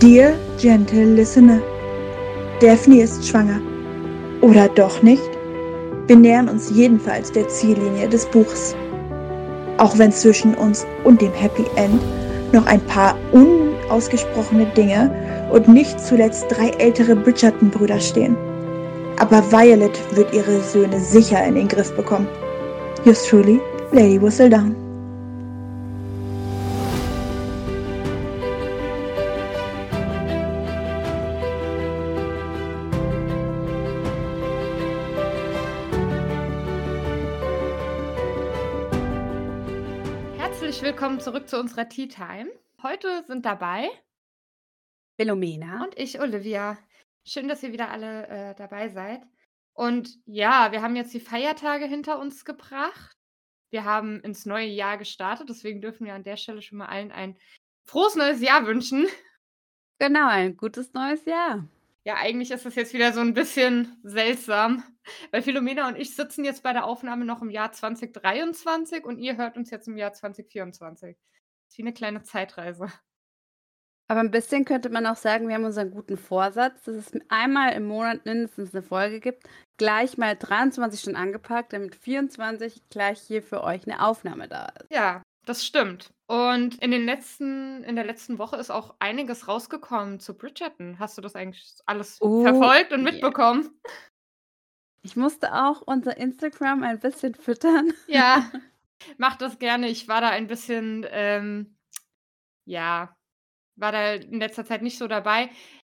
Dear gentle listener, Daphne ist schwanger. Oder doch nicht? Wir nähern uns jedenfalls der Ziellinie des Buchs. Auch wenn zwischen uns und dem Happy End noch ein paar unausgesprochene Dinge und nicht zuletzt drei ältere Bridgerton-Brüder stehen. Aber Violet wird ihre Söhne sicher in den Griff bekommen. Yours truly, Lady Whistledown. Zu unserer Tea Time. Heute sind dabei Philomena. und ich, Olivia. Schön, dass ihr wieder alle äh, dabei seid. Und ja, wir haben jetzt die Feiertage hinter uns gebracht. Wir haben ins neue Jahr gestartet, deswegen dürfen wir an der Stelle schon mal allen ein frohes neues Jahr wünschen. Genau, ein gutes neues Jahr. Ja, eigentlich ist das jetzt wieder so ein bisschen seltsam, weil Philomena und ich sitzen jetzt bei der Aufnahme noch im Jahr 2023 und ihr hört uns jetzt im Jahr 2024. Ist wie eine kleine Zeitreise. Aber ein bisschen könnte man auch sagen, wir haben unseren guten Vorsatz, dass es einmal im Monat mindestens eine Folge gibt, gleich mal 23 Stunden angepackt, damit 24 gleich hier für euch eine Aufnahme da ist. Ja, das stimmt. Und in den letzten, in der letzten Woche ist auch einiges rausgekommen zu Bridgerton. Hast du das eigentlich alles Oh, verfolgt und mitbekommen? Ich musste auch unser Instagram ein bisschen füttern. Ja, mach das gerne. Ich war da ein bisschen, ähm, ja, war da in letzter Zeit nicht so dabei.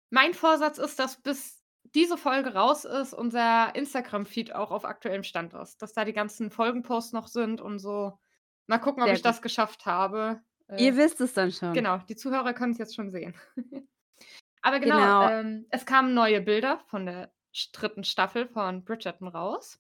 Mein Vorsatz ist, dass bis diese Folge raus ist, unser Instagram-Feed auch auf aktuellem Stand ist. Dass da die ganzen Folgenposts noch sind und so. Mal gucken, ob Sehr ich gut. das geschafft habe. Ihr Äh, wisst es dann schon. genau, die Zuhörer können es jetzt schon sehen. Aber genau, Genau. ähm, es kamen neue Bilder von der dritten Staffel von Bridgerton raus.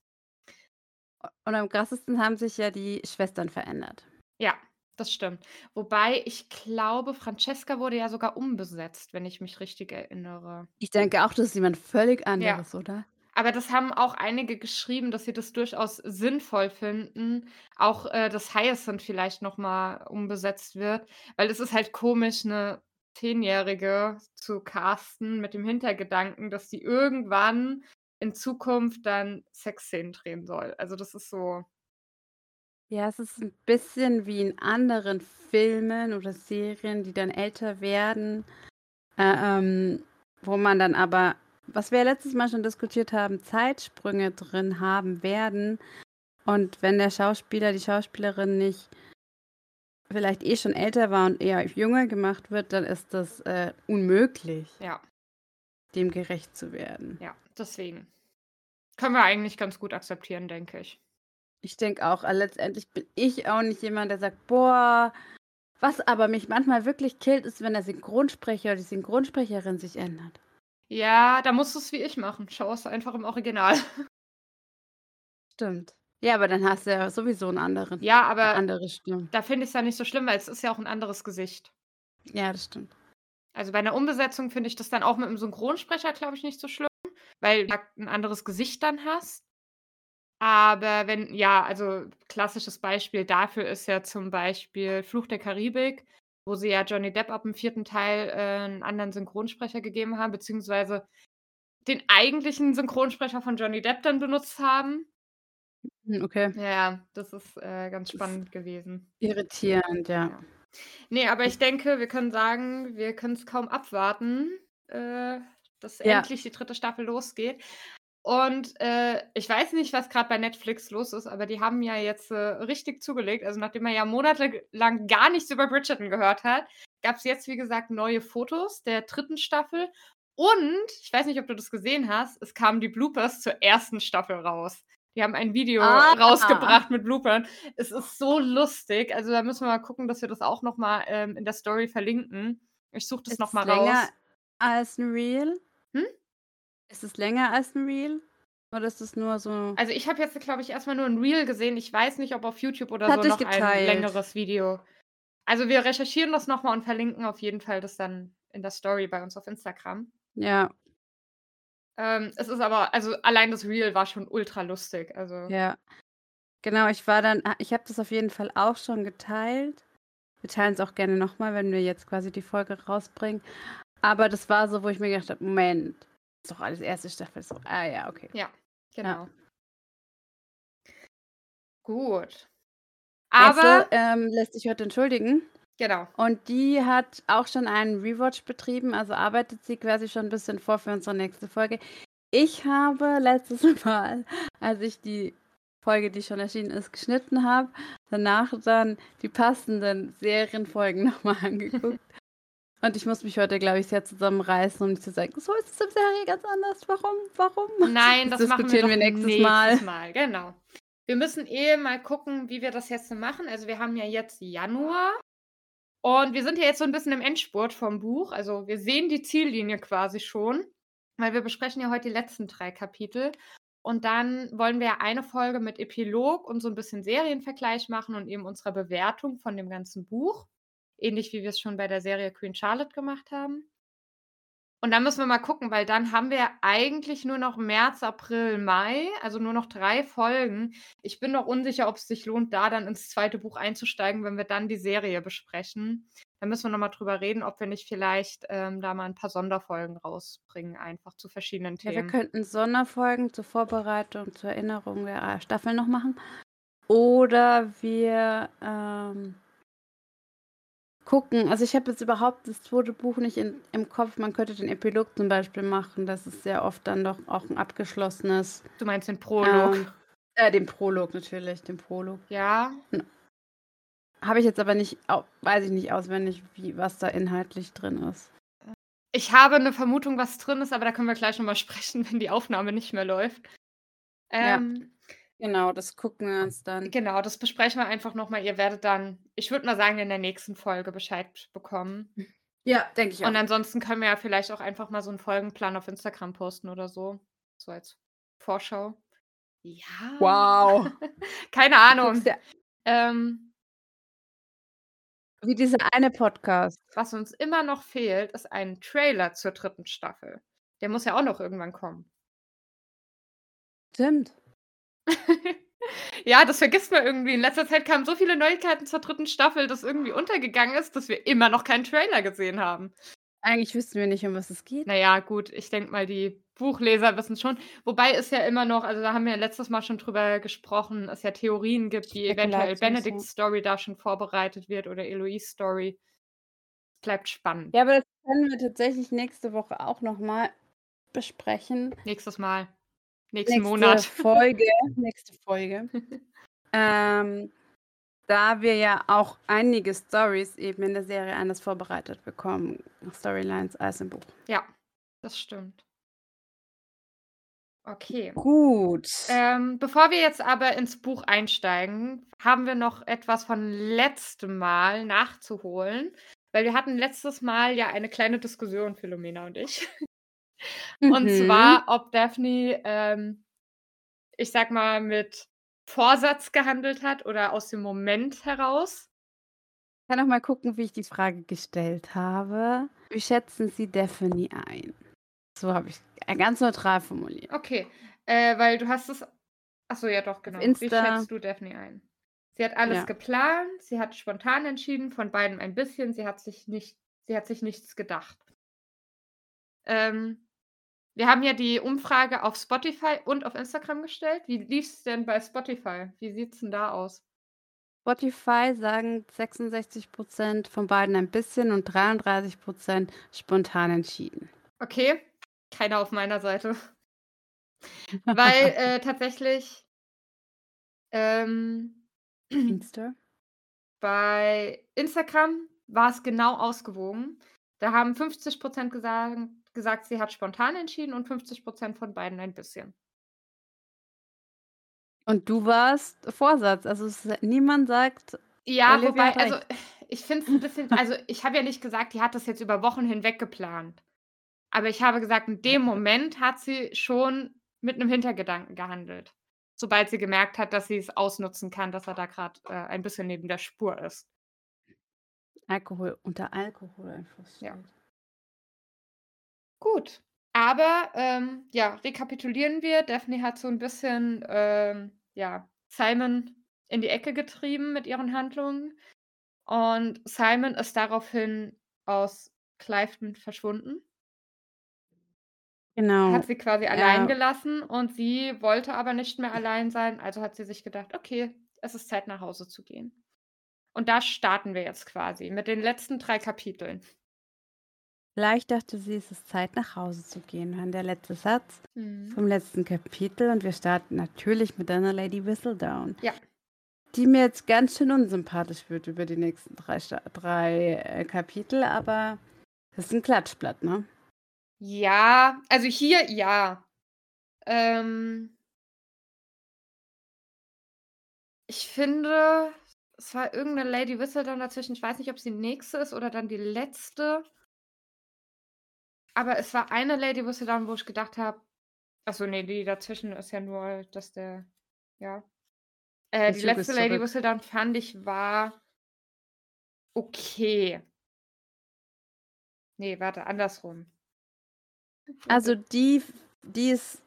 Und am krassesten haben sich ja die Schwestern verändert. Ja, das stimmt. Wobei ich glaube, Francesca wurde ja sogar umbesetzt, wenn ich mich richtig erinnere. Ich denke auch, das ist jemand völlig Ja. anderes, oder? Aber das haben auch einige geschrieben, dass sie das durchaus sinnvoll finden, auch äh, dass Hyacinth vielleicht nochmal umbesetzt wird, weil es ist halt komisch, eine Zehnjährige zu casten mit dem Hintergedanken, dass sie irgendwann in Zukunft dann Sexszenen drehen soll. Also das ist so, Ja, es ist ein bisschen wie in anderen Filmen oder Serien, die dann älter werden, äh, ähm, wo man dann aber, was wir ja letztes Mal schon diskutiert haben, Zeitsprünge drin haben werden. Und wenn der Schauspieler, die Schauspielerin nicht vielleicht eh schon älter war und eher jünger gemacht wird, dann ist das äh, unmöglich, ja, dem gerecht zu werden. ja, deswegen. Können wir eigentlich ganz gut akzeptieren, denke ich. Ich denke auch, äh, letztendlich bin ich auch nicht jemand, der sagt, boah, was aber mich manchmal wirklich killt, ist, wenn der Synchronsprecher oder die Synchronsprecherin sich ändert. Ja, da musst du es wie ich machen. Schau es einfach im Original. Stimmt. Ja, aber dann hast du ja sowieso einen anderen, Ja, eine aber andere Stimme. da finde ich es ja nicht so schlimm, weil es ist ja auch ein anderes Gesicht. Ja, das stimmt. Also bei einer Umbesetzung finde ich das dann auch mit dem Synchronsprecher, glaube ich, nicht so schlimm, weil du ein anderes Gesicht dann hast. Aber wenn, ja, also klassisches Beispiel dafür ist ja zum Beispiel Fluch der Karibik, wo sie ja Johnny Depp ab dem vierten Teil äh, einen anderen Synchronsprecher gegeben haben, beziehungsweise den eigentlichen Synchronsprecher von Johnny Depp dann benutzt haben. Hm, Okay. Ja, das ist äh, ganz Das ist spannend gewesen. irritierend, ja. Ja. Nee, aber ich denke, wir können sagen, wir können es kaum abwarten, äh, dass Ja. endlich die dritte Staffel losgeht. Und äh, ich weiß nicht, was gerade bei Netflix los ist, aber die haben ja jetzt äh, richtig zugelegt. Also nachdem man ja monatelang gar nichts über Bridgerton gehört hat, gab es jetzt, wie gesagt, neue Fotos der dritten Staffel. Und, ich weiß nicht, ob du das gesehen hast, es kamen die Bloopers zur ersten Staffel raus. Die haben ein Video Ah. rausgebracht mit Bloopern. Es ist so lustig. Also da müssen wir mal gucken, dass wir das auch noch mal ähm, in der Story verlinken. Ich suche das Ist noch es mal länger raus. als ein Reel? Ist es länger als ein Reel? Oder ist es nur so. Also ich habe jetzt, glaube ich, erstmal nur ein Reel gesehen. Ich weiß nicht, ob auf YouTube oder Hat so noch ein geteilt. längeres Video. Also wir recherchieren das noch mal und verlinken auf jeden Fall das dann in der Story bei uns auf Instagram. Ja, Ähm, es ist aber, also allein das Reel war schon ultra lustig. Also ja. Genau, ich war dann, ah, ich habe das auf jeden Fall auch schon geteilt. Wir teilen es auch gerne nochmal, wenn wir jetzt quasi die Folge rausbringen. Aber das war so, wo ich mir gedacht habe, Moment, ist doch alles erste Staffel. So, ah ja, okay. Ja, genau. Gut. Aber Esse, ähm, lässt sich heute entschuldigen. genau. Und die hat auch schon einen Rewatch betrieben, also arbeitet sie quasi schon ein bisschen vor für unsere nächste Folge. Ich habe letztes Mal, als ich die Folge, die schon erschienen ist, geschnitten habe, danach dann die passenden Serienfolgen nochmal angeguckt. Und ich muss mich heute, glaube ich, sehr zusammenreißen, um nicht zu sagen, so ist es im Serie ganz anders. Warum? Warum? Nein, das, machen wir, diskutieren wir doch nächstes nächstes Mal. Mal. Genau. Wir müssen eh mal gucken, wie wir das jetzt so machen. Also wir haben ja jetzt Januar und wir sind ja jetzt so ein bisschen im Endspurt vom Buch. Also wir sehen die Ziellinie quasi schon, weil wir besprechen ja heute die letzten drei Kapitel. Und dann wollen wir ja eine Folge mit Epilog und so ein bisschen Serienvergleich machen und eben unsere Bewertung von dem ganzen Buch. Ähnlich wie wir es schon bei der Serie Queen Charlotte gemacht haben. Und dann müssen wir mal gucken, weil dann haben wir eigentlich nur noch März, April, Mai, also nur noch drei Folgen. Ich bin noch unsicher, ob es sich lohnt, da dann ins zweite Buch einzusteigen, wenn wir dann die Serie besprechen. Da müssen wir nochmal drüber reden, ob wir nicht vielleicht ähm, da mal ein paar Sonderfolgen rausbringen, einfach zu verschiedenen Ja, wir Themen. könnten Sonderfolgen zur Vorbereitung, zur Erinnerung der äh, Staffel noch machen. Oder wir ähm, gucken. Also ich habe jetzt überhaupt das zweite Buch nicht in, im Kopf. Man könnte den Epilog zum Beispiel machen. Das ist sehr oft dann doch auch ein abgeschlossenes. Du meinst den Prolog. Ähm, äh, den Prolog natürlich, den Prolog. ja, Habe ich jetzt aber nicht, weiß ich nicht auswendig, wie, was da inhaltlich drin ist. ich habe eine Vermutung, was drin ist, aber da können wir gleich nochmal sprechen, wenn die Aufnahme nicht mehr läuft. Ja. Genau, das gucken wir uns dann. Genau, das besprechen wir einfach nochmal. Ihr werdet dann, ich würde mal sagen, in der nächsten Folge Bescheid bekommen. Ja, denke ich Und ansonsten können wir ja vielleicht auch einfach mal so einen Folgenplan auf Instagram posten oder so. So als Vorschau. Ja. Wow. Keine Ahnung. Dir- Ähm, Wie dieser eine Podcast. was uns immer noch fehlt, ist ein Trailer zur dritten Staffel. Der muss ja auch noch irgendwann kommen. Stimmt. ja, das vergisst man irgendwie. In letzter Zeit kamen so viele Neuigkeiten zur dritten Staffel, dass irgendwie untergegangen ist, dass wir immer noch keinen Trailer gesehen haben. Eigentlich wüssten wir nicht, um was es geht. Naja, gut, ich denke mal, die Buchleser wissen schon. Wobei es ja immer noch, also da haben wir letztes Mal schon drüber gesprochen, es ja Theorien gibt, wie eventuell Benedicts. Story da schon vorbereitet wird oder Eloise Story. Bleibt spannend. Ja, aber das können wir tatsächlich nächste Woche auch nochmal besprechen. Nächstes Mal. Nächsten nächste Monat. Folge. Nächste Folge. ähm, da wir ja auch einige Stories eben in der Serie anders vorbereitet bekommen. Storylines als im Buch. Ja, das stimmt. Okay. Gut. Ähm, bevor wir jetzt aber ins Buch einsteigen, haben wir noch etwas von letztem Mal nachzuholen. Weil wir hatten letztes Mal ja eine kleine Diskussion, Philomena und ich. Und Mhm. zwar, ob Daphne, ähm, ich sag mal, mit Vorsatz gehandelt hat oder aus dem Moment heraus. Ich kann noch mal gucken, wie ich die Frage gestellt habe. Wie schätzen Sie Daphne ein? So habe ich äh, ganz neutral formuliert. Okay, äh, weil du hast es. Achso, ja doch, genau. Wie Insta. schätzt du Daphne ein? Sie hat alles Ja. geplant, sie hat spontan entschieden, von beidem ein bisschen, sie hat sich nicht, sie hat sich nichts gedacht. Ähm, wir haben ja die Umfrage auf Spotify und auf Instagram gestellt. Wie lief es denn bei Spotify? Wie sieht es denn da aus? Spotify sagen 66% von beiden ein bisschen und 33% spontan entschieden. Okay, keiner auf meiner Seite. Weil äh, tatsächlich ähm, Insta? Bei Instagram war es genau ausgewogen. Da haben 50% gesagt, gesagt, sie hat spontan entschieden und 50% von beiden ein bisschen. Und du warst Vorsatz. Also es, niemand sagt, Ja, Olivia wobei, also ich finde es ein bisschen, also ich habe ja nicht gesagt, die hat das jetzt über Wochen hinweg geplant. Aber ich habe gesagt, in dem Moment hat sie schon mit einem Hintergedanken gehandelt. Sobald sie gemerkt hat, dass sie es ausnutzen kann, dass er da gerade äh, ein bisschen neben der Spur ist. Alkohol unter Alkoholeinfluss Ja. Gut. Aber ähm, ja, rekapitulieren wir. Daphne hat so ein bisschen ähm, ja, Simon in die Ecke getrieben mit ihren Handlungen. Und Simon ist daraufhin aus Clifton verschwunden. Genau. Hat sie quasi allein Ja. gelassen und sie wollte aber nicht mehr allein sein, also hat sie sich gedacht: „Okay, es ist Zeit, nach Hause zu gehen.“ Und da starten wir jetzt quasi mit den letzten 3 Kapiteln. Vielleicht dachte sie, es ist Zeit, nach Hause zu gehen, war der letzte Satz Mhm. vom letzten Kapitel und wir starten natürlich mit einer Lady Whistledown. Ja. Die mir jetzt ganz schön unsympathisch wird über die nächsten drei, drei äh, Kapitel, aber das ist ein Klatschblatt, ne? Ja, also hier ja. Ähm ich finde, es war irgend 'ne Lady Whistledown dazwischen. Ich weiß nicht, ob's die nächste ist oder dann die letzte. Aber es war eine Lady Whistledown, wo ich gedacht habe ach so, ne, die dazwischen ist ja nur, dass der ja. Äh, die letzte Lady zurück. Whistledown fand ich war okay. Ne, warte, andersrum. Also die die ist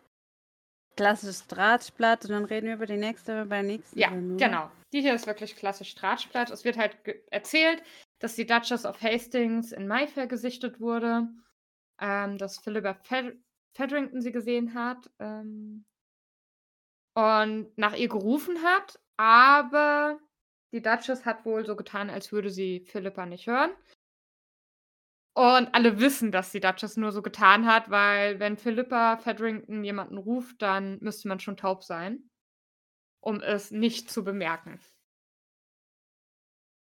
klassisches Drahtblatt und dann reden wir über die nächste bei der nächsten Ja, oder? genau. Die hier ist wirklich klassisch Drahtblatt. Es wird halt erzählt, dass die Duchess of Hastings in Mayfair gesichtet wurde, ähm, dass Philippa Fed Featherington sie gesehen hat, ähm und nach ihr gerufen hat, aber die Duchess hat wohl so getan, als würde sie Philippa nicht hören. Und alle wissen, dass die Duchess nur so getan hat, weil wenn Philippa Featherington jemanden ruft, dann müsste man schon taub sein, um es nicht zu bemerken.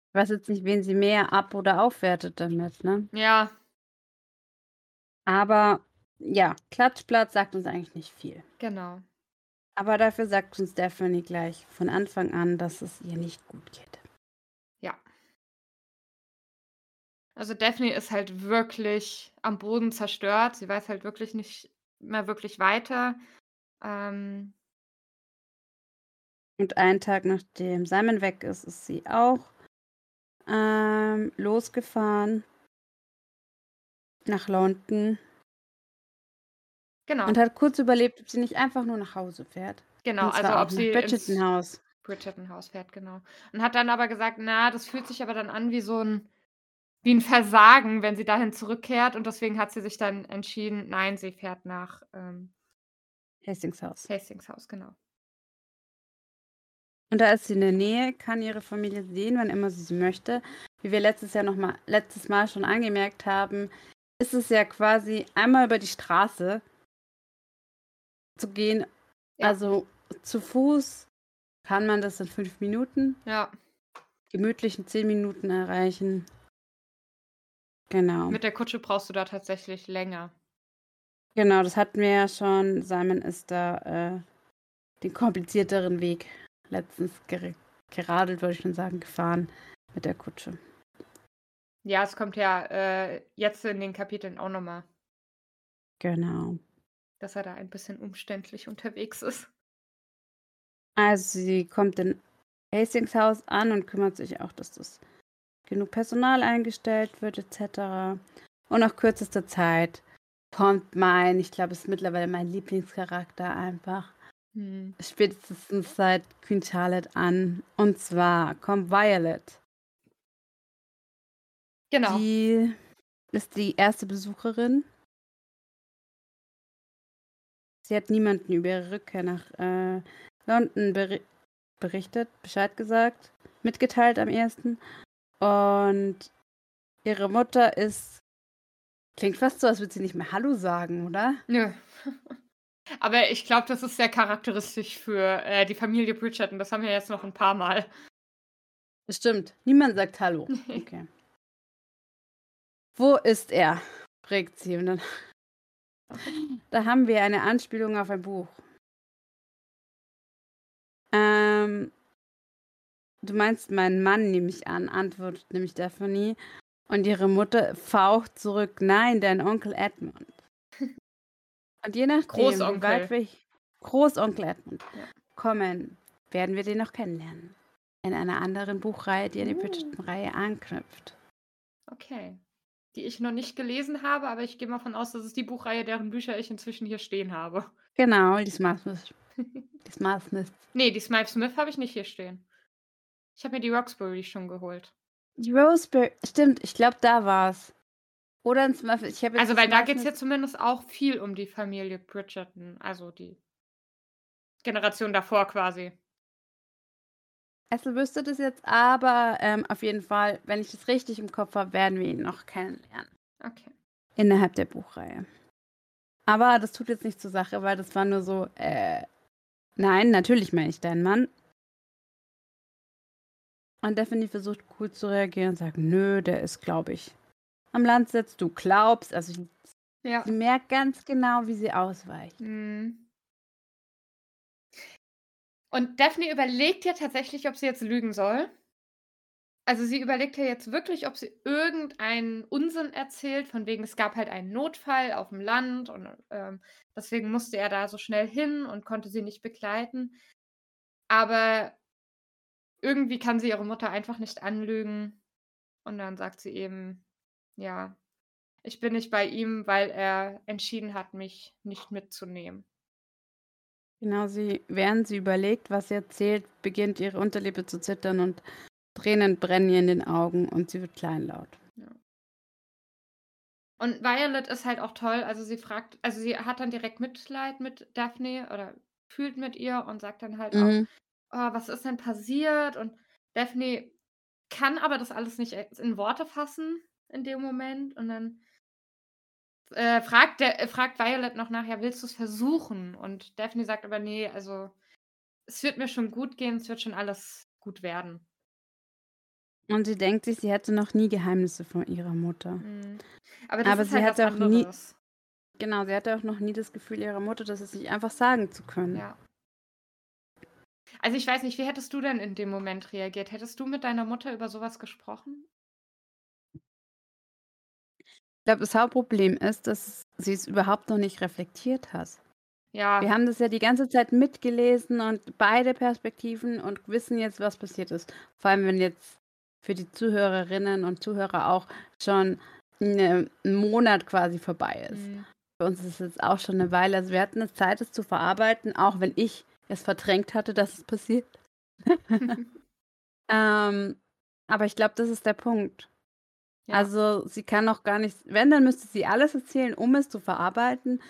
Ich weiß jetzt nicht, wen sie mehr ab oder aufwertet damit, ne? Ja. Aber ja, Klatschblatt sagt uns eigentlich nicht viel. Genau. Aber dafür sagt uns Stephanie gleich von Anfang an, dass es ihr nicht gut geht. Ja. Also Daphne ist halt wirklich am Boden zerstört. Sie weiß halt wirklich nicht mehr wirklich weiter. Ähm Und einen Tag nachdem Simon weg ist, ist sie auch, ähm, losgefahren nach London Genau. und hat kurz überlegt, ob sie nicht einfach nur nach Hause fährt. Genau, also ob sie Bridgerton House. Bridgerton House fährt, genau. Und hat dann aber gesagt: „Na, das fühlt sich aber dann an wie so 'n wie 'n Versagen, wenn sie dahin zurückkehrt.“ Und deswegen hat sie sich dann entschieden, nein, sie fährt nach, ähm Hastings House. Hastings House, genau. Und da ist sie in der Nähe, kann ihre Familie sehen, wann immer sie sie möchte. Wie wir letztes Jahr noch mal letztes Mal schon angemerkt haben, ist es ja quasi einmal über die Straße zu gehen. Ja. Also, zu Fuß kann man das in 5 Minuten Ja. gemütlich in 10 Minuten erreichen. Genau. Mit der Kutsche brauchst du da tatsächlich länger. Genau, das hatten wir ja schon. Simon ist da, äh, den komplizierteren Weg letztens gere geradelt, wollte ich schon sagen, gefahren mit der Kutsche. Ja, es kommt ja, äh, jetzt in den Kapiteln auch noch mal Genau. dass er da ein bisschen umständlich unterwegs ist. Also, sie kommt in Hastings Haus an und kümmert sich auch, dass das genug Personal eingestellt wird et cetera. Und nach kürzester Zeit kommt mein ich glaube, es ist mittlerweile mein Lieblingscharakter einfach Mhm. spätestens seit Queen Charlotte an. Und zwar kommt Violet. Genau. Die ist die erste Besucherin. Sie hat niemanden über ihre Rückkehr nach, äh, London beri berichtet, Bescheid gesagt, mitgeteilt am 1. Und ihre Mutter ist klingt fast so, als würde sie nicht mehr „Hallo“ sagen, oder? Nö. Aber ich glaube, das ist sehr charakteristisch für, äh, die Familie Bridgerton. Das haben wir jetzt noch 'n paar Mal. Stimmt. Niemand sagt „Hallo“. Okay. „Wo ist er?“ fragt sie und dann da haben wir eine Anspielung auf ein Buch. Ähm „Du meinst meinen Mann, nehme ich an“, antwortet nämlich Daphne. Und ihre Mutter faucht zurück: „Nein, dein Onkel Edmund.“ Und je nachdem, wie Großonkel. weit wir Großonkel Edmund Ja. kommen, werden wir den noch kennenlernen. In einer anderen Buchreihe, die an die Uh. Bridgerton-Reihe anknüpft. Okay. Die ich noch nicht gelesen habe, aber ich gehe mal von aus, das ist die Buchreihe, deren Bücher ich inzwischen hier stehen habe. Genau, die Smart Smith die Smart Smith. Ne, die Smythe Smith habe ich nicht hier stehen. Ich habe mir die Roxbury schon geholt. Die Roseberry stimmt, ich glaube, da war's. Oder ins Muffin. Ich jetzt Also, weil da geht es ja zumindest auch viel um die Familie Bridgerton, also die Generation davor quasi. Essel wüsste das jetzt, aber ähm, auf jeden Fall, wenn ich das richtig im Kopf habe, werden wir ihn noch kennenlernen. Okay. Innerhalb der Buchreihe. Aber das tut jetzt nicht zur Sache, weil das war nur so, äh, nein, natürlich meine ich deinen Mann. Und Daphne versucht cool zu reagieren und sagt, nö, der ist, glaube ich, am Landsitz. Du glaubst, also sie, Ja. sie merkt ganz genau, wie sie ausweicht. Mhm. Und Daphne überlegt ja tatsächlich, ob sie jetzt lügen soll. Also, sie überlegt ja jetzt wirklich, ob sie irgendeinen Unsinn erzählt, von wegen, es gab halt einen Notfall auf dem Land und, ähm, deswegen musste er da so schnell hin und konnte sie nicht begleiten. Aber irgendwie kann sie ihre Mutter einfach nicht anlügen. Und dann sagt sie eben, ja, ich bin nicht bei ihm, weil er entschieden hat, mich nicht mitzunehmen. Genau, sie, während sie überlegt, was sie erzählt, beginnt ihre Unterlippe zu zittern und Tränen brennen ihr in den Augen und sie wird kleinlaut. Und Violet ist halt auch toll. Also sie fragt, also sie hat dann direkt Mitleid mit Daphne oder fühlt mit ihr und sagt dann halt auch, Mhm. oh, was ist denn passiert? Und Daphne kann aber das alles nicht in Worte fassen in dem Moment. Und dann äh, fragt, der, äh, fragt Violet noch nachher, willst du es versuchen? Und Daphne sagt aber, nee, also es wird mir schon gut gehen, es wird schon alles gut werden. Und sie denkt sich, sie hätte noch nie Geheimnisse von ihrer Mutter. Mhm. Aber das Aber ist sie halt hatte auch nie-. Genau, sie hatte auch noch nie das Gefühl ihrer Mutter, das es nicht einfach sagen zu können. Ja. Also ich weiß nicht, wie hättest du denn in dem Moment reagiert? Hättest du mit deiner Mutter über sowas gesprochen? Ich glaube, das Hauptproblem ist, dass sie es überhaupt noch nicht reflektiert hat. Ja. Wir haben das ja die ganze Zeit mitgelesen und beide Perspektiven und wissen jetzt, was passiert ist. Vor allem, wenn jetzt für die Zuhörerinnen und Zuhörer auch schon eine, ein Monat quasi vorbei ist. Mhm. Für uns ist es jetzt auch schon eine Weile. Also wir hatten es Zeit, es zu verarbeiten, auch wenn ich es verdrängt hatte, dass es passiert. Ähm, aber ich glaube, das ist der Punkt. Ja. Also sie kann noch gar nicht, wenn, dann müsste sie alles erzählen, um es zu verarbeiten.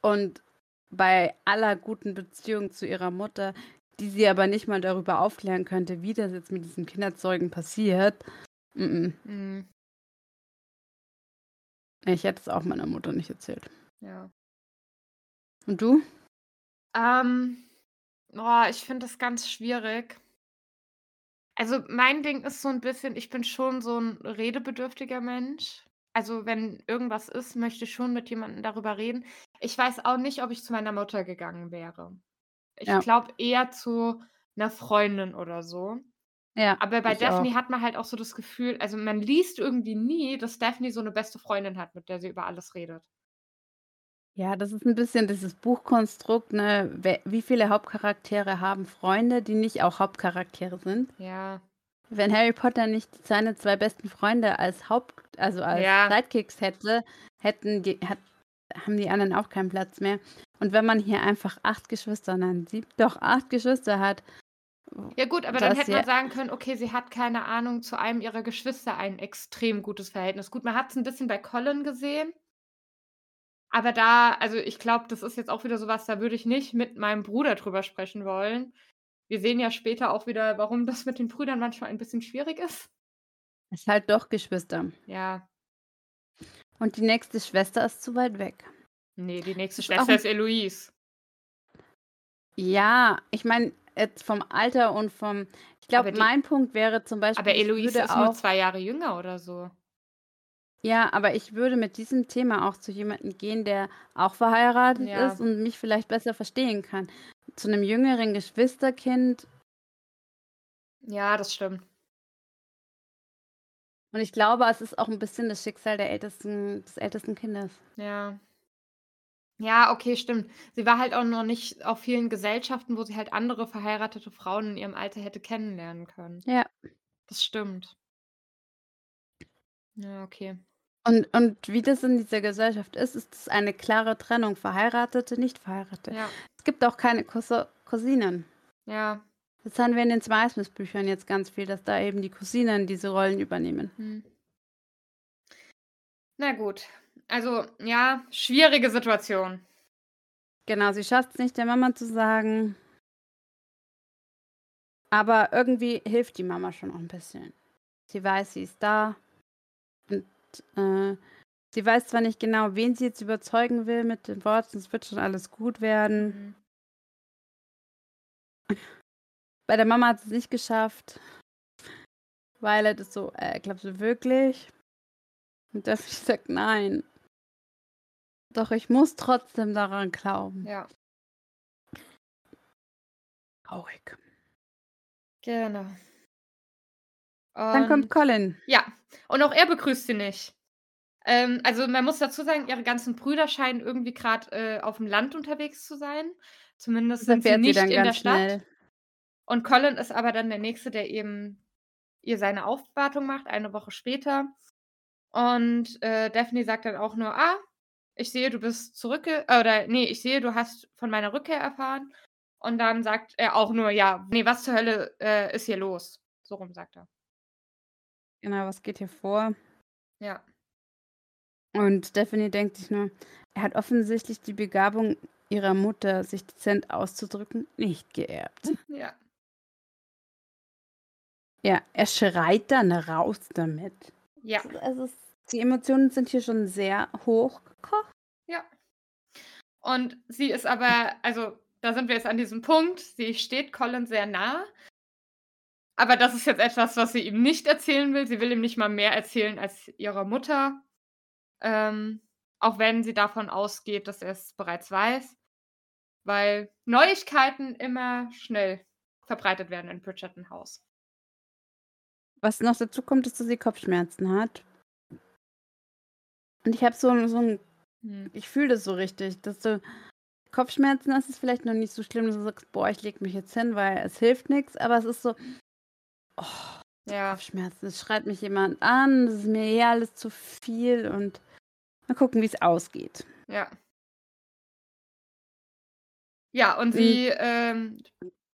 Und bei aller guten Beziehung zu ihrer Mutter, die sie aber nicht mal darüber aufklären könnte, wie das jetzt mit diesem Kinderzeugen passiert. Mm -mm. Mhm. Ich hätte es auch meiner Mutter nicht erzählt. Ja. Und du? Ähm, boah, ich finde das ganz schwierig. Also mein Ding ist so ein bisschen, ich bin schon so ein redebedürftiger Mensch. Also wenn irgendwas ist, möchte ich schon mit jemandem darüber reden. Ich weiß auch nicht, ob ich zu meiner Mutter gegangen wäre. Ich Ja. glaube eher zu einer Freundin oder so. Ja. Aber bei Daphne auch. hat man halt auch so das Gefühl, also man liest irgendwie nie, dass Daphne so eine beste Freundin hat, mit der sie über alles redet. Ja, das ist ein bisschen dieses Buchkonstrukt, ne? Wie viele Hauptcharaktere haben Freunde, die nicht auch Hauptcharaktere sind? Ja. Wenn Harry Potter nicht seine zwei besten Freunde als Haupt, also als Ja. Sidekicks hätte, hätten die, hat, haben die anderen auch keinen Platz mehr. Und wenn man hier einfach acht Geschwister, nein, sieb, doch acht Geschwister hat, Ja gut, aber dann Das hätte ja- man sagen können, okay, sie hat keine Ahnung, zu einem ihrer Geschwister ein extrem gutes Verhältnis. Gut, man hat es ein bisschen bei Colin gesehen. Aber da, also ich glaube, das ist jetzt auch wieder sowas, da würde ich nicht mit meinem Bruder drüber sprechen wollen. Wir sehen ja später auch wieder, warum das mit den Brüdern manchmal ein bisschen schwierig ist. ist halt doch Geschwister. Ja. Und die nächste Schwester ist zu weit weg. Nee, die nächste Ist Schwester ein- ist Eloise. Ja, ich meine, jetzt vom Alter und vom. Ich glaube, mein Punkt wäre zum Beispiel. Aber Eloise ist nur auch, zwei Jahre jünger oder so. Ja, aber ich würde mit diesem Thema auch zu jemandem gehen, der auch verheiratet Ja. ist und mich vielleicht besser verstehen kann. Zu einem jüngeren Geschwisterkind. Ja, das stimmt. Und ich glaube, es ist auch ein bisschen das Schicksal der ältesten, des ältesten Kindes. Ja. Ja, okay, stimmt. Sie war halt auch noch nicht auf vielen Gesellschaften, wo sie halt andere verheiratete Frauen in ihrem Alter hätte kennenlernen können. Ja. Das stimmt. Ja, okay. Und, und wie das in dieser Gesellschaft ist, ist es eine klare Trennung. Verheiratete, nicht verheiratete. Ja, Es gibt auch keine Cousin Cousinen. ja. Das haben wir in den Smith-Büchern jetzt ganz viel, dass da eben die Cousinen diese Rollen übernehmen. Hm. Na gut. Also, ja, schwierige Situation. Genau, sie schafft es nicht, der Mama zu sagen. Aber irgendwie hilft die Mama schon auch ein bisschen. Sie weiß, sie ist da. Und äh, sie weiß zwar nicht genau, wen sie jetzt überzeugen will mit den Worten, es wird schon alles gut werden. Mhm. Bei der Mama hat sie es nicht geschafft. Violet ist so, äh, glaubst du wirklich? Und Daphne sagt, nein. Doch ich muss trotzdem daran glauben. Ja, Traurig. genau. Dann kommt Und Colin. ja, und auch er begrüßt sie nicht. Ähm, also, man muss dazu sagen, ihre ganzen Brüder scheinen irgendwie gerade äh, auf dem Land unterwegs zu sein. Zumindest sind sie sie nicht dann in der Stadt. schnell. Und Colin ist aber dann der Nächste, der eben ihr seine Aufwartung macht, eine Woche später. Und äh, Daphne sagt dann auch nur, ah, ich sehe, du bist zurückge... äh, Oder nee, ich sehe, du hast von meiner Rückkehr erfahren. Und dann sagt er auch nur, ja, nee, was zur Hölle äh, ist hier los? So rum sagt er. Genau, was geht hier vor? Ja. Und Stephanie denkt sich nur, er hat offensichtlich die Begabung ihrer Mutter, sich dezent auszudrücken, nicht geerbt. Ja. Ja, er schreit dann raus damit. Ja. Also es, die Emotionen sind hier schon sehr hochgekocht. Ja. Und sie ist aber, also da sind wir jetzt an diesem Punkt, sie steht Colin sehr nah. Aber das ist jetzt etwas, was sie ihm nicht erzählen will. Sie will ihm nicht mal mehr erzählen als ihrer Mutter. Ähm, auch wenn sie davon ausgeht, dass er es bereits weiß. Weil Neuigkeiten immer schnell verbreitet werden in Bridgerton House. Was noch dazu kommt, ist, dass sie Kopfschmerzen hat. Und ich habe so, so ein, Hm. ich fühle das so richtig, dass du Kopfschmerzen hast, ist vielleicht noch nicht so schlimm, dass du sagst, boah, ich leg mich jetzt hin, weil es hilft nichts, aber es ist so, oh, Ja. Kopfschmerzen, es schreit mich jemand an, das ist mir eh alles zu viel und mal gucken, wie es ausgeht. Ja. Ja, und Mhm. sie ähm,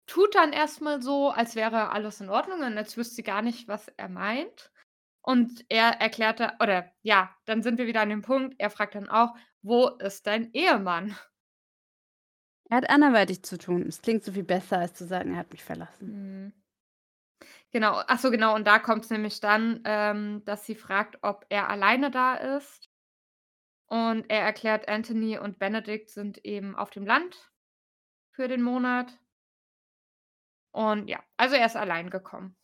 tut dann erstmal so, als wäre alles in Ordnung und als wüsste sie gar nicht, was er meint. Und er erklärte, oder ja, dann sind wir wieder an dem Punkt, er fragt dann auch, wo ist dein Ehemann? Er hat anderweitig zu tun. Es klingt so viel besser, als zu sagen, er hat mich verlassen. Mhm. Genau, ach so, genau, und da kommt es nämlich dann, ähm, dass sie fragt, ob er alleine da ist. Und er erklärt, Anthony und Benedict sind eben auf dem Land für den Monat. Und ja, also er ist allein gekommen.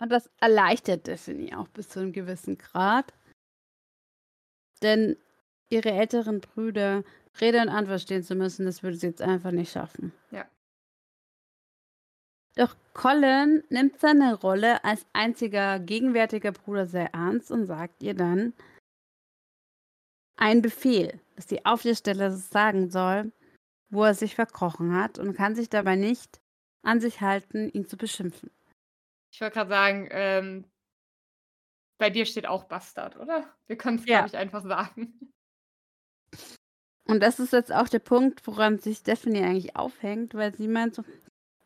Und das erleichtert Destiny auch bis zu einem gewissen Grad. Denn ihre älteren Brüder Rede und Antwort stehen zu müssen, das würde sie jetzt einfach nicht schaffen. Ja. Doch Colin nimmt seine Rolle als einziger gegenwärtiger Bruder sehr ernst und sagt ihr dann einen Befehl, dass sie auf der Stelle sagen soll, wo er sich verkrochen hat und kann sich dabei nicht an sich halten, ihn zu beschimpfen. Ich wollte gerade sagen, ähm, bei dir steht auch Bastard, oder? Wir können es, Ja. glaube ich, einfach sagen. Und das ist jetzt auch der Punkt, woran sich Stephanie eigentlich aufhängt, weil sie meint so,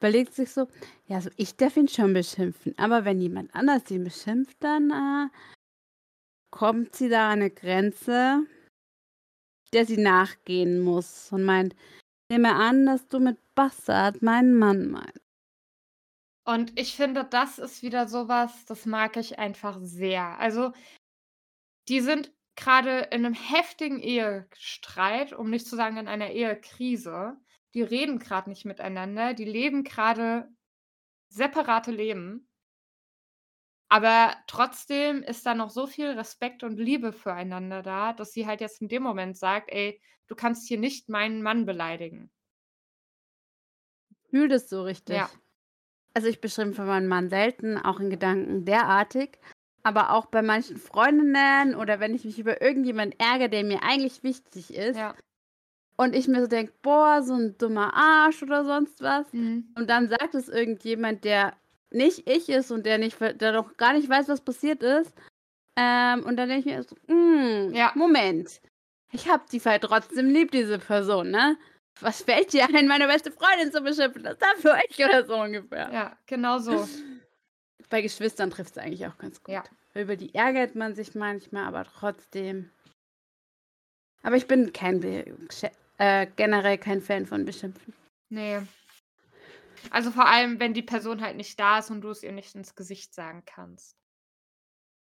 überlegt sich so, ja, also ich darf ihn schon beschimpfen, aber wenn jemand anders ihn beschimpft, dann äh, kommt sie da an eine Grenze, der sie nachgehen muss und meint, nehme an, dass du mit Bastard meinen Mann meinst. Und ich finde, das ist wieder sowas, das mag ich einfach sehr. Also, die sind gerade in einem heftigen Ehestreit, um nicht zu sagen in einer Ehekrise. Die reden gerade nicht miteinander, die leben gerade separate Leben. Aber trotzdem ist da noch so viel Respekt und Liebe füreinander da, dass sie halt jetzt in dem Moment sagt: „Ey, du kannst hier nicht meinen Mann beleidigen.“ Fühl das so richtig. Ja. Also ich beschimpfe meinen Mann selten, auch in Gedanken derartig, aber auch bei manchen Freundinnen oder wenn ich mich über irgendjemanden ärgere, der mir eigentlich wichtig ist Ja. Und ich mir so denke, boah, so ein dummer Arsch oder sonst was Mhm. und dann sagt es irgendjemand, der nicht ich ist und der nicht, der doch gar nicht weiß, was passiert ist ähm, und dann denke ich mir so, hm, Ja. Moment, ich hab die halt trotzdem lieb, diese Person, ne? Was fällt dir ein, meine beste Freundin zu beschimpfen? Das ist da für euch oder so ungefähr. Ja, genau so. Bei Geschwistern trifft es eigentlich auch ganz gut. Ja. über die ärgert man sich manchmal, aber trotzdem. Aber ich bin kein äh, generell kein Fan von Beschimpfen. Nee. Also vor allem, wenn die Person halt nicht da ist und du es ihr nicht ins Gesicht sagen kannst.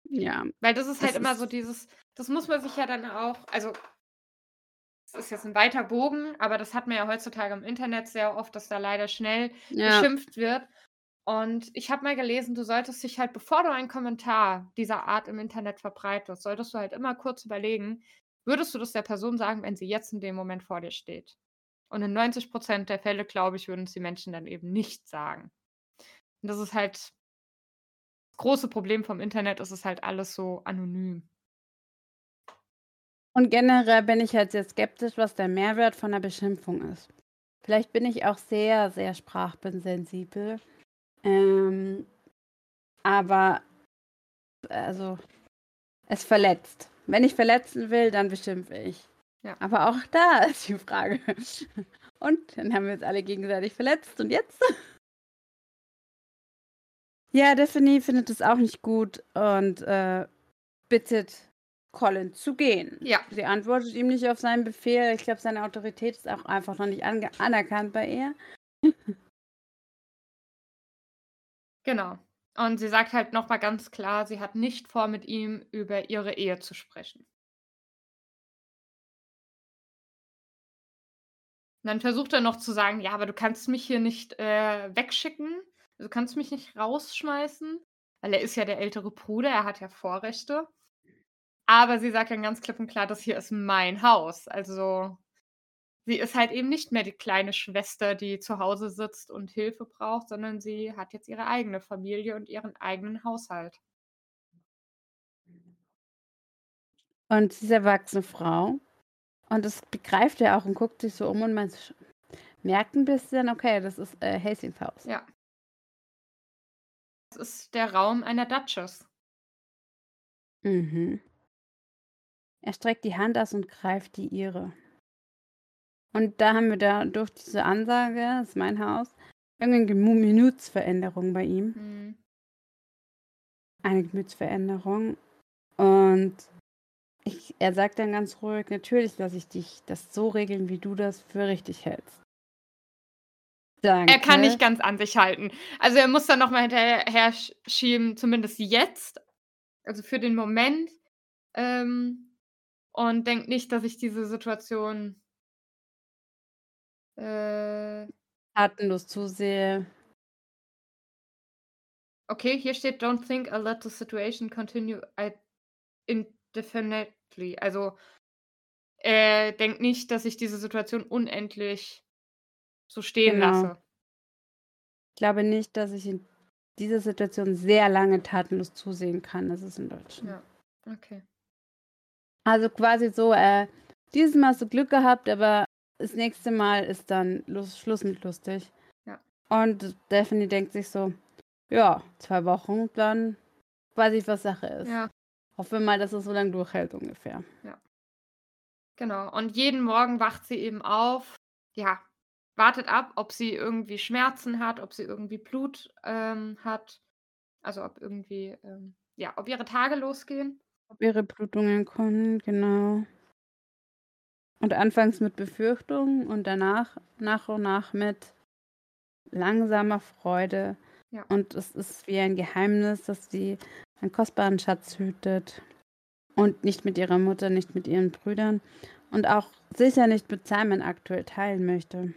Ja. Weil das ist halt das immer ist so dieses, das muss man sich ja dann auch, also das ist jetzt ein weiter Bogen, aber das hat man ja heutzutage im Internet sehr oft, dass da leider schnell ja. beschimpft wird. Und ich habe mal gelesen, du solltest dich halt, bevor du einen Kommentar dieser Art im Internet verbreitest, solltest du halt immer kurz überlegen, würdest du das der Person sagen, wenn sie jetzt in dem Moment vor dir steht? Und in 90 Prozent der Fälle, glaube ich, würden es die Menschen dann eben nicht sagen. Und das ist halt das große Problem vom Internet, ist es halt alles so anonym. Und generell bin ich halt sehr skeptisch, was der Mehrwert von der Beschimpfung ist. Vielleicht bin ich auch sehr, sehr sprachbensensibel. Ähm, aber also es verletzt. Wenn ich verletzen will, dann beschimpfe ich. Ja. Aber auch da ist die Frage. Und dann haben wir uns alle gegenseitig verletzt und jetzt? Ja, Daphne findet es auch nicht gut und äh, bittet Colin zu gehen. Ja. Sie antwortet ihm nicht auf seinen Befehl. Ich glaube, seine Autorität ist auch einfach noch nicht anerkannt bei ihr. genau. Und sie sagt halt nochmal ganz klar, sie hat nicht vor, mit ihm über ihre Ehe zu sprechen. Und dann versucht er noch zu sagen, ja, aber du kannst mich hier nicht äh, wegschicken. Du kannst mich nicht rausschmeißen, weil er ist ja der ältere Bruder, er hat ja Vorrechte. Aber sie sagt dann ganz klipp und klar, das hier ist mein Haus. Also sie ist halt eben nicht mehr die kleine Schwester, die zu Hause sitzt und Hilfe braucht, sondern sie hat jetzt ihre eigene Familie und ihren eigenen Haushalt. Und diese erwachsene Frau, und das begreift er auch und guckt sich so um und man merkt ein bisschen, okay, das ist äh, Hastings Haus. Ja. Das ist der Raum einer Duchess. Mhm. Er streckt die Hand aus und greift die ihre. Und da haben wir da durch diese Ansage, das ist mein Haus, irgendeine Gemütsveränderung bei ihm. Mhm. Eine Gemütsveränderung. Und ich, er sagt dann ganz ruhig, natürlich lasse ich dich das so regeln, wie du das für richtig hältst. Danke. Er kann nicht ganz an sich halten. Also er muss dann nochmal hinterher schieben, zumindest jetzt, also für den Moment, ähm, und denkt nicht, dass ich diese Situation äh, tatenlos zusehe. Okay, hier steht, don't think I'll let the situation continue indefinitely. Also, er denkt nicht, dass ich diese Situation unendlich so stehen genau. lasse. Ich glaube nicht, dass ich in dieser Situation sehr lange tatenlos zusehen kann. Das ist in Deutschland. Ja, okay. Also quasi so, äh, dieses Mal hast du Glück gehabt, aber das nächste Mal ist dann Lust, Schluss mit lustig. Ja. Und Daphne denkt sich so, ja, zwei Wochen, dann weiß ich, was Sache ist. Ja. Hoffe mal, dass es so lange durchhält ungefähr. Ja. Genau. Und jeden Morgen wacht sie eben auf, ja, wartet ab, ob sie irgendwie Schmerzen hat, ob sie irgendwie Blut ähm, hat. Also ob irgendwie, ähm, ja, ob ihre Tage losgehen. Ob ihre Blutungen kommen, genau. Und anfangs mit Befürchtung und danach nach und nach mit langsamer Freude. Ja. Und es ist wie ein Geheimnis, dass sie einen kostbaren Schatz hütet. Und nicht mit ihrer Mutter, nicht mit ihren Brüdern. Und auch sicher nicht mit Simon aktuell teilen möchte.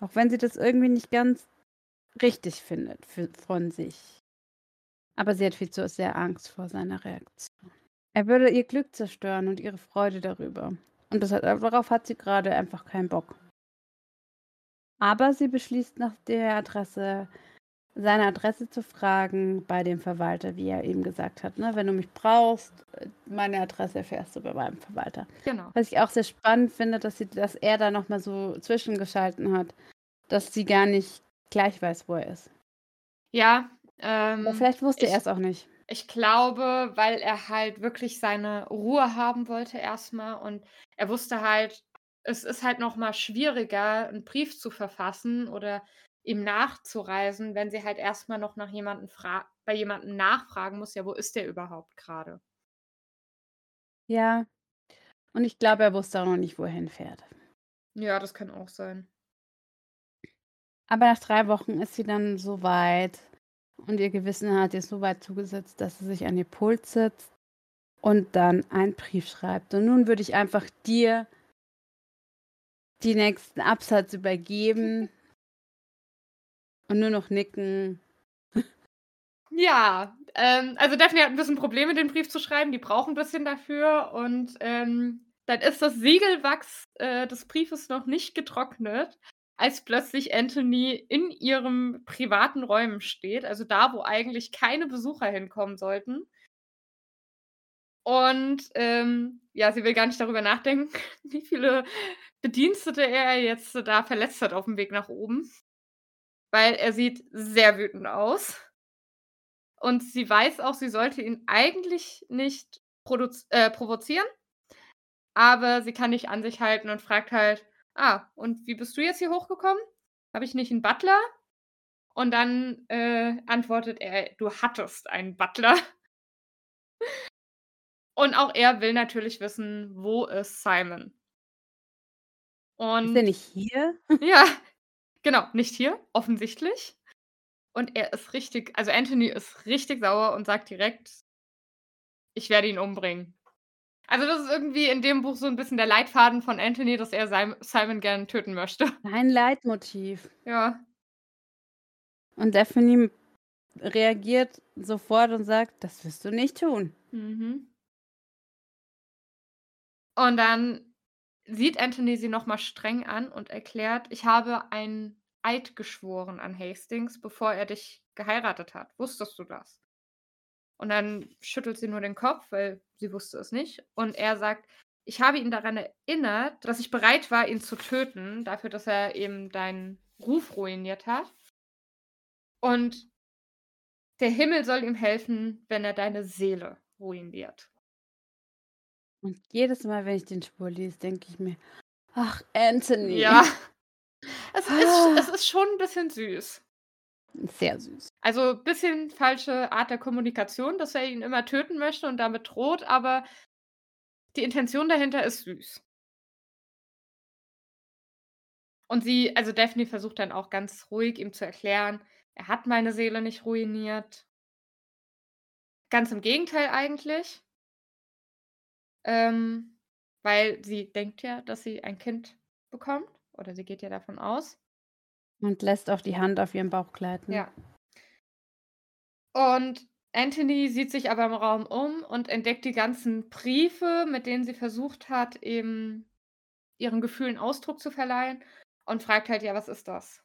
Auch wenn sie das irgendwie nicht ganz richtig findet für, von sich. Aber sie hat viel zu sehr Angst vor seiner Reaktion. Er würde ihr Glück zerstören und ihre Freude darüber. Und das hat, darauf hat sie gerade einfach keinen Bock. Aber sie beschließt nach der Adresse, seine Adresse zu fragen bei dem Verwalter, wie er eben gesagt hat. Ne? Wenn du mich brauchst, meine Adresse erfährst du bei meinem Verwalter. Genau. Was ich auch sehr spannend finde, dass, sie, dass er da nochmal so zwischengeschalten hat, dass sie gar nicht gleich weiß, wo er ist. Ja, ähm, Aber vielleicht wusste er es auch nicht. Ich glaube, weil er halt wirklich seine Ruhe haben wollte erstmal und er wusste halt, es ist halt noch mal schwieriger, einen Brief zu verfassen oder ihm nachzureisen, wenn sie halt erstmal noch nach jemanden bei jemandem nachfragen muss, ja, wo ist der überhaupt gerade? Ja. Und ich glaube, er wusste auch noch nicht, wo er hinfährt. Ja, das kann auch sein. Aber nach drei Wochen ist sie dann so weit und ihr Gewissen hat ihr so weit zugesetzt, dass sie sich an ihr Pult sitzt und dann einen Brief schreibt. Und nun würde ich einfach dir die nächsten Absatz übergeben und nur noch nicken. Ja, ähm, also Daphne hat ein bisschen Probleme, den Brief zu schreiben. Die brauchen ein bisschen dafür. Und ähm, dann ist das Siegelwachs äh, des Briefes noch nicht getrocknet, als plötzlich Anthony in ihrem privaten Räumen steht, also da, wo eigentlich keine Besucher hinkommen sollten. Und ähm, ja, sie will gar nicht darüber nachdenken, wie viele Bedienstete er jetzt da verletzt hat auf dem Weg nach oben. Weil er sieht sehr wütend aus. Und sie weiß auch, sie sollte ihn eigentlich nicht äh, provozieren. Aber sie kann nicht an sich halten und fragt halt, ah, und wie bist du jetzt hier hochgekommen? Habe ich nicht einen Butler? Und dann äh, antwortet er, du hattest einen Butler. und auch er will natürlich wissen, wo ist Simon? Und ist er nicht hier? ja, genau, nicht hier, offensichtlich. Und er ist richtig, also Anthony ist richtig sauer und sagt direkt, ich werde ihn umbringen. Also das ist irgendwie in dem Buch so ein bisschen der Leitfaden von Anthony, dass er Simon gern töten möchte. Ein Leitmotiv. Ja. Und Daphne reagiert sofort und sagt, das wirst du nicht tun. Mhm. Und dann sieht Anthony sie nochmal streng an und erklärt, ich habe einen Eid geschworen an Hastings, bevor er dich geheiratet hat. Wusstest du das? Und dann schüttelt sie nur den Kopf, weil sie wusste es nicht. Und er sagt, ich habe ihn daran erinnert, dass ich bereit war, ihn zu töten, dafür, dass er eben deinen Ruf ruiniert hat. Und der Himmel soll ihm helfen, wenn er deine Seele ruiniert. Und jedes Mal, wenn ich den Spur lese, denke ich mir, ach, Anthony. Ja. Es, ah. ist, es ist schon ein bisschen süß. Sehr süß. Also ein bisschen falsche Art der Kommunikation, dass er ihn immer töten möchte und damit droht, aber die Intention dahinter ist süß. Und sie, also Daphne versucht dann auch ganz ruhig ihm zu erklären, er hat meine Seele nicht ruiniert. Ganz im Gegenteil eigentlich. Ähm, weil sie denkt ja, dass sie ein Kind bekommt. Oder sie geht ja davon aus. Und lässt auch die Hand auf ihren Bauch gleiten. Ja. Und Anthony sieht sich aber im Raum um und entdeckt die ganzen Briefe, mit denen sie versucht hat, eben ihren Gefühlen Ausdruck zu verleihen und fragt halt, ja, was ist das?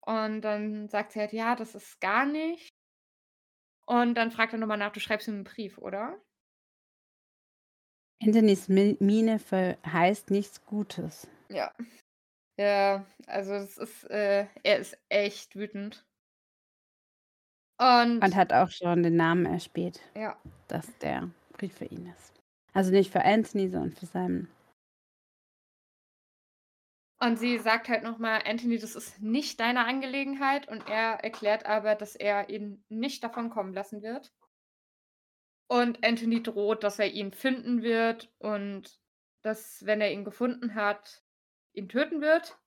Und dann sagt sie halt, ja, das ist gar nicht. Und dann fragt er nochmal nach, du schreibst ihm einen Brief, oder? Anthonys Miene verheißt nichts Gutes. Ja. Ja, also es ist, äh, er ist echt wütend. Und, Und hat auch schon den Namen erspäht, ja. dass der Brief für ihn ist. Also nicht für Anthony, sondern für Simon. Und sie sagt halt nochmal, Anthony, das ist nicht deine Angelegenheit. Und er erklärt aber, dass er ihn nicht davon kommen lassen wird. Und Anthony droht, dass er ihn finden wird und dass, wenn er ihn gefunden hat, ihn töten wird.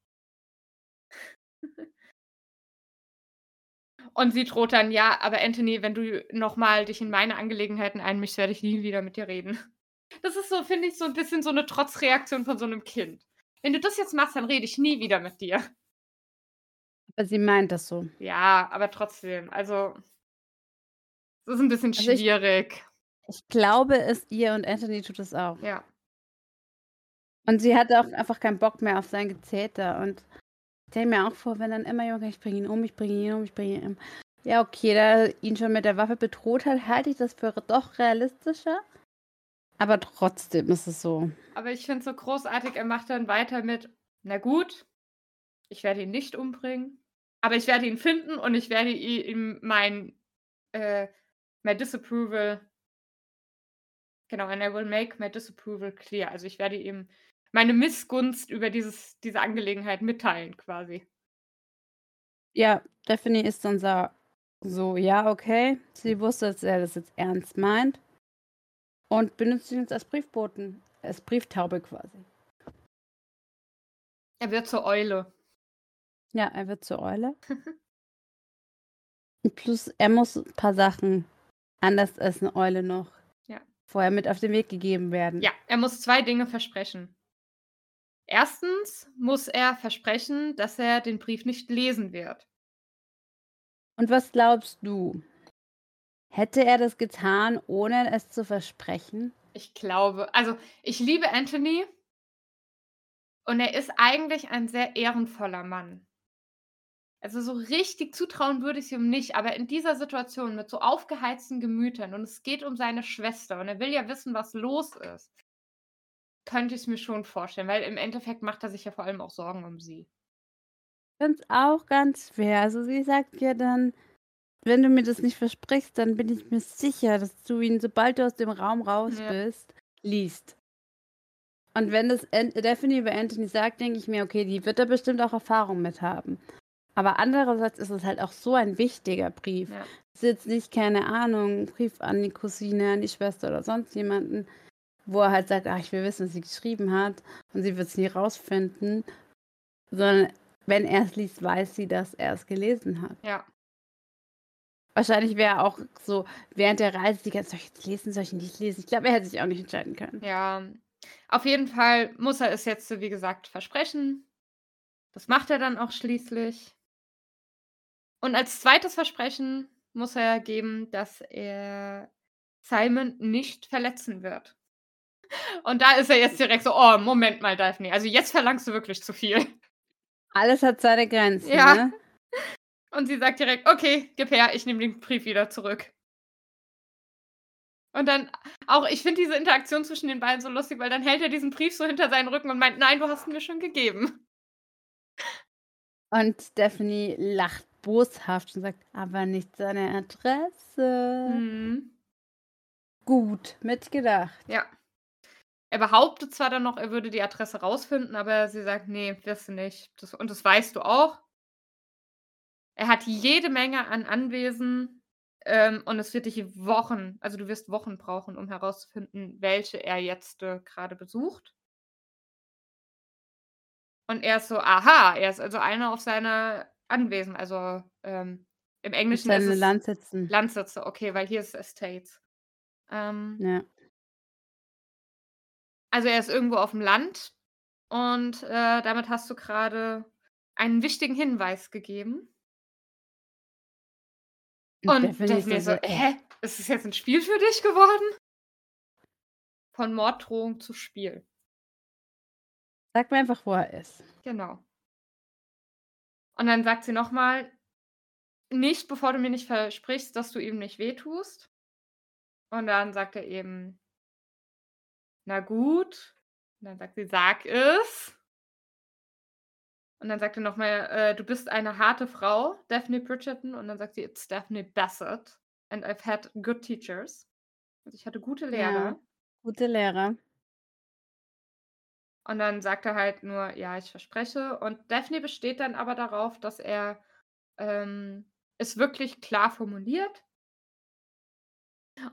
Und sie droht dann, ja, aber Anthony, wenn du nochmal dich in meine Angelegenheiten einmischst, werde ich nie wieder mit dir reden. Das ist so, finde ich, so ein bisschen so eine Trotzreaktion von so einem Kind. Wenn du das jetzt machst, dann rede ich nie wieder mit dir. Aber sie meint das so. Ja, aber trotzdem, also. Das ist ein bisschen also schwierig. Ich, ich glaube es ihr und Anthony tut es auch. Ja. Und sie hatte auch einfach keinen Bock mehr auf sein Gezeter. Und ich denke mir auch vor, wenn dann immer jemand, ich bringe ihn um, ich bringe ihn um, ich bringe ihn um. Ja, okay, da ihn schon mit der Waffe bedroht hat, halte ich das für doch realistischer. Aber trotzdem ist es so. Aber ich finde es so großartig, er macht dann weiter mit, na gut, ich werde ihn nicht umbringen, aber ich werde ihn finden und ich werde ihm mein, äh, my disapproval, genau, and I will make my disapproval clear. Also ich werde ihm meine Missgunst über dieses, diese Angelegenheit mitteilen, quasi. Ja, Daphne ist dann so so: „Ja, okay.“ Sie wusste, dass er das jetzt ernst meint und benutzt ihn jetzt als Briefboten als Brieftaube quasi. Er wird zur Eule. Ja, er wird zur Eule. Plus, er muss 'n paar Sachen anders als 'ne Eule noch Ja. vorher mit auf den Weg gegeben werden. Ja, er muss 2 Dinge versprechen. Erstens muss er versprechen, dass er den Brief nicht lesen wird. Und was glaubst du? Hätte er das getan, ohne es zu versprechen? Ich glaube also, ich liebe Anthony und er ist eigentlich ein sehr ehrenvoller Mann. Also, so richtig zutrauen würde ich's ihm nicht, aber in dieser Situation mit so aufgeheizten Gemütern und es geht um seine Schwester und er will ja wissen, was los ist könnte ich's mir schon vorstellen, weil im Endeffekt macht er sich ja vor allem auch Sorgen um sie. Ich finde es auch ganz fair. Also, sie sagt ja dann: „Wenn du mir das nicht versprichst, dann bin ich mir sicher, dass du ihn, sobald du aus dem Raum raus Ja. bist, liest.“ Und wenn das An Daphne über Anthony sagt, denke ich mir: „Okay, die wird da bestimmt auch Erfahrung mit haben.“ Aber andererseits ist es halt auch so ein wichtiger Brief. Ja. Es ist jetzt nicht, keine Ahnung, Brief an die Cousine, an die Schwester oder sonst jemanden, wo er halt sagt: „Ah, ich will wissen, was sie geschrieben hat“ und sie wird's nie rausfinden, sondern wenn er's liest, weiß sie, dass er es gelesen hat. Ja. Wahrscheinlich wäre er auch so während der Reise die ganze Zeit: „Soll ich jetzt lesen, soll ich nicht lesen?“ Ich glaube, er hätte sich auch nicht entscheiden können. Ja, auf jeden Fall muss er es jetzt, wie gesagt, versprechen. Das macht er dann auch schließlich. Und als 2. Versprechen muss er geben, dass er Simon nicht verletzen wird. Und da ist er jetzt direkt so: „Oh, Moment mal, Daphne, also jetzt verlangst du wirklich zu viel.“ Alles hat seine Grenzen, Ja. ne? Und sie sagt direkt: „Okay, gib her, ich nehme den Brief wieder zurück.“ Und dann auch ich finde diese Interaktion zwischen den beiden so lustig, weil dann hält er diesen Brief so hinter seinen Rücken und meint: „Nein, du hast ihn mir schon gegeben.“ Und Daphne lacht boshaft und sagt: „Aber nicht seine Adresse.“ Mhm. Gut mitgedacht. Ja. Er behauptet zwar dann noch, er würde die Adresse rausfinden, aber sie sagt: „Ne, wirst du nicht. Das und das weißt du auch.“ Er hat jede Menge an Anwesen, ähm, und es wird dich Wochen also, du wirst Wochen brauchen, um herauszufinden, welche er jetzt, äh, grade besucht. Und er ist so: „Aha, er ist also einer auf seiner Anwesen.“ Also, ähm, im Englischen ist seine es Landsitzen. Landsitze, okay, weil hier ist Estates. Ähm Ja. Also, er ist irgendwo auf'm Land und, äh, damit hast du grade einen wichtigen Hinweis gegeben. Und Daphne dann so: „Äh“ „Hä? Ist das jetzt 'n Spiel für dich geworden?“ Von Morddrohung zu Spiel. Sag mir einfach, wo er ist. Genau. Und dann sagt sie noch mal: „Nicht, bevor du mir nicht versprichst, dass du ihm nicht wehtust.“ Und dann sagt er eben „Na gut.“ Und dann sagt sie: „Sag es.“ Und dann sagt er noch mal, äh: „Du bist eine harte Frau, Daphne Bridgerton.“ Und dann sagt sie: „It's Daphne Bassett and I've had good teachers.“ Also, ich hatte gute Ja, Lehrer. gute Lehrer. Und dann sagt er halt nur: „Ja, ich verspreche.“ Und Daphne besteht dann aber darauf, dass er, ähm, es wirklich klar formuliert.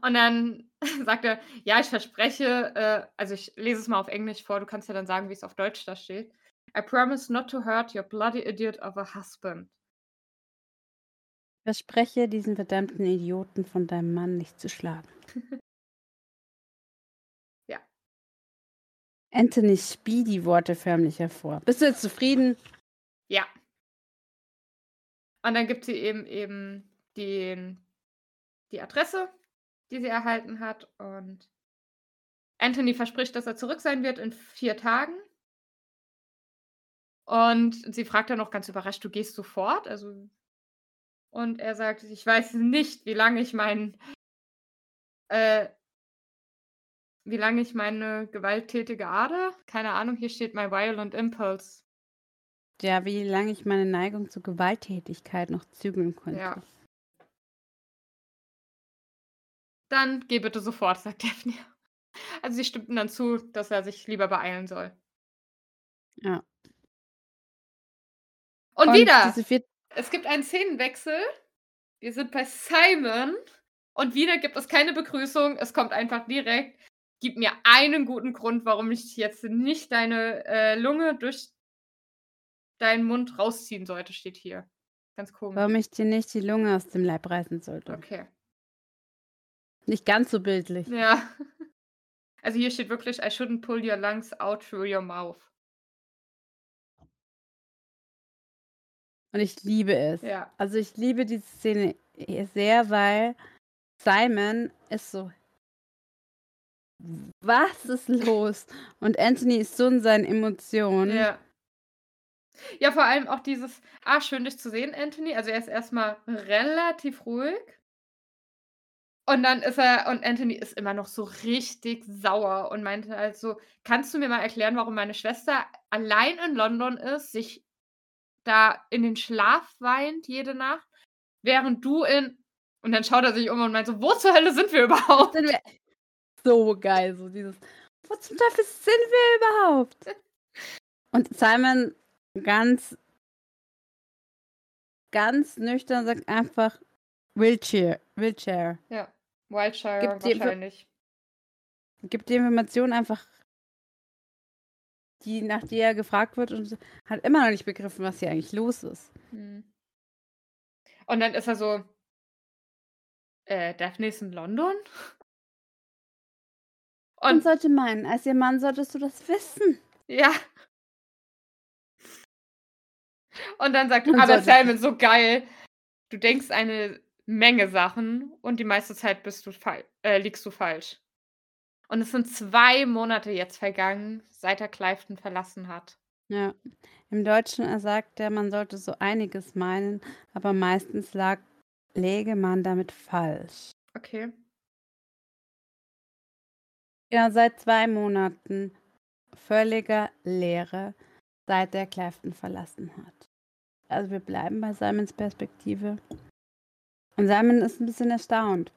Und dann sagt er: „Ja, ich verspreche, äh“ also, ich lese es mal auf Englisch vor, du kannst ja dann sagen, wie's auf Deutsch da steht. „I promise not to hurt your bloody idiot of a husband.“ Verspreche, diesen verdammten Idioten von deinem Mann nicht zu schlagen. Ja. Anthony spie die Worte förmlich hervor. Bist du jetzt zufrieden? Ja. Und dann gibt sie ihm eben den die Adresse, die sie erhalten hat und Anthony verspricht, dass er zurück sein wird in 4 Tagen. Und sie fragt dann auch ganz überrascht: „Du gehst sofort?“ Also und er sagt: „Ich weiß nicht, wie lange ich mein“ äh „wie lange ich meine gewalttätige Ader“ keine Ahnung, hier steht „my violent impulse“. Ja, wie lange ich meine Neigung zur Gewalttätigkeit noch zügeln konnte. Ja. „Dann geh bitte sofort“, sagt Daphne. Also, sie stimmt ihm dann zu, dass er sich lieber beeilen soll. Ja. Und Und wieder Es gibt einen Szenenwechsel. Wir sind bei Simon und wieder gibt es keine Begrüßung. Es kommt einfach direkt. Gib mir einen guten Grund, warum ich jetzt nicht deine äh, Lunge durch deinen Mund rausziehen sollte, steht hier. Ganz komisch. Warum ich dir nicht die Lunge aus dem Leib reißen sollte. Okay. Nicht ganz so bildlich. Ja. Also hier steht wirklich, I shouldn't pull your lungs out through your mouth. Und ich liebe es. Ja. Also ich liebe diese Szene sehr, weil Simon ist so, was ist los? Und Anthony ist so in seinen Emotionen. Ja. Ja, vor allem auch dieses, ah, schön dich zu sehen, Anthony. Also er ist erstmal relativ ruhig. Und dann ist er, und Anthony ist immer noch so richtig sauer und meinte halt so, kannst du mir mal erklären, warum meine Schwester allein in London ist, sich da in den Schlaf weint jede Nacht, während du in. Und dann schaut er sich um und meint so, wo zur Hölle sind wir überhaupt? Sind wir so geil, so dieses, wo zum Teufel sind wir überhaupt? Und Simon ganz, ganz nüchtern sagt einfach Wheelchair. Wheelchair. Ja, Wildshire Gibt wahrscheinlich. Gibt die Information einfach, die nach der er gefragt wird und hat immer noch nicht begriffen, was hier eigentlich los ist. Hm. Und dann ist er so, äh, Daphne ist in London? Man Und sollte meinen, als ihr Mann solltest du das wissen. ja. Und dann sagt Man aber sollte- Simon so geil, du denkst eine Menge Sachen und die meiste Zeit bist du äh, liegst du falsch. Und es sind zwei Monate jetzt vergangen, seit er Clifton verlassen hat. Ja. Im Deutschen sagt er, man sollte so einiges meinen, aber meistens lag, läge man damit falsch. Okay. Ja, seit zwei Monaten völliger Leere, seit er Clifton verlassen hat. Also wir bleiben bei Simons Perspektive. Und Simon ist ein bisschen erstaunt,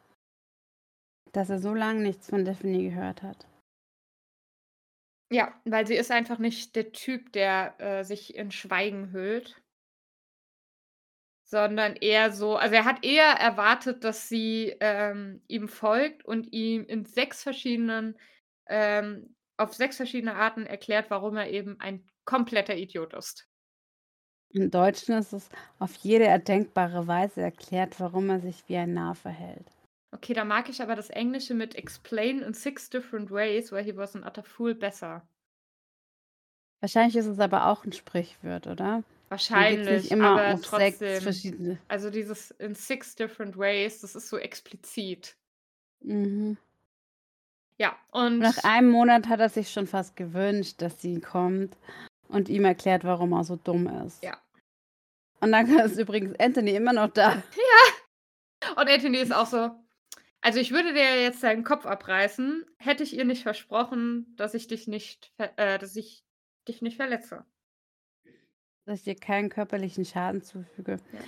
dass er so lange nichts von Daphne gehört hat. Ja, weil sie ist einfach nicht der Typ, der äh, sich in Schweigen hüllt. Sondern eher so, also er hat eher erwartet, dass sie ähm, ihm folgt und ihm in sechs verschiedenen, ähm, auf sechs verschiedene Arten erklärt, warum er eben ein kompletter Idiot ist. Im Deutschen ist es auf jede erdenkbare Weise erklärt, warum er sich wie ein Narr verhält. Okay, da mag ich aber das Englische mit explain in six different ways where he was an utter fool besser. Wahrscheinlich ist es aber auch ein Sprichwort, oder? Wahrscheinlich, immer aber sechs trotzdem. verschiedene. Also dieses in six different ways, das ist so explizit. Mhm. Ja, und Nach einem Monat hat er sich schon fast gewünscht, dass sie kommt und ihm erklärt, warum er so dumm ist. Ja. Und dann ist übrigens Anthony immer noch da. Und Anthony ist auch so. Also ich würde dir jetzt deinen Kopf abreißen, hätte ich ihr nicht versprochen, dass ich dich nicht, äh, dass ich dich nicht verletze. dass ich dir keinen körperlichen Schaden zufüge. Ja.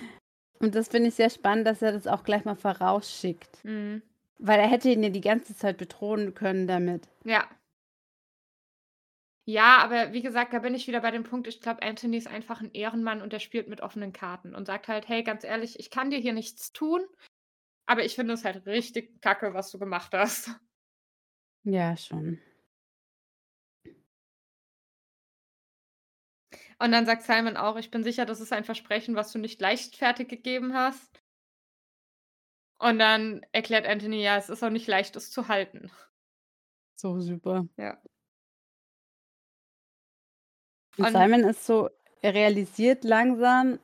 Und das finde ich sehr spannend, dass er das auch gleich mal vorausschickt. Mhm. Weil er hätte ihn ja die ganze Zeit bedrohen können damit. Ja. Ja, aber wie gesagt, da bin ich wieder bei dem Punkt, ich glaube, Anthony ist einfach ein Ehrenmann und der spielt mit offenen Karten und sagt halt, hey, ganz ehrlich, ich kann dir hier nichts tun, aber ich finde es halt richtig kacke, was du gemacht hast. Ja, schon. Und dann sagt Simon auch, ich bin sicher, das ist ein Versprechen, was du nicht leichtfertig gegeben hast. Und dann erklärt Anthony, ja, es ist auch nicht leicht, es zu halten. So super. Ja. Und Und- Simon ist so, er realisiert langsam,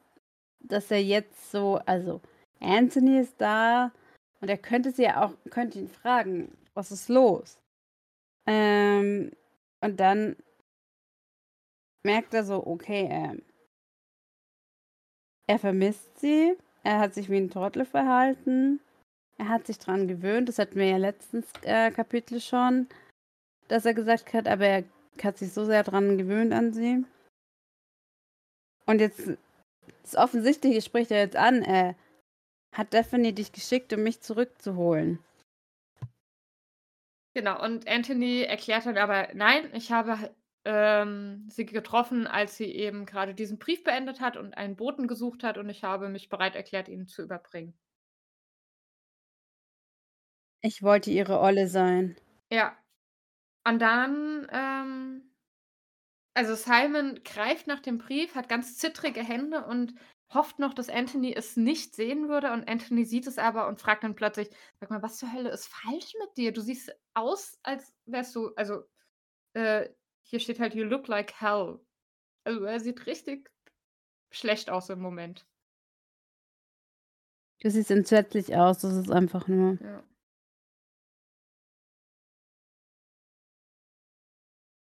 dass er jetzt so, also Anthony ist da und er könnte sie ja auch, könnte ihn fragen, was ist los? Ähm, und dann merkt er so, okay, ähm, er vermisst sie, er hat sich wie ein Trottel verhalten, er hat sich dran gewöhnt, das hatten wir ja letztens äh, Kapitel schon, dass er gesagt hat, aber er hat sich so sehr dran gewöhnt an sie. Und jetzt, das Offensichtliche spricht er jetzt an, äh, hat Daphne dich geschickt, um mich zurückzuholen. Genau, und Anthony erklärt dann aber, nein, ich habe ähm, sie getroffen, als sie eben gerade diesen Brief beendet hat und einen Boten gesucht hat und ich habe mich bereit erklärt, ihn zu überbringen. Ich wollte ihre Olle sein. Ja. Und dann, ähm also Simon greift nach dem Brief, hat ganz zittrige Hände und hofft noch, dass Anthony es nicht sehen würde und Anthony sieht es aber und fragt dann plötzlich: „Sag mal, was zur Hölle ist falsch mit dir? Du siehst aus, als wärst du“ also, äh, hier steht halt: „You look like hell.“ Also, er sieht richtig schlecht aus im Moment. Du siehst entsetzlich aus, das ist einfach nur Ja.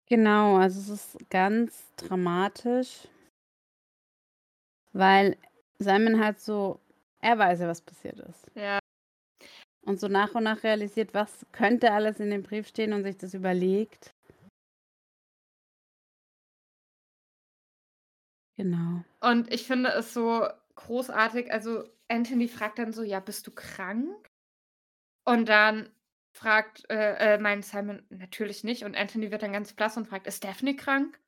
Genau, also es ist ganz dramatisch. Weil Simon halt so er weiß ja, was passiert ist. Ja. Und so nach und nach realisiert, was könnte alles in dem Brief stehen und sich das überlegt. Genau. Und ich finde es so großartig, also Anthony fragt dann so: „Ja, bist du krank?“ Und dann fragt, äh, äh, meint Simon: „Natürlich nicht.“ Und Anthony wird dann ganz blass und fragt: „Ist Daphne krank?“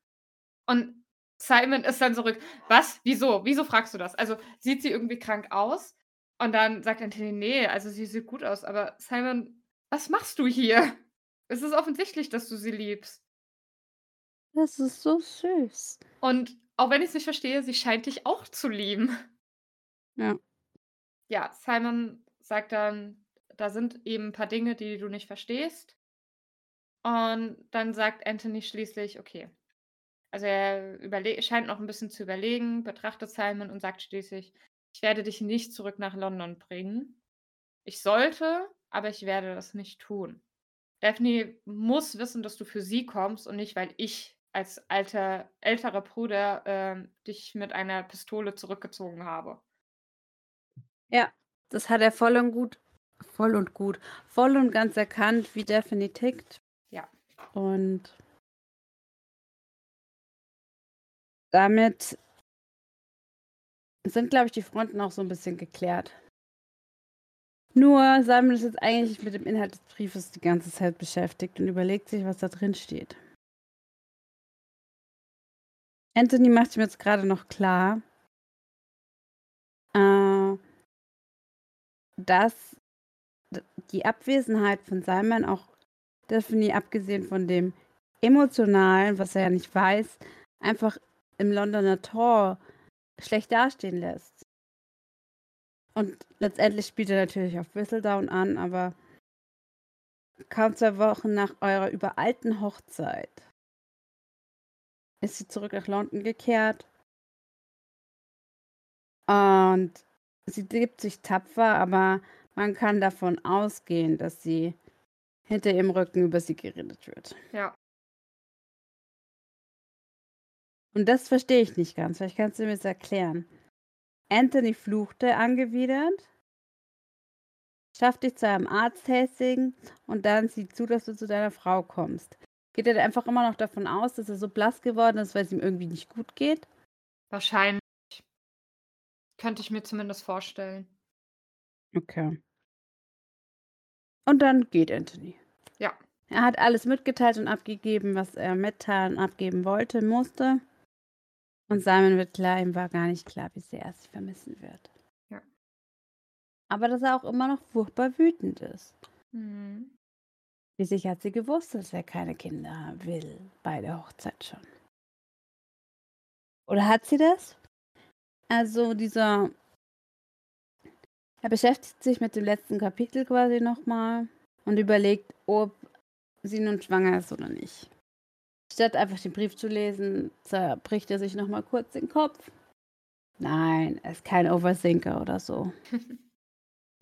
Und Simon ist dann zurück: „Was? Wieso? Wieso fragst du das? Also, sieht sie irgendwie krank aus?“ Und dann sagt Anthony: „Ne, also sie sieht gut aus.“ Aber Simon, was machst du hier? Es ist offensichtlich, dass du sie liebst. Das ist so süß. Und auch wenn ich's nicht verstehe, sie scheint dich auch zu lieben. Ja. Ja, Simon sagt dann: „Da sind eben 'n paar Dinge, die du nicht verstehst.“ Und dann sagt Anthony schließlich: „Okay.“ Also, er scheint noch 'n bisschen zu überlegen, betrachtet Simon und sagt schließlich: „Ich werde dich nicht zurück nach London bringen. Ich sollte, aber ich werde das nicht tun. Daphne muss wissen, dass du für sie kommst und nicht, weil ich als alter älterer Bruder, ähm, dich mit einer Pistole zurückgezogen habe.“ Ja, das hat er voll und gut voll und gut voll und ganz erkannt, wie Daphne tickt. Ja. Und damit sind, glaube ich, die Fronten auch so 'n bisschen geklärt. Nur Simon ist jetzt eigentlich mit dem Inhalt des Briefes die ganze Zeit beschäftigt und überlegt sich, was da drin steht. Anthony macht ihm jetzt grade noch klar äh dass die Abwesenheit von Simon auch Daphne, abgesehen von dem Emotionalen, was er ja nicht weiß, einfach im Londoner Tor schlecht dastehen lässt. Und letztendlich spielt er natürlich auf Whistledown an, aber kaum 2 Wochen nach eurer übereilten Hochzeit ist sie zurück nach London gekehrt. Und sie gibt sich tapfer, aber man kann davon ausgehen, dass sie hinter ihrem Rücken über sie geredet wird. Ja. Und das verstehe ich nicht ganz. Vielleicht kannst du mir das erklären. Anthony fluchte angewidert schafft dich zu einem Arzttätigen und dann sieh zu, dass du zu deiner Frau kommst. Geht er einfach immer noch davon aus, dass er so blass geworden ist, weil's ihm irgendwie nicht gut geht? Wahrscheinlich. Könnte ich mir zumindest vorstellen. Okay. Und dann geht Anthony. Ja. Er hat alles mitgeteilt und abgegeben, was er mitteilen und abgeben wollte musste. Und Simon wird klar, ihm war gar nicht klar, wie sehr er sie vermissen wird. Ja. Aber dass er auch immer noch furchtbar wütend ist. Mhm. Schließlich hat sie gewusst, dass er keine Kinder will, bei der Hochzeit schon. Oder hat sie das? Also, dieser er beschäftigt sich mit dem letzten Kapitel quasi noch mal und überlegt, ob sie nun schwanger ist oder nicht. Statt einfach den Brief zu lesen, zerbricht er sich noch mal kurz den Kopf. Nein, er ist kein Overthinker oder so.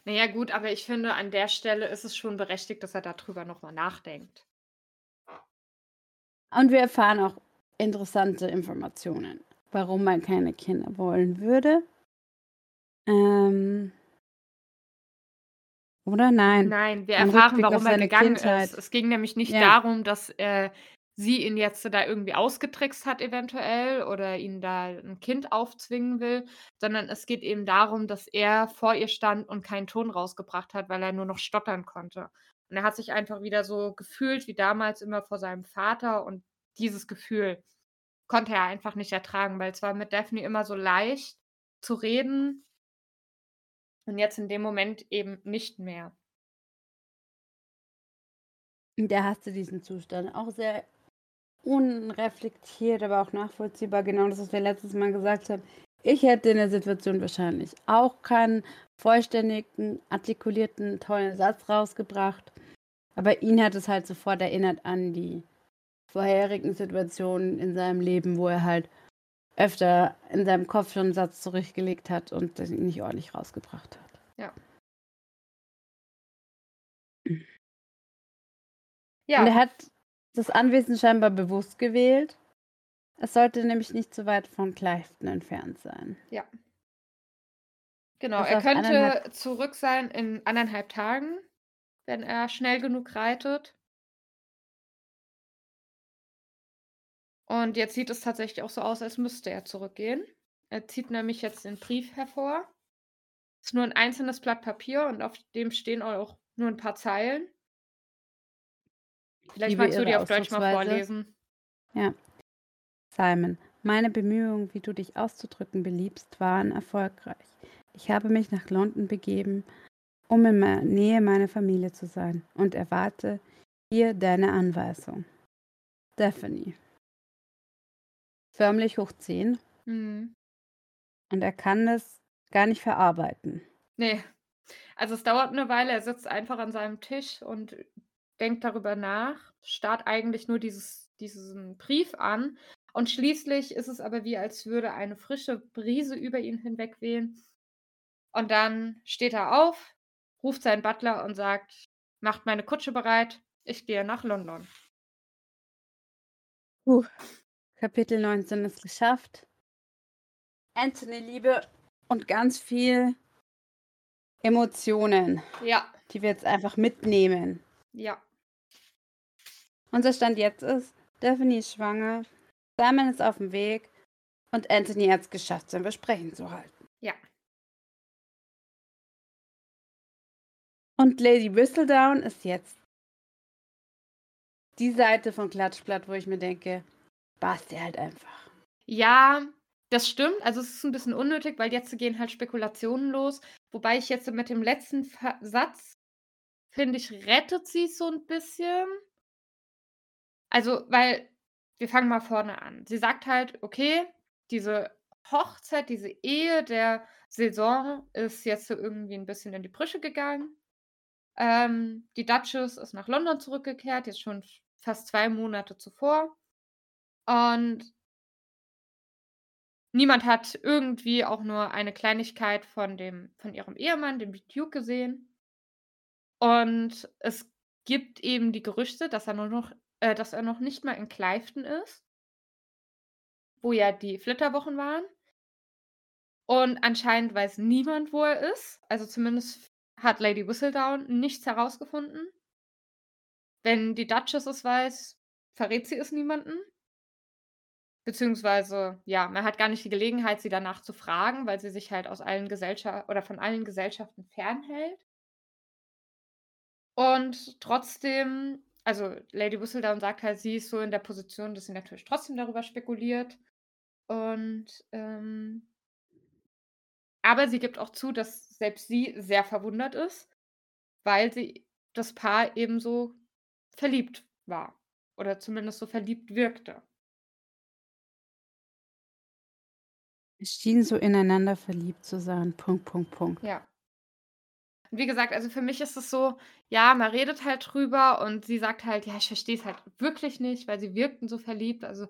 Na ja, gut, aber ich finde, an der Stelle ist es schon berechtigt, dass er da drüber noch mal nachdenkt. Und wir erfahren auch interessante Informationen, warum man keine Kinder wollen würde. Ähm oder nein? Nein, wir Ein erfahren, warum er gegangen Kindheit. ist. Es ging nämlich nicht Ja. darum, dass, äh, sie ihn jetzt da irgendwie ausgetrickst hat eventuell oder ihn da 'n Kind aufzwingen will, sondern es geht eben darum, dass er vor ihr stand und keinen Ton rausgebracht hat, weil er nur noch stottern konnte. Und er hat sich einfach wieder so gefühlt wie damals immer vor seinem Vater und dieses Gefühl konnte er einfach nicht ertragen, weil es war mit Daphne immer so leicht zu reden und jetzt in dem Moment eben nicht mehr. Der hasste diesen Zustand. Auch sehr unreflektiert, aber auch nachvollziehbar. Genau das, was wir letztes Mal gesagt haben. Ich hätte in der Situation wahrscheinlich auch keinen vollständigen, artikulierten, tollen Satz rausgebracht. Aber ihn hat es halt sofort erinnert an die vorherigen Situationen in seinem Leben, wo er halt öfter in seinem Kopf schon einen Satz zurückgelegt hat und ihn nicht ordentlich rausgebracht hat. Ja. Ja. Und er hat das Anwesen scheinbar bewusst gewählt. Es sollte nämlich nicht so weit von Clifton entfernt sein. Ja. Genau, er könnte zurück sein in anderthalb Tagen, wenn er schnell genug reitet. Und jetzt sieht es tatsächlich auch so aus, als müsste er zurückgehen. Er zieht nämlich jetzt den Brief hervor. Es ist nur ein einzelnes Blatt Papier und auf dem stehen auch nur ein paar Zeilen. Vielleicht magst du die auf Deutsch mal vorlesen. Ja. Simon, meine Bemühungen, wie du dich auszudrücken beliebst, waren erfolgreich. Ich habe mich nach London begeben, um in der Nähe meiner Familie zu sein und erwarte hier deine Anweisung. Stephanie. Förmlich hoch 10. Mhm. Und er kann das gar nicht verarbeiten. Nee. Also es dauert eine Weile, er sitzt einfach an seinem Tisch und denkt darüber nach, starrt eigentlich nur dieses, diesen Brief an und schließlich ist es aber wie, als würde eine frische Brise über ihn hinwegwehen. Und dann steht er auf, ruft seinen Butler und sagt, macht meine Kutsche bereit, ich gehe nach London. Uh, Kapitel 19 ist geschafft. Anthony Liebe und ganz viel Emotionen. Ja. Die wir jetzt einfach mitnehmen. Ja. Unser Stand jetzt ist, Daphne ist schwanger, Simon ist auf dem Weg und Anthony hat es geschafft, sein Versprechen zu halten. Ja. Und Lady Whistledown ist jetzt die Seite von Klatschblatt, wo ich mir denke, passt der halt einfach. Ja, das stimmt. Also es ist ein bisschen unnötig, weil jetzt gehen halt Spekulationen los. Wobei ich jetzt mit dem letzten Satz finde ich, rettet sie so ein bisschen. Also, weil wir fangen mal vorne an. Sie sagt halt: „Okay, diese Hochzeit, diese Ehe der Saison ist jetzt so irgendwie ein bisschen in die Brüche gegangen.“ Ähm, die Duchess ist nach London zurückgekehrt, jetzt schon fast zwei Monate zuvor. Und niemand hat irgendwie auch nur eine Kleinigkeit von dem von ihrem Ehemann, dem Duke, gesehen. Und es gibt eben die Gerüchte, dass er nur noch äh, dass er noch nicht mal in Clifton ist wo ja die Flitterwochen waren. Und anscheinend weiß niemand, wo er ist. Also zumindest hat Lady Whistledown nichts herausgefunden. Wenn die Duchess es weiß, verrät sie es niemanden. Beziehungsweise, ja, man hat gar nicht die Gelegenheit, sie danach zu fragen, weil sie sich halt aus allen Gesellschaften oder von allen Gesellschaften fernhält. Und trotzdem, also Lady Whistledown sagt halt, sie ist so in der Position, dass sie natürlich trotzdem darüber spekuliert. Und ähm, aber sie gibt auch zu, dass selbst sie sehr verwundert ist, weil sie das Paar ebenso verliebt war oder zumindest so verliebt wirkte. Es schien so ineinander verliebt zu sein. Punkt, Punkt, Punkt. Ja. Und wie gesagt, also für mich ist es so, ja, man redet halt drüber und sie sagt halt, ja, ich verstehe es halt wirklich nicht, weil sie wirkten so verliebt. Also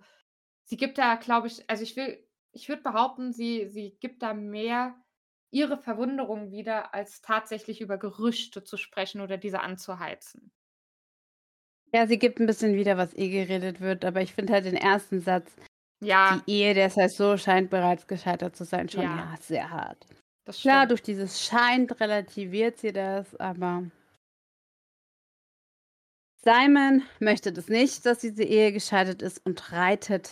sie gibt da, glaube ich, also ich will, ich würde behaupten, sie, sie gibt da mehr ihre Verwunderung wieder, als tatsächlich über Gerüchte zu sprechen oder diese anzuheizen. Ja, sie gibt ein bisschen wieder, was eh geredet wird, aber ich finde halt den ersten Satz, ja. die Ehe der heißt so scheint bereits gescheitert zu sein, schon ja, ja sehr hart. Klar, durch dieses scheint relativiert sie das, aber Simon möchte das nicht, dass diese Ehe gescheitert ist und reitet.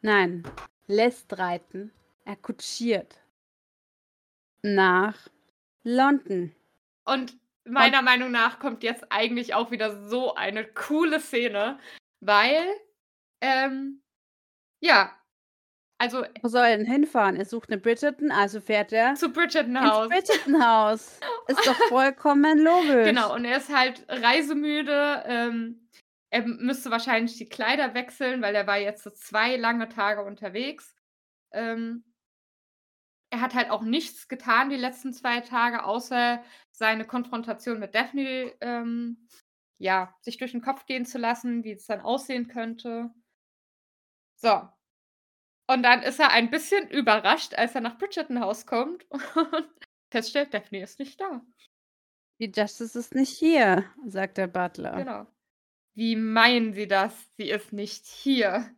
Nein, lässt reiten. Er kutschiert nach London. Und meiner und Meinung nach kommt jetzt eigentlich auch wieder so eine coole Szene, weil Ähm, ja, also Wo soll er denn hinfahren? Er sucht 'ne Bridgerton, also fährt er zu Bridgerton ins House. Bridgerton-Haus. Ist doch vollkommen logisch. Genau, und er ist halt reisemüde. Ähm, er müsste wahrscheinlich die Kleider wechseln, weil er war jetzt so 2 lange Tage unterwegs. Ähm er hat halt auch nichts getan die letzten 2 Tage, außer seine Konfrontation mit Daphne, ähm, ja, sich durch den Kopf gehen zu lassen, wie es dann aussehen könnte. So. Und dann ist er ein bisschen überrascht, als er nach Bridgerton House kommt und feststellt, Daphne ist nicht da. Die Justice ist nicht hier, sagt der Butler. Genau. Wie meinen Sie das? Sie ist nicht hier.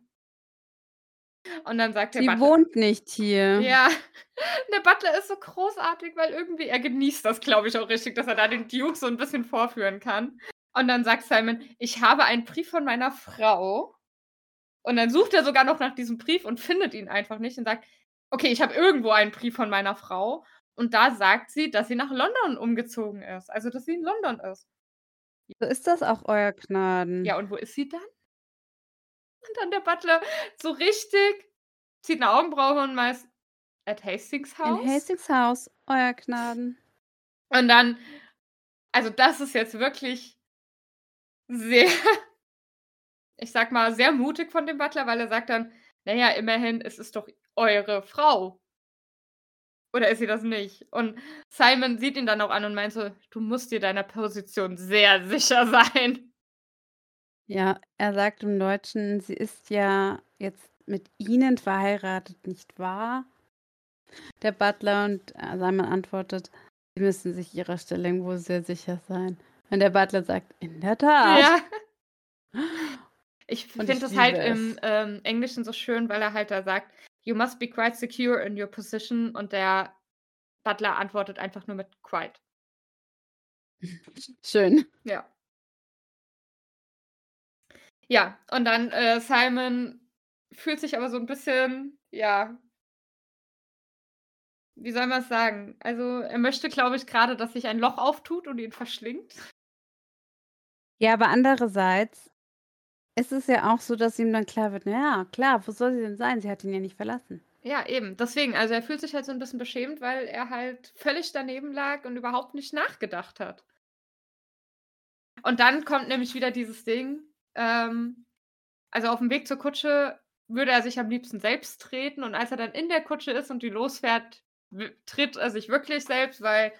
Und dann sagt der Sie Butler wohnt nicht hier. Ja, der Butler ist so großartig, weil irgendwie er genießt das, glaube ich, auch richtig, dass er da den Duke so 'n bisschen vorführen kann. Und dann sagt Simon: „Ich habe einen Brief von meiner Frau.“ Und dann sucht er sogar noch nach diesem Brief und findet ihn einfach nicht und sagt: „Okay, ich habe irgendwo einen Brief von meiner Frau.“ Und da sagt sie, dass sie nach London umgezogen ist, also, dass sie in London ist. So ist das auch, euer Gnaden. Ja, und wo ist sie dann? Und dann der Butler so richtig zieht 'ne Augenbraue und meint: „At Hastings In House?“ Hastings House, euer Gnaden. Und dann also, das ist jetzt wirklich sehr ich sage mal, sehr mutig von dem Butler, weil er sagt dann: „Na ja, immerhin, es ist doch eure Frau.“ Oder ist sie das nicht? Und Simon sieht ihn dann auch an und meint so: „Du musst dir deiner Position sehr sicher sein.“ Ja, er sagt im Deutschen: „Sie ist ja jetzt mit Ihnen verheiratet, nicht wahr?“ Der Butler und, äh, Simon antwortet: „Sie müssen sich Ihrer Stellung wohl sehr sicher sein.“ Und der Butler sagt: „In der Tat.“ Ja. Ich finde das halt es. im, ähm, Englischen so schön, weil er halt da sagt: „You must be quite secure in your position.“ Und der Butler antwortet einfach nur mit „quite“. Schön. Ja. Ja, und dann, äh, Simon fühlt sich aber so 'n bisschen, ja wie soll man's sagen? Also, er möchte, glaube ich, grade, dass sich ein Loch auftut und ihn verschlingt. Ja, aber andererseits ist es ja auch so, dass ihm dann klar wird: „Na ja, klar, wo soll sie denn sein? Sie hat ihn ja nicht verlassen.“ Ja, eben. Deswegen, also, er fühlt sich halt so 'n bisschen beschämt, weil er halt völlig daneben lag und überhaupt nicht nachgedacht hat. Und dann kommt nämlich wieder dieses Ding, ähm also, aufm Weg zur Kutsche würde er sich am liebsten selbst treten und als er dann in der Kutsche ist und die losfährt, tritt er sich wirklich selbst, weil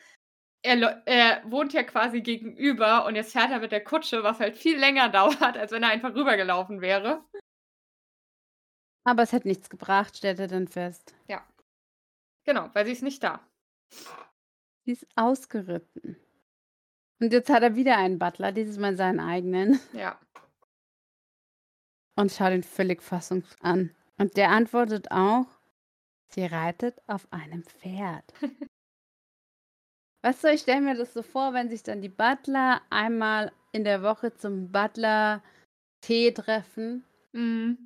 er er wohnt ja quasi gegenüber und jetzt fährt er mit der Kutsche, was halt viel länger dauert, als wenn er einfach rübergelaufen wäre. Aber es hätte nichts gebracht, stellt er dann fest. Ja. Genau, weil sie ist nicht da. Sie ist ausgeritten. Und jetzt hat er wieder einen Butler, dieses Mal seinen eigenen. Ja. Und schaut ihn völlig fassungs an. Und der antwortet auch: „Sie reitet auf einem Pferd.“ Weißt du, ich stelle mir das so vor, wenn sich dann die Butler einmal in der Woche zum Butler-Tee treffen. Mhm.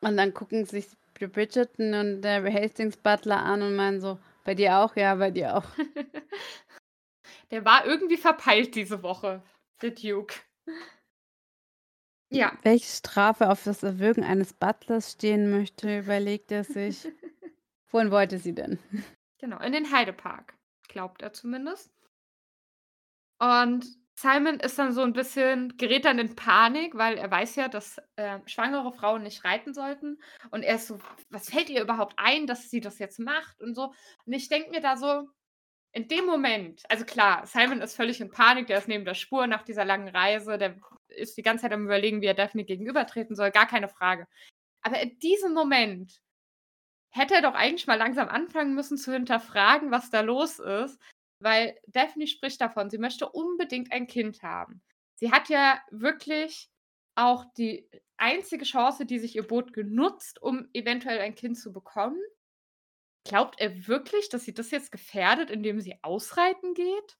Und dann gucken sich Bri Bridgerton und der Hastings Butler an und meinen so: „Bei dir auch?“ „Ja, bei dir auch.“ Der war irgendwie verpeilt diese Woche, der Duke. Ja. Welche Strafe auf das Erwürgen eines Butlers stehen möchte, überlegt er sich. Wohin wollte sie denn? Genau, in den Heidepark, glaubt er zumindest. Und Simon ist dann so 'n bisschen gerät dann in Panik, weil er weiß ja, dass, äh, schwangere Frauen nicht reiten sollten. Und er ist so: „Was fällt ihr überhaupt ein, dass sie das jetzt macht?“ und so. Und ich denke mir da so, in dem Moment also klar, Simon ist völlig in Panik, der ist neben der Spur nach dieser langen Reise, der ist die ganze Zeit am Überlegen, wie er Daphne gegenübertreten soll, gar keine Frage. Aber in diesem Moment hätte er doch eigentlich mal langsam anfangen müssen zu hinterfragen, was da los ist, weil Daphne spricht davon, sie möchte unbedingt ein Kind haben. Sie hat ja wirklich auch die einzige Chance, die sich ihr bot, genutzt, um eventuell ein Kind zu bekommen. Glaubt er wirklich, dass sie das jetzt gefährdet, indem sie ausreiten geht?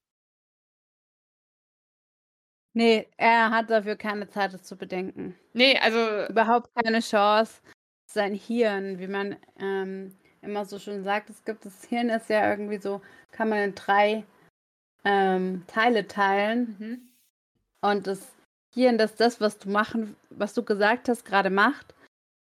Ne, er hat dafür keine Zeit, das zu bedenken. Ne, also Überhaupt keine Chance. Sein Hirn, wie man, ähm, immer so schön sagt, es gibt das Hirn ist ja irgendwie so kann man in 3, ähm, Teile teilen. Mhm. Und das Hirn, dass das, was du machen, was du gesagt hast, gerade macht,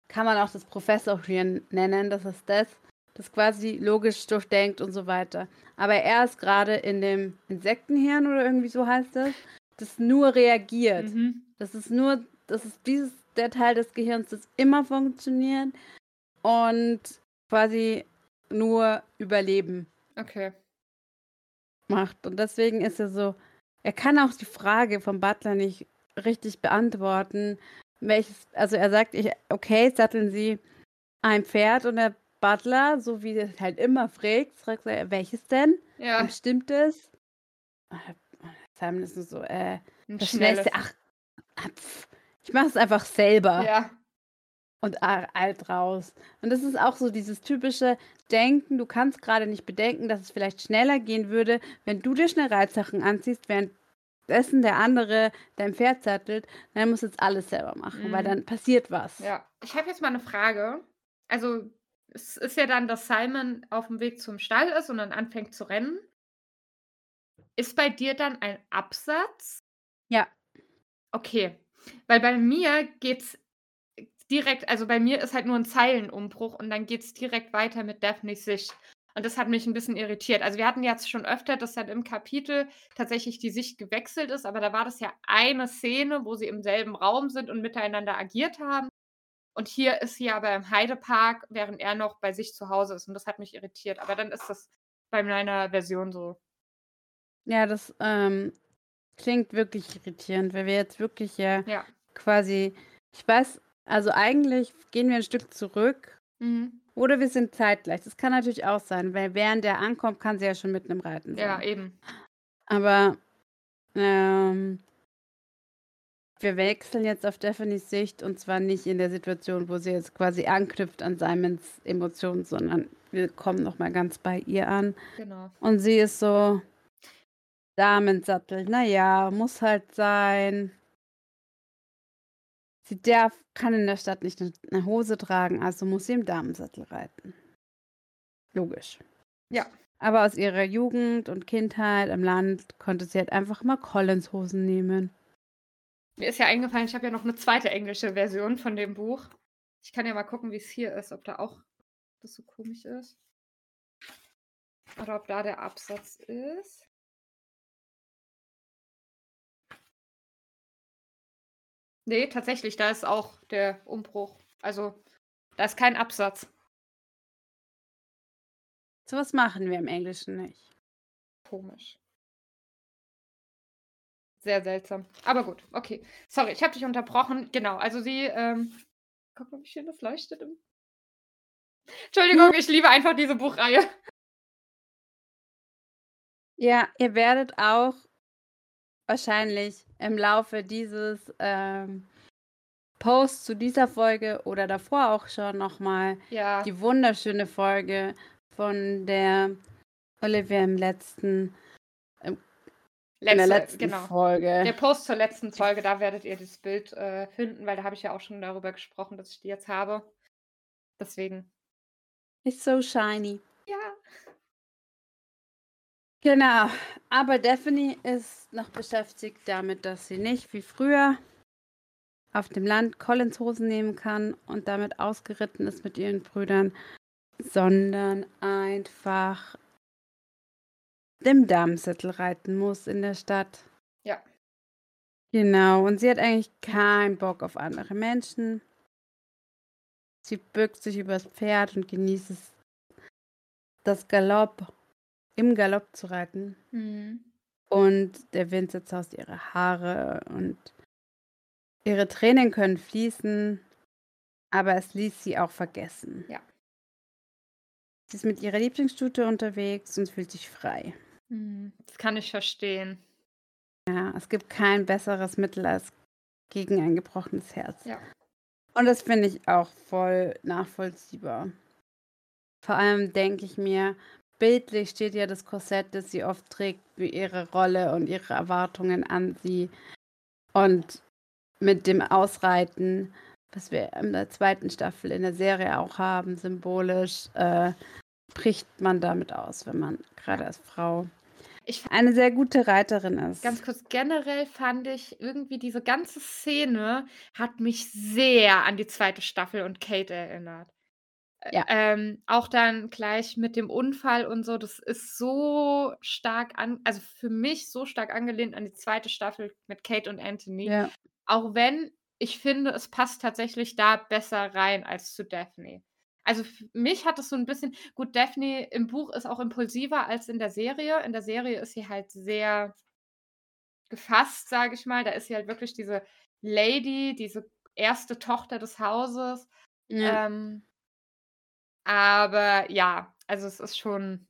kann man auch das Professorhirn nennen. Das ist das, das quasi logisch durchdenkt und so weiter. Aber er ist gerade in dem Insektenhirn oder irgendwie so heißt das, das nur reagiert. Mhm. Das ist nur, das ist dieses der Teil des Gehirns, das immer funktioniert und quasi nur Überleben Okay. macht. Und deswegen ist er so, er kann auch die Frage vom Butler nicht richtig beantworten. Welches, also er sagt, ich, okay, satteln Sie ein Pferd und der Butler, so wie er halt immer fragt, fragt er, welches denn? Ja, Und stimmt es? Simon ist nur so, äh, ein das schnellste, ach, ah, pf, ich mache es einfach selber Ja, und alt raus. Und das ist auch so dieses typische Denken, du kannst gerade nicht bedenken, dass es vielleicht schneller gehen würde, wenn du dir schnell Reitsachen anziehst, währenddessen der andere dein Pferd sattelt, dann musst du jetzt alles selber machen, weil Mhm. dann passiert was. ja. Ich habe jetzt mal eine Frage. Also, es ist ja dann, dass Simon auf dem Weg zum Stall ist und dann anfängt zu rennen. Ist bei dir dann ein Absatz? Ja. Okay. Weil bei mir geht's direkt, also bei mir ist halt nur ein Zeilenumbruch und dann geht's direkt weiter mit Daphnes Sicht. Und das hat mich ein bisschen irritiert. Also wir hatten jetzt schon öfter, dass dann im Kapitel tatsächlich die Sicht gewechselt ist, aber da war das ja eine Szene, wo sie im selben Raum sind und miteinander agiert haben. Und hier ist sie aber im Heidepark, während er noch bei sich zu Hause ist. Und das hat mich irritiert. Aber dann ist das bei meiner Version so. Ja, das ähm, klingt wirklich irritierend, weil wir jetzt wirklich ja Ja. quasi, ich weiß, also eigentlich gehen wir ein Stück zurück Mhm. oder wir sind zeitgleich. Das kann natürlich auch sein, weil während der ankommt, kann sie ja schon mitten im Reiten sein. Ja, eben. Aber ähm, wir wechseln jetzt auf Daphnes Sicht und zwar nicht in der Situation, wo sie jetzt quasi anknüpft an Simons Emotionen, sondern wir kommen nochmal ganz bei ihr an. Genau. Und sie ist so Damensattel. Naja, muss halt sein. Sie darf, kann in der Stadt nicht eine- Hose tragen, also muss sie im Damensattel reiten. Logisch. Ja. Aber aus ihrer Jugend und Kindheit am Land konnte sie halt einfach mal Collins-Hosen nehmen. Mir ist ja eingefallen, ich habe ja noch eine zweite englische Version von dem Buch. Ich kann ja mal gucken, wie es hier ist, ob da auch das so komisch ist. Oder ob da der Absatz ist. Nee, tatsächlich, da ist auch der Umbruch. Also, da ist kein Absatz. Sowas machen wir im Englischen nicht. Komisch. Sehr seltsam. Aber gut, okay. Sorry, ich habe dich unterbrochen. Genau, also sie, ähm, guck mal, wie schön das leuchtet. Im Entschuldigung, ich liebe einfach diese Buchreihe. Ja, ihr werdet auch wahrscheinlich im Laufe dieses ähm, Posts zu dieser Folge oder davor auch schon nochmal Ja, die wunderschöne Folge von der Olivia im letzten, in der letzte, letzten genau. Folge. Der Post zur letzten Folge, da werdet ihr das Bild äh, finden, weil da habe ich ja auch schon darüber gesprochen, dass ich die jetzt habe. Deswegen. Ist so shiny. Genau. Aber Daphne ist noch beschäftigt damit, dass sie nicht wie früher auf dem Land Collins Hosen nehmen kann und damit ausgeritten ist mit ihren Brüdern, sondern einfach dem Damensittel reiten muss in der Stadt. Ja. Genau. Und sie hat eigentlich keinen Bock auf andere Menschen. Sie bückt sich übers Pferd und genießt das Galopp, im Galopp zu reiten. Mhm. Und der Wind aus ihre Haare und ihre Tränen können fließen, aber es ließ sie auch vergessen. Ja. Sie ist mit ihrer Lieblingsstute unterwegs und fühlt sich frei. Mhm. Das kann ich verstehen. Ja, es gibt kein besseres Mittel als gegen ein gebrochenes Herz. Ja. Und das finde ich auch voll nachvollziehbar. Vor allem denke ich mir, bildlich steht ja das Korsett, das sie oft trägt, für ihre Rolle und ihre Erwartungen an sie. Und mit dem Ausreiten, was wir in der zweiten Staffel in der Serie auch haben, symbolisch, äh, bricht man damit aus, wenn man gerade als Frau Ich eine sehr gute Reiterin ist. Ganz kurz, generell fand ich irgendwie diese ganze Szene hat mich sehr an die zweite Staffel und Kate erinnert. Ja. ähm, auch dann gleich mit dem Unfall und so, das ist so stark an also, für mich so stark angelehnt an die zweite Staffel mit Kate und Anthony. Ja. Auch wenn ich finde, es passt tatsächlich da besser rein als zu Daphne. Also, f mich hat es so 'n bisschen gut, Daphne im Buch ist auch impulsiver als in der Serie. In der Serie ist sie halt sehr gefasst, sage ich mal. Da ist sie halt wirklich diese Lady, diese erste Tochter des Hauses. Ja. Ähm aber ja, also, es ist schon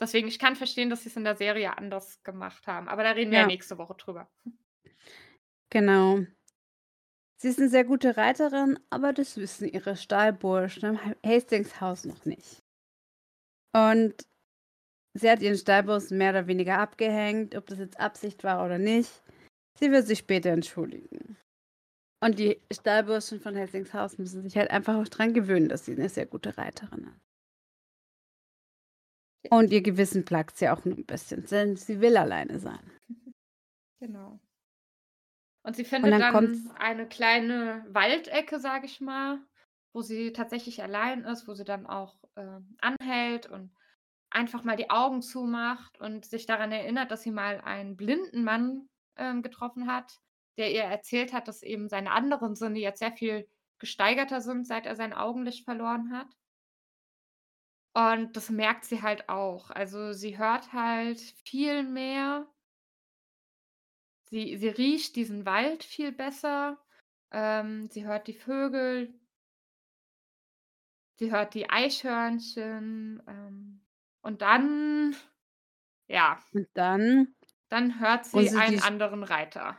deswegen, ich kann verstehen, dass sie's in der Serie anders gemacht haben, aber da reden wir ja nächste Woche drüber. Genau. Sie ist 'ne sehr gute Reiterin, aber das wissen ihre Stallburschen im Ha Hastings-Haus noch nicht. Und sie hat ihren Stallburschen mehr oder weniger abgehängt, ob das jetzt Absicht war oder nicht. Sie wird sich später entschuldigen. Und die Stallburschen von Hastings-Haus müssen sich halt einfach auch dran gewöhnen, dass sie 'ne sehr gute Reiterin ist. Und ihr Gewissen plagt's ja auch nur 'n bisschen, denn sie will alleine sein. Genau. Und sie Und findet dann dann kommt's eine kleine Waldecke, sage ich mal, wo sie tatsächlich allein ist, wo sie dann auch, ähm, anhält und einfach mal die Augen zumacht und sich daran erinnert, dass sie mal einen blinden Mann, ähm, getroffen hat, der ihr erzählt hat, dass eben seine anderen Sinne jetzt sehr viel gesteigerter sind, seit er sein Augenlicht verloren hat. Und das merkt sie halt auch. Also, sie hört halt viel mehr. Sie sie riecht diesen Wald viel besser. Ähm, sie hört die Vögel. Sie hört die Eichhörnchen, ähm, und dann ja. Und dann Dann hört sie runzelt einen anderen Reiter.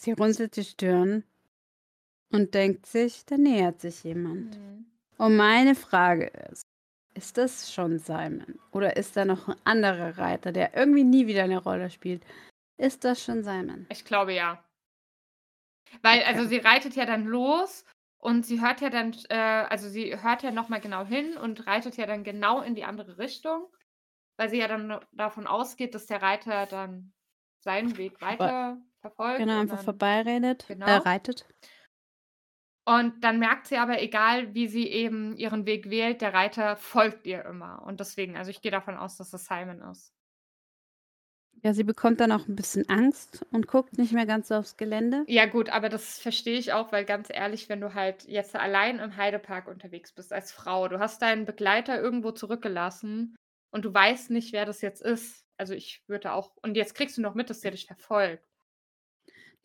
Sie runzelt die Stirn und denkt sich, da nähert sich jemand. Mhm. Und meine Frage ist: Ist das schon Simon oder ist da noch 'n anderer Reiter, der irgendwie nie wieder 'ne Rolle spielt? Ist das schon Simon? Ich glaube ja. Weil also, Okay. sie reitet ja dann los und sie hört ja dann äh, also, sie hört ja noch mal genau hin und reitet ja dann genau in die andere Richtung, weil sie ja dann davon ausgeht, dass der Reiter dann seinen Weg weiter verfolgt Genau, einfach vorbeiredet äh, genau. reitet. Und dann merkt sie aber, egal wie sie eben ihren Weg wählt, der Reiter folgt ihr immer. Und deswegen also, ich gehe davon aus, dass es Simon ist. Ja, sie bekommt dann auch 'n bisschen Angst und guckt nicht mehr ganz so aufs Gelände. Ja gut, aber das verstehe ich auch, weil ganz ehrlich, wenn du halt jetzt allein im Heidepark unterwegs bist als Frau, du hast deinen Begleiter irgendwo zurückgelassen und du weißt nicht, wer das jetzt ist. Also, ich würde auch und jetzt kriegst du noch mit, dass der dich verfolgt.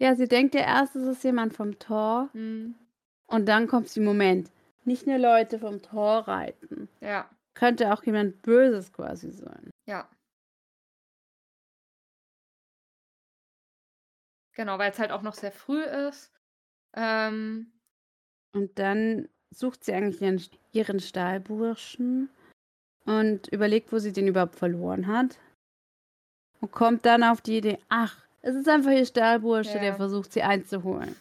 Ja, sie denkt ja erst, es ist jemand vom Tor. Mhm. Und dann kommt sie: „Moment, nicht nur Leute vom Tor reiten. Ja. Könnte auch jemand Böses quasi sein.“ Ja. Genau, weil's halt auch noch sehr früh ist. Ähm Und dann sucht sie eigentlich ihren ihren Stallburschen und überlegt, wo sie den überhaupt verloren hat. Und kommt dann auf die Idee: „Ach, es ist einfach ihr Stallbursche, der Ja. versucht, sie einzuholen.“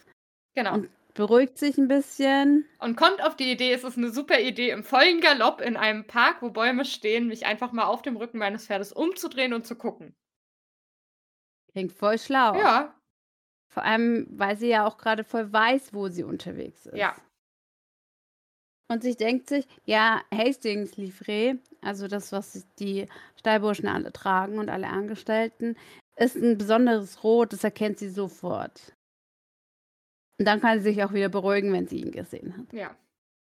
Genau. Und beruhigt sich 'n bisschen. Und kommt auf die Idee, es ist 'ne super Idee, im vollen Galopp in einem Park, wo Bäume stehen, mich einfach mal auf dem Rücken meines Pferdes umzudrehen und zu gucken. Klingt voll schlau. Ja. Vor allem, weil sie ja auch grade voll weiß, wo sie unterwegs ist. Ja. Und sie denkt sich: „Ja, Hastings-Livree, also das, was die Stallburschen alle tragen und alle Angestellten, ist 'n besonderes Rot, das erkennt sie sofort.“ Und dann kann sie sich auch wieder beruhigen, wenn sie ihn gesehen hat. Ja.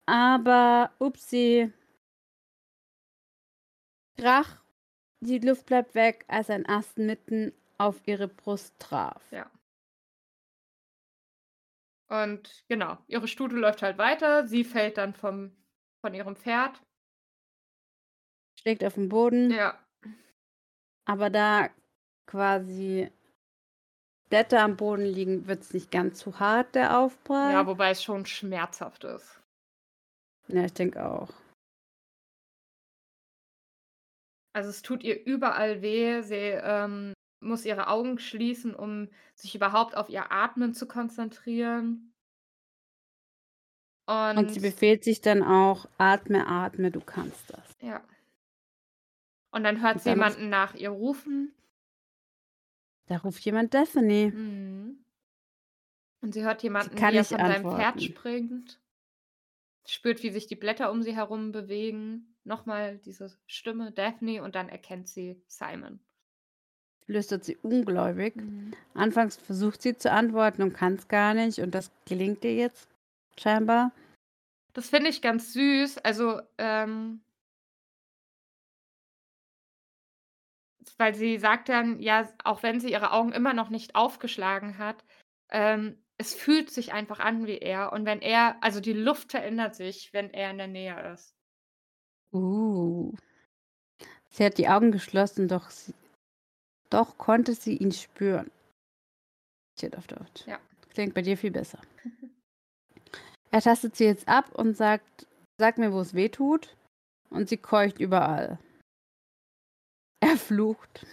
Aber upsi. Krach, die Luft bleibt weg, als ein Ast mitten auf ihre Brust traf. Ja. Und genau, ihre Stute läuft halt weiter. Sie fällt dann vom von ihrem Pferd. Schlägt auf 'n Boden. Ja. Aber da quasi Blätter am Boden liegen, wird's nicht ganz zu hart, der Aufprall. Ja, wobei es schon schmerzhaft ist. Ja, ich denke auch. Also, es tut ihr überall weh. Sie, ähm, muss ihre Augen schließen, um sich überhaupt auf ihr Atmen zu konzentrieren. Und sie Und befehlt sich dann auch: „Atme, atme, du kannst das.“ Ja. Und dann hört Und sie dann ruft jemanden nach ihr rufen. Da ruft jemand Daphne. Mhm. Und sie hört Sie jemanden, kann wie er nicht von seinem Pferd antworten. springt. Spürt, wie sich die Blätter um sie herum bewegen. Nochmal diese Stimme, Daphne, und dann erkennt sie Simon. Flüstert sie ungläubig. Mhm. Anfangs versucht sie zu antworten und kann es gar nicht. Und das gelingt ihr jetzt scheinbar. Das finde ich ganz süß. Also, ähm weil sie sagt dann, ja, auch wenn sie ihre Augen immer noch nicht aufgeschlagen hat, ähm, es fühlt sich einfach an wie er. Und wenn er, also die Luft verändert sich, wenn er in der Nähe ist. Uh. Sie hat die Augen geschlossen, doch, sie, doch konnte sie ihn spüren. Steht auf Deutsch. Ja. Klingt bei dir viel besser. er tastet sie jetzt ab und sagt, sag mir, wo es weh tut. Und sie keucht überall. Er flucht.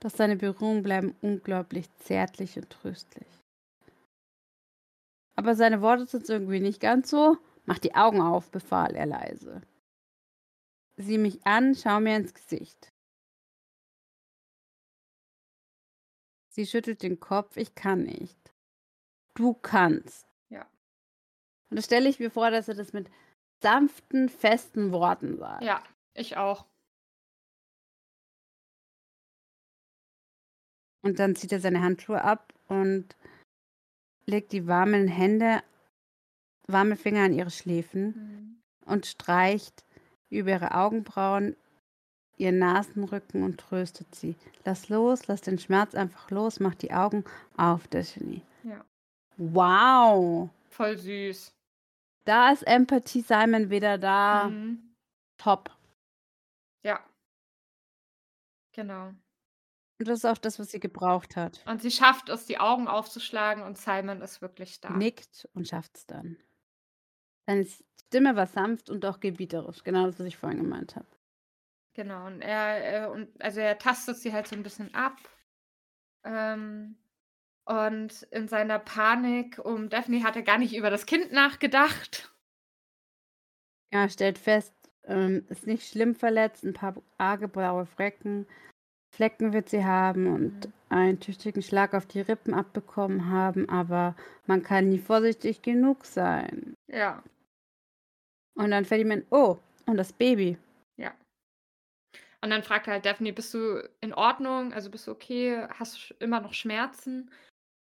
Doch seine Berührungen bleiben unglaublich zärtlich und tröstlich. Aber seine Worte sind irgendwie nicht ganz so. Mach die Augen auf, befahl er leise. Sieh mich an, schau mir ins Gesicht. Sie schüttelt den Kopf, ich kann nicht. Du kannst. Ja. Und da stelle ich mir vor, dass er das mit sanften, festen Worten sagt. Ja, ich auch. Und dann zieht er seine Handschuhe ab und legt die warmen Hände, warme Finger an ihre Schläfen Mhm. und streicht über ihre Augenbrauen, ihren Nasenrücken und tröstet sie. Lass los, lass den Schmerz einfach los, mach die Augen auf, Destiny. Ja. Wow! Voll süß. Da ist Empathy Simon wieder da. Mhm. Top. Ja. Genau. Und das ist auch das, was sie gebraucht hat. Und sie schafft es, die Augen aufzuschlagen und Simon ist wirklich da. Nickt und schafft es dann. Seine Stimme war sanft und auch gebieterisch. Genau das, was ich vorhin gemeint habe. Genau. Und er, äh, und also er tastet sie halt so ein bisschen ab. Ähm, und in seiner Panik um Daphne hat er gar nicht über das Kind nachgedacht. Er stellt fest, ähm, ist nicht schlimm verletzt, ein paar arge blaue Flecken. Flecken wird sie haben und Mhm. einen tüchtigen Schlag auf die Rippen abbekommen haben, aber man kann nie vorsichtig genug sein. Ja, Und dann fällt ihm ein, oh, und das Baby. ja. Und dann fragt er halt Daphne, bist du in Ordnung? Also bist du okay? Hast du immer noch Schmerzen?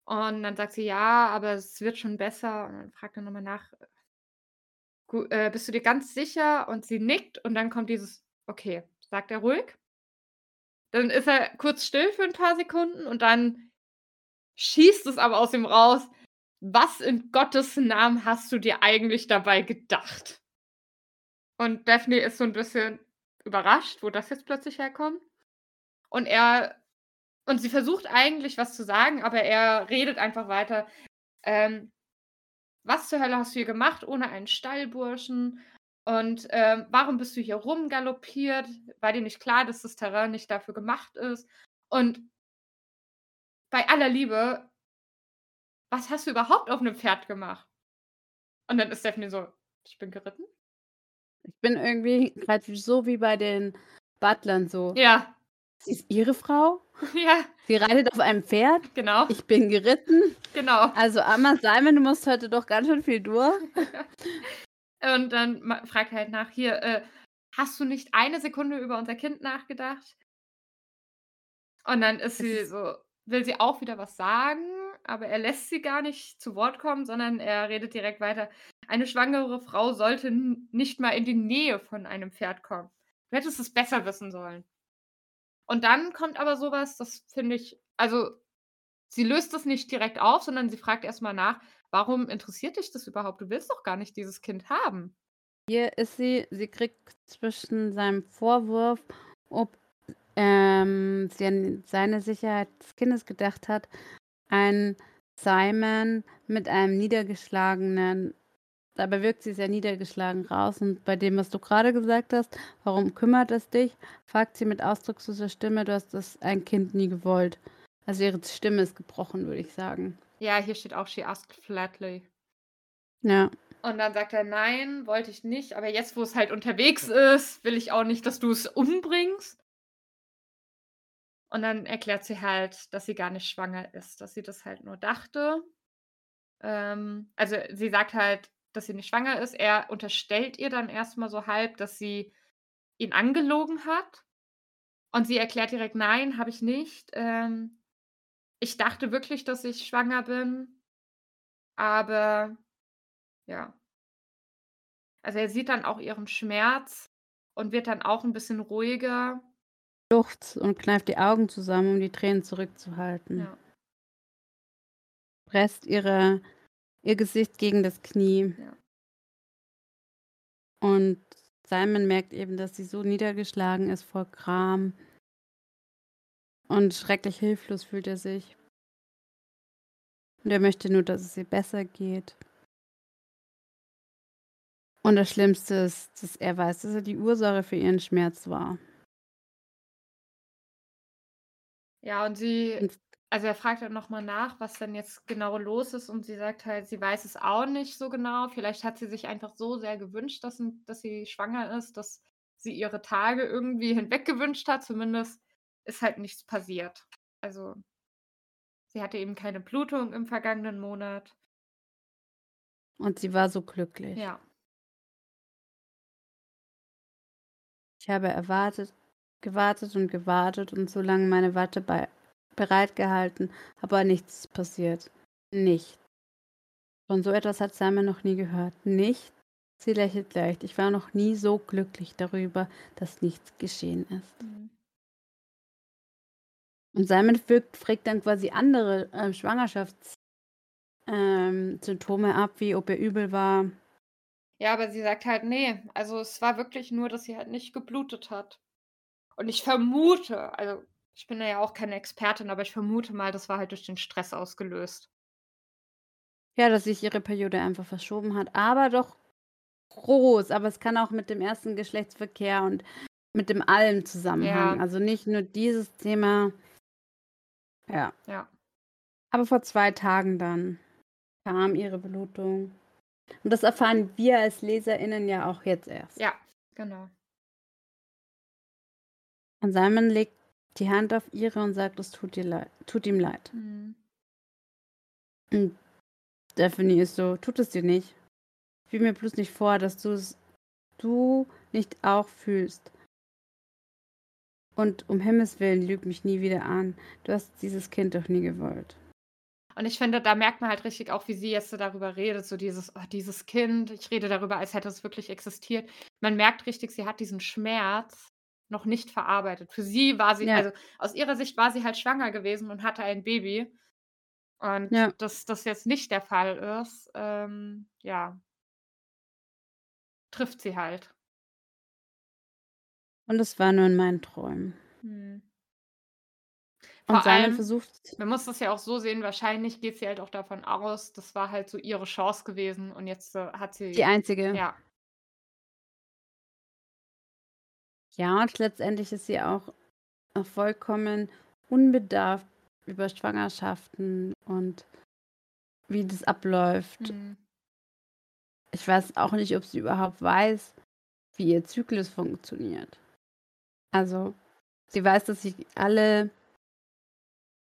Und dann sagt sie, ja, aber es wird schon besser. Und dann fragt er nochmal nach, "Gu- äh, bist du dir ganz sicher? Und sie nickt und dann kommt dieses, okay, sagt er ruhig. Dann ist er kurz still für ein paar Sekunden und dann schießt es aber aus ihm raus. Was in Gottes Namen hast du dir eigentlich dabei gedacht? Und Daphne ist so ein bisschen überrascht, wo das jetzt plötzlich herkommt. Und er und sie versucht eigentlich was zu sagen, aber er redet einfach weiter. Ähm, was zur Hölle hast du hier gemacht ohne einen Stallburschen? Und ähm, warum bist du hier rumgaloppiert? War dir nicht klar, dass das Terrain nicht dafür gemacht ist? Und bei aller Liebe, was hast du überhaupt auf einem Pferd gemacht? Und dann ist Daphne so, ich bin geritten. Ich bin irgendwie gerade so wie bei den Butlern so. Ja, Sie ist ihre Frau. ja, Sie reitet auf einem Pferd. genau, Ich bin geritten. genau. Also, Amma Simon, du musst heute doch ganz schön viel durch. Und dann fragt er halt nach, hier, äh, hast du nicht eine Sekunde über unser Kind nachgedacht? Und dann ist sie so, will sie auch wieder was sagen, aber er lässt sie gar nicht zu Wort kommen, sondern er redet direkt weiter. Eine schwangere Frau sollte nicht mal in die Nähe von einem Pferd kommen. Du hättest es besser wissen sollen. Und dann kommt aber sowas, das finde ich, also sie löst es nicht direkt auf, sondern sie fragt erstmal nach, warum interessiert dich das überhaupt? Du willst doch gar nicht dieses Kind haben. Hier ist sie, sie kriegt zwischen seinem Vorwurf, ob ähm, sie an seine Sicherheit des Kindes gedacht hat, einen Simon mit einem niedergeschlagenen, dabei wirkt sie sehr niedergeschlagen raus und bei dem, was du gerade gesagt hast, warum kümmert es dich, fragt sie mit ausdrucksloser Stimme, du hast das ein Kind nie gewollt. Also ihre Stimme ist gebrochen, würde ich sagen. Ja, hier steht auch, she asked flatly. Ja. Und dann sagt er, nein, wollte ich nicht, aber jetzt, wo es halt unterwegs ist, will ich auch nicht, dass du es umbringst. Und dann erklärt sie halt, dass sie gar nicht schwanger ist, dass sie das halt nur dachte. Ähm, also sie sagt halt, dass sie nicht schwanger ist. Er unterstellt ihr dann erstmal so halb, dass sie ihn angelogen hat. Und sie erklärt direkt: „Nein, habe ich nicht. Ähm, ich dachte wirklich, dass ich schwanger bin, aber ja.“ Also, er sieht dann auch ihren Schmerz und wird dann auch ein bisschen ruhiger. Schluchzt und kneift die Augen zusammen, um die Tränen zurückzuhalten. Ja. Presst ihre ihr Gesicht gegen das Knie. Ja. Und Simon merkt eben, dass sie so niedergeschlagen ist vor Gram. Und schrecklich hilflos fühlt er sich. Und er möchte nur, dass es ihr besser geht. Und das Schlimmste ist, dass er weiß, dass er die Ursache für ihren Schmerz war. Ja, und sie also, er fragt dann noch mal nach, was denn jetzt genau los ist und sie sagt halt, sie weiß es auch nicht so genau. Vielleicht hat sie sich einfach so sehr gewünscht, dass dass sie schwanger ist, dass sie ihre Tage irgendwie hinweggewünscht hat. Zumindest ist halt nichts passiert. Also, sie hatte eben keine Blutung im vergangenen Monat. und sie war so glücklich. Ja. Ich habe erwartet, gewartet und gewartet und so lange meine Watte bei bereitgehalten, aber nichts passiert. Nichts. Von so etwas hat Simon noch nie gehört. Nicht. Sie lächelt leicht. Ich war noch nie so glücklich darüber, dass nichts geschehen ist. Mhm. Und Simon fragt, fragt dann quasi andere äh, Schwangerschaftssymptome ähm, ab, wie ob er übel war. Ja, aber sie sagt halt: „Ne, also, es war wirklich nur, dass sie halt nicht geblutet hat.“ Und ich vermute also, ich bin ja auch keine Expertin, aber ich vermute mal, das war halt durch den Stress ausgelöst. Ja, dass sich ihre Periode einfach verschoben hat, aber doch groß. Aber es kann auch mit dem ersten Geschlechtsverkehr und mit dem allem zusammenhängen. Ja. Also nicht nur dieses Thema. Ja. Ja. Aber vor 2 Tagen dann kam ihre Blutung. Und das erfahren wir als LeserInnen ja auch jetzt erst. Ja, genau. Und Simon legt die Hand auf ihre und sagt, es tut, leid, tut ihm leid. Mhm. Und Stephanie ist so, tut es dir nicht. Fühl mir bloß nicht vor, dass du es du nicht auch fühlst. Und um Himmels Willen, lüg mich nie wieder an. Du hast dieses Kind doch nie gewollt. Und ich finde, da merkt man halt richtig auch, wie sie jetzt so darüber redet, so dieses, oh, dieses Kind, ich rede darüber, als hätte es wirklich existiert. Man merkt richtig, sie hat diesen Schmerz noch nicht verarbeitet. Für sie war sie, Ja. also aus ihrer Sicht war sie halt schwanger gewesen und hatte ein Baby. Und Ja. dass das jetzt nicht der Fall ist, ähm, ja, trifft sie halt. Und es war nur in meinen Träumen. Hm. Und Vor Simon allem, versucht, man muss das ja auch so sehen, wahrscheinlich geht sie halt auch davon aus, das war halt so ihre Chance gewesen und jetzt äh, hat sie, die einzige. ja, Ja, und letztendlich ist sie auch äh, vollkommen unbedarft über Schwangerschaften und wie das abläuft. hm. Ich weiß auch nicht, ob sie überhaupt weiß, wie ihr Zyklus funktioniert. Also, sie weiß, dass sie alle,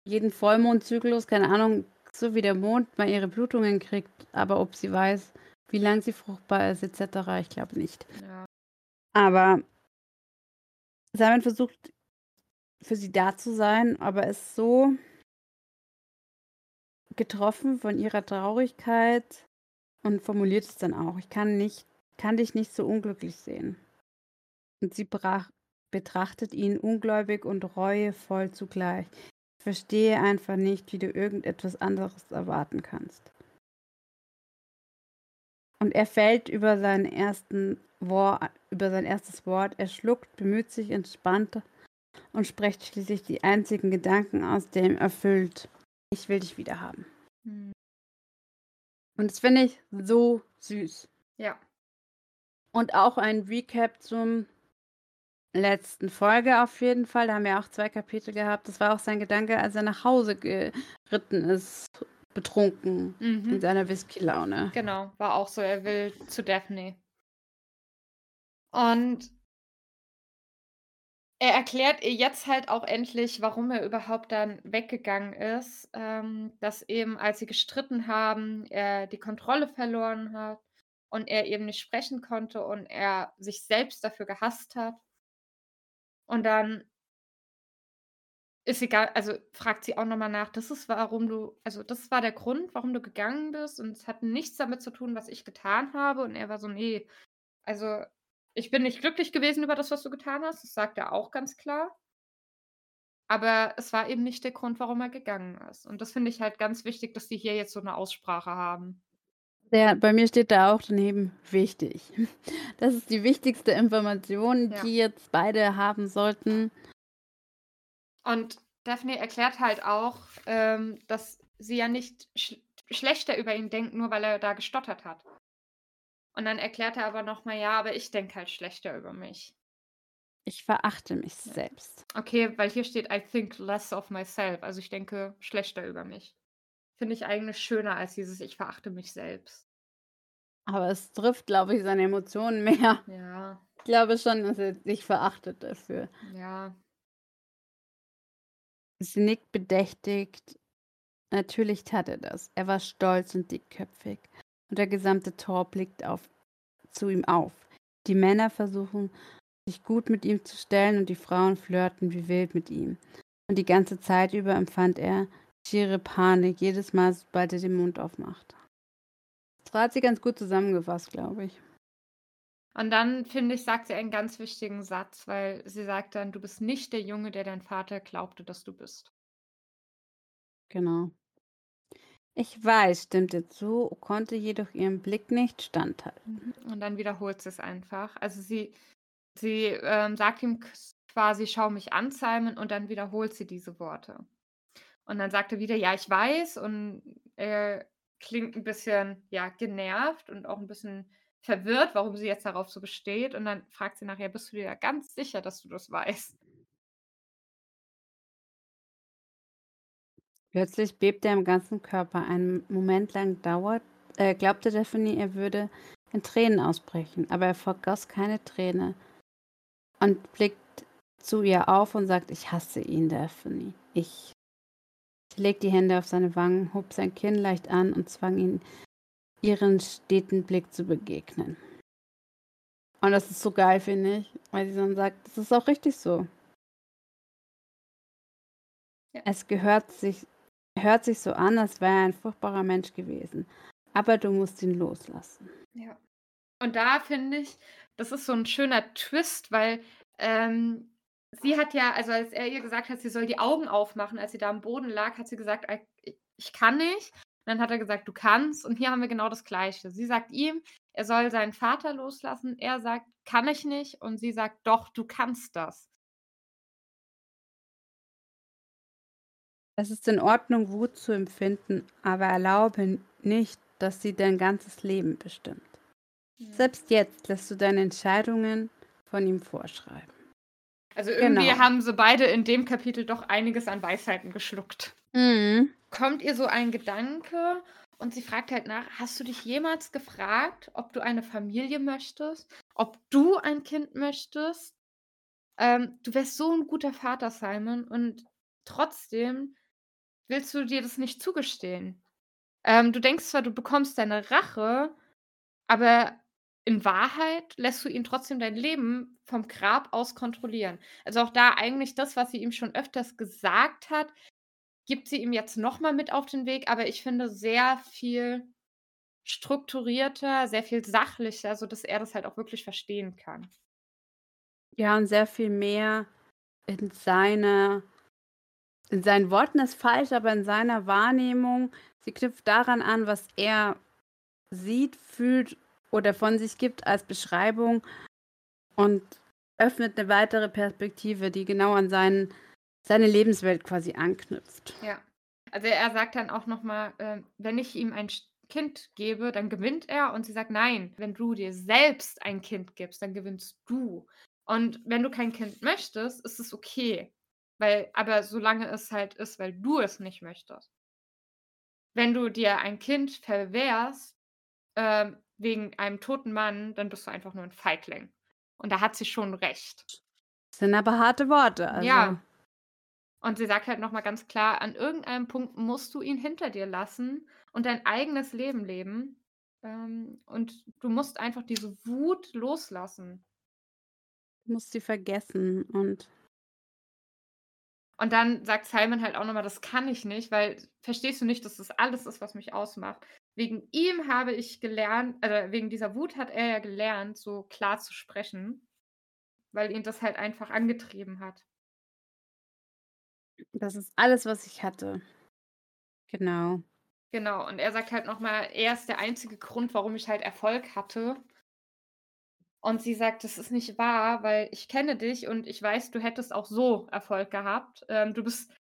jeden Vollmondzyklus, keine Ahnung, so wie der Mond mal ihre Blutungen kriegt, aber ob sie weiß, wie lang sie fruchtbar ist, etc., ich glaube nicht. ja. Aber Simon versucht, für sie da zu sein, aber ist so getroffen von ihrer Traurigkeit und formuliert es dann auch. Ich kann nicht, kann dich nicht so unglücklich sehen. Und sie brach, betrachtet ihn ungläubig und reuevoll zugleich. Ich verstehe einfach nicht, wie du irgendetwas anderes erwarten kannst. Und er fällt über seinen ersten Wort, über sein erstes Wort. Er schluckt, bemüht sich, entspannt und spricht schließlich die einzigen Gedanken aus, der ihm erfüllt. Ich will dich wieder haben. Hm. Und das finde ich so süß. Ja. Und auch ein Recap zum letzten Folge auf jeden Fall. Da haben wir auch zwei Kapitel gehabt. Das war auch sein Gedanke, als er nach Hause geritten ist, betrunken in Mhm. seiner Whisky-Laune. Genau, war auch so, er will zu Daphne. Und er erklärt ihr jetzt halt auch endlich, warum er überhaupt dann weggegangen ist, ähm, dass eben, als sie gestritten haben, er die Kontrolle verloren hat und er eben nicht sprechen konnte und er sich selbst dafür gehasst hat. Und dann ist egal also, fragt sie auch noch mal nach: „Das ist, warum du also, das war der Grund, warum du gegangen bist und es hat nichts damit zu tun, was ich getan habe?“ Und er war so: „Ne, also, ich bin nicht glücklich gewesen über das, was du getan hast.“ Das sagt er auch ganz klar. Aber es war eben nicht der Grund, warum er gegangen ist. Und das finde ich halt ganz wichtig, dass die hier jetzt so 'ne Aussprache haben. Ja, bei mir steht da auch daneben wichtig. Das ist die wichtigste Information, Ja. die jetzt beide haben sollten. Und Daphne erklärt halt auch, ähm, dass sie ja nicht sch schlechter über ihn denkt, nur weil er da gestottert hat. Und dann erklärt er aber noch mal: „Ja, aber ich denke halt schlechter über mich.“ Ich verachte mich selbst. Okay, weil hier steht: „I think less of myself“, also, ich denke schlechter über mich. Finde ich eigentlich schöner als dieses: „Ich verachte mich selbst.“ Aber es trifft, glaube ich, seine Emotionen mehr. Ja. Ich glaube schon, dass er sich verachtet dafür. Ja. Sie nickt bedächtigt. Natürlich tat er das. Er war stolz und dickköpfig. Und der gesamte Tor blickt auf zu ihm auf. Die Männer versuchen, sich gut mit ihm zu stellen und die Frauen flirten wie wild mit ihm. Und die ganze Zeit über empfand er schiere Panik jedes Mal, sobald er den Mund aufmacht. Das hat sie ganz gut zusammengefasst, glaube ich. Und dann, finde ich, sagt sie einen ganz wichtigen Satz, weil sie sagt dann: „Du bist nicht der Junge, der dein Vater glaubte, dass du bist.“ Genau. Ich weiß, stimmte zu, konnte jedoch ihrem Blick nicht standhalten. Mhm. Und dann wiederholt sie's einfach. Also, sie sie, ähm, sagt ihm quasi: „Schau mich an, Simon“, und dann wiederholt sie diese Worte. Und dann sagt er wieder: „Ja, ich weiß“, und er klingt 'n bisschen, ja, genervt und auch 'n bisschen verwirrt, warum sie jetzt darauf so besteht. Und dann fragt sie nachher: „Bist du dir ganz sicher, dass du das weißt?“ Plötzlich bebte er im ganzen Körper. Einen Moment lang dauert äh, glaubte Daphne, er würde in Tränen ausbrechen, aber er vergoss keine Träne und blickt zu ihr auf und sagt: „Ich hasse ihn, Daphne. Ich“ Sie legt die Hände auf seine Wangen, hob sein Kinn leicht an und zwang ihn, ihren steten Blick zu begegnen. Und das ist so geil, finde ich, weil sie dann sagt: „Das ist auch richtig so.“ Ja. Es gehört sich hört sich so an, als wäre er ein furchtbarer Mensch gewesen, aber du musst ihn loslassen. Ja. Und da finde ich, das ist so 'n schöner Twist, weil, ähm, sie hat ja also, als er ihr gesagt hat, sie soll die Augen aufmachen, als sie da am Boden lag, hat sie gesagt: „Ei i ich kann nicht.“ Dann hat er gesagt: „Du kannst.“ Und hier haben wir genau das Gleiche. Sie sagt ihm, er soll seinen Vater loslassen. Er sagt: „Kann ich nicht.“ Und sie sagt: „Doch, du kannst das.“ Es ist in Ordnung, Wut zu empfinden, aber erlaube nicht, dass sie dein ganzes Leben bestimmt. Mhm. Selbst jetzt lässt du deine Entscheidungen von ihm vorschreiben. Also, irgendwie Genau. haben sie beide in dem Kapitel doch einiges an Weisheiten geschluckt. Mhm. Kommt ihr so ein Gedanke und sie fragt halt nach: „Hast du dich jemals gefragt, ob du eine Familie möchtest? Ob du ein Kind möchtest? Ähm, du wärst so 'n guter Vater, Simon, und trotzdem willst du dir das nicht zugestehen. Ähm, du denkst zwar, du bekommst deine Rache, aber in Wahrheit lässt du ihn trotzdem dein Leben vom Grab aus kontrollieren.“ Also, auch da eigentlich das, was sie ihm schon öfters gesagt hat, gibt sie ihm jetzt noch mal mit auf den Weg, aber ich finde sehr viel strukturierter, sehr viel sachlicher, sodass er das halt auch wirklich verstehen kann. Ja, und sehr viel mehr in seiner in seinen Worten ist falsch, aber in seiner Wahrnehmung. Sie knüpft daran an, was er sieht, fühlt oder von sich gibt als Beschreibung und öffnet 'ne weitere Perspektive, die genau an seinen seine Lebenswelt quasi anknüpft. Ja. Also, er sagt dann auch noch mal, ähm: „Wenn ich ihm ein Kind gebe, dann gewinnt er.“ Und sie sagt: „Nein, wenn du dir selbst ein Kind gibst, dann gewinnst du. Und wenn du kein Kind möchtest, ist es okay, weil aber solange es halt ist, weil du es nicht möchtest. Wenn du dir ein Kind verwehrst, ähm, wegen einem toten Mann, dann bist du einfach nur 'n Feigling.“ Und da hat sie schon recht. Sind aber harte Worte. Also. Ja. Und sie sagt halt nochmal ganz klar, an irgendeinem Punkt musst du ihn hinter dir lassen und dein eigenes Leben leben. Ähm, und du musst einfach diese Wut loslassen. Du musst sie vergessen und Und dann sagt Simon halt auch nochmal, das kann ich nicht, weil verstehst du nicht, dass das alles ist, was mich ausmacht. Wegen ihm habe ich gelernt, also wegen dieser Wut hat er ja gelernt, so klar zu sprechen, weil ihn das halt einfach angetrieben hat. das ist alles, was ich hatte. Genau. Genau, und er sagt halt nochmal, er ist der einzige Grund, warum ich halt Erfolg hatte. Und sie sagt, das ist nicht wahr, weil ich kenne dich und ich weiß, du hättest auch so Erfolg gehabt. Ähm, du bist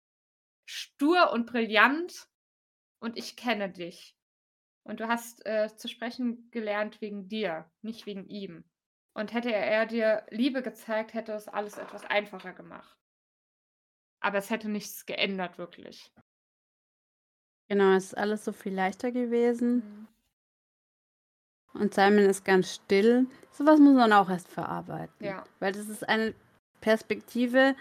stur und brillant und ich kenne dich. Und du hast äh, zu sprechen gelernt wegen dir, nicht wegen ihm. Und hätte er dir Liebe gezeigt, hätte es alles etwas einfacher gemacht. Aber es hätte nichts geändert, wirklich. Genau, es ist alles so viel leichter gewesen. Mhm. Und Simon ist ganz still. Sowas muss man auch erst verarbeiten. Ja. Weil das ist eine Perspektive,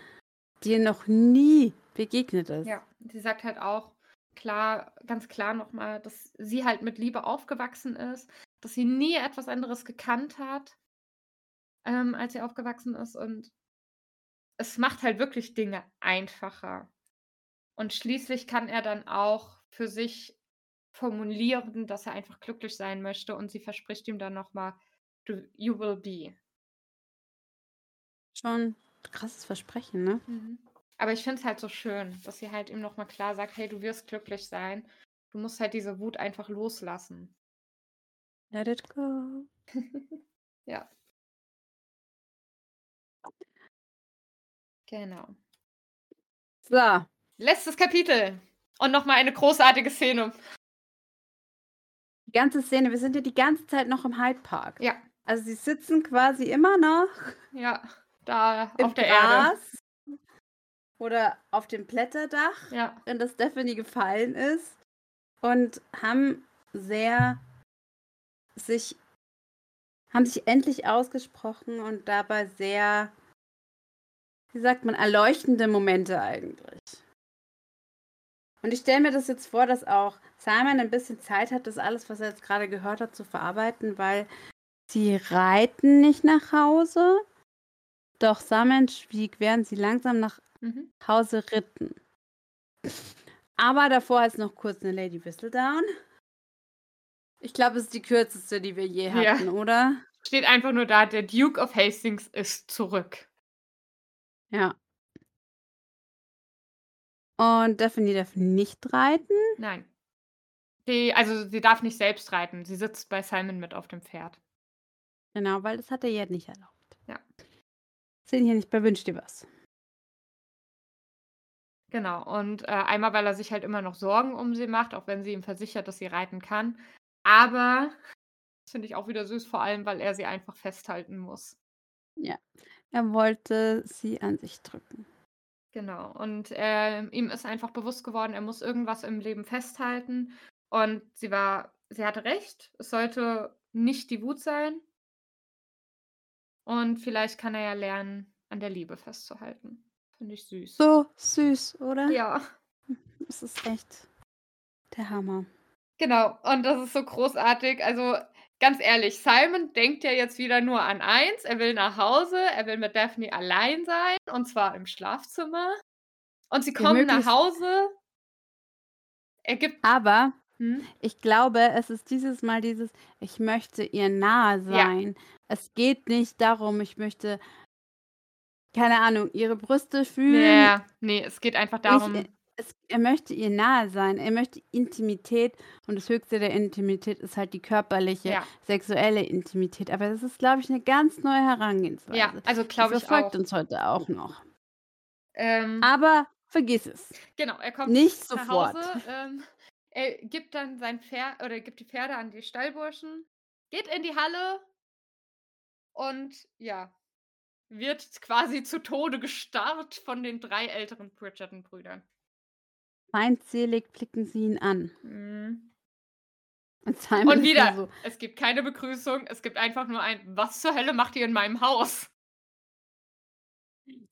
die noch nie begegnet ist. Ja, sie sagt halt auch klar, ganz klar nochmal, dass sie halt mit Liebe aufgewachsen ist, dass sie nie etwas anderes gekannt hat, ähm, als sie aufgewachsen ist. Und es macht halt wirklich Dinge einfacher. Und schließlich kann er dann auch für sich formulieren, dass er einfach glücklich sein möchte. Und sie verspricht ihm dann nochmal, you will be. Schon ein krasses Versprechen, ne? Aber ich finde es halt so schön, dass sie halt ihm nochmal klar sagt, hey, du wirst glücklich sein. Du musst halt diese Wut einfach loslassen. Let it go. Ja. Genau. So, Letztes Kapitel. Und nochmal eine großartige Szene. die ganze Szene, wir sind ja die ganze Zeit noch im Hyde Park. Ja, Also sie sitzen quasi immer noch ja. Da auf der Erde. Oder auf dem Blätterdach, Ja, in das Stephanie gefallen ist und haben sehr sich haben sich endlich ausgesprochen und dabei sehr wie sagt man erleuchtende Momente eigentlich. Und ich stelle mir das jetzt vor, dass auch Simon ein bisschen Zeit hat, das alles, was er jetzt gerade gehört hat, zu verarbeiten, weil sie reiten nicht nach Hause. Doch Simon schwieg, während sie langsam nach mhm. Hause ritten. Aber davor ist noch kurz eine Lady Whistledown. Ich glaube, es ist die kürzeste, die wir je Ja. hatten, oder? steht einfach nur da, der Duke of Hastings ist zurück. Ja. Und Daphne darf nicht reiten. Nein. Die, also sie darf nicht selbst reiten. Sie sitzt bei Simon mit auf dem Pferd. Genau, weil das hat er jetzt nicht erlaubt. Ja. Sind hier nicht bei Wünsch dir was. Genau. Und äh, einmal, weil er sich halt immer noch Sorgen um sie macht, auch wenn sie ihm versichert, dass sie reiten kann. Aber das finde ich auch wieder süß, vor allem, weil er sie einfach festhalten muss. Er wollte sie an sich drücken. Genau. Und äh, ihm ist einfach bewusst geworden, er muss irgendwas im Leben festhalten. Und sie war, sie hatte recht. Es sollte nicht die Wut sein. Und vielleicht kann er ja lernen, an der Liebe festzuhalten. Finde ich süß. So süß, oder? Ja, Das ist echt der Hammer. genau. Und das ist so großartig. Also ganz ehrlich, Simon denkt ja jetzt wieder nur an eins. Er will nach Hause, er will mit Daphne allein sein. Und zwar im Schlafzimmer. Und sie Ja, kommen nach Hause. Er gibt. Aber Hm? ich glaube, es ist dieses Mal dieses, ich möchte ihr nahe sein. Es geht nicht darum, ich möchte, keine Ahnung, ihre Brüste fühlen. Ja, nee, es geht einfach darum. Ich, es, er möchte ihr nahe sein. Er möchte Intimität und das Höchste der Intimität ist halt die körperliche, Ja. sexuelle Intimität. Aber das ist, glaube ich, eine ganz neue Herangehensweise. ja, also glaube ich verfolgt auch. uns heute auch noch. Ähm, Aber vergiss es. genau, er kommt nicht sofort. Hause. Ähm, er gibt dann sein Pferd oder gibt die Pferde an die Stallburschen, geht in die Halle und ja, wird quasi zu Tode gestarrt von den drei älteren Bridgerton-Brüdern. Feindselig blicken sie ihn an. Mhm. Und Simon Und wieder, so, es gibt keine Begrüßung, es gibt einfach nur ein, was zur Hölle macht ihr in meinem Haus?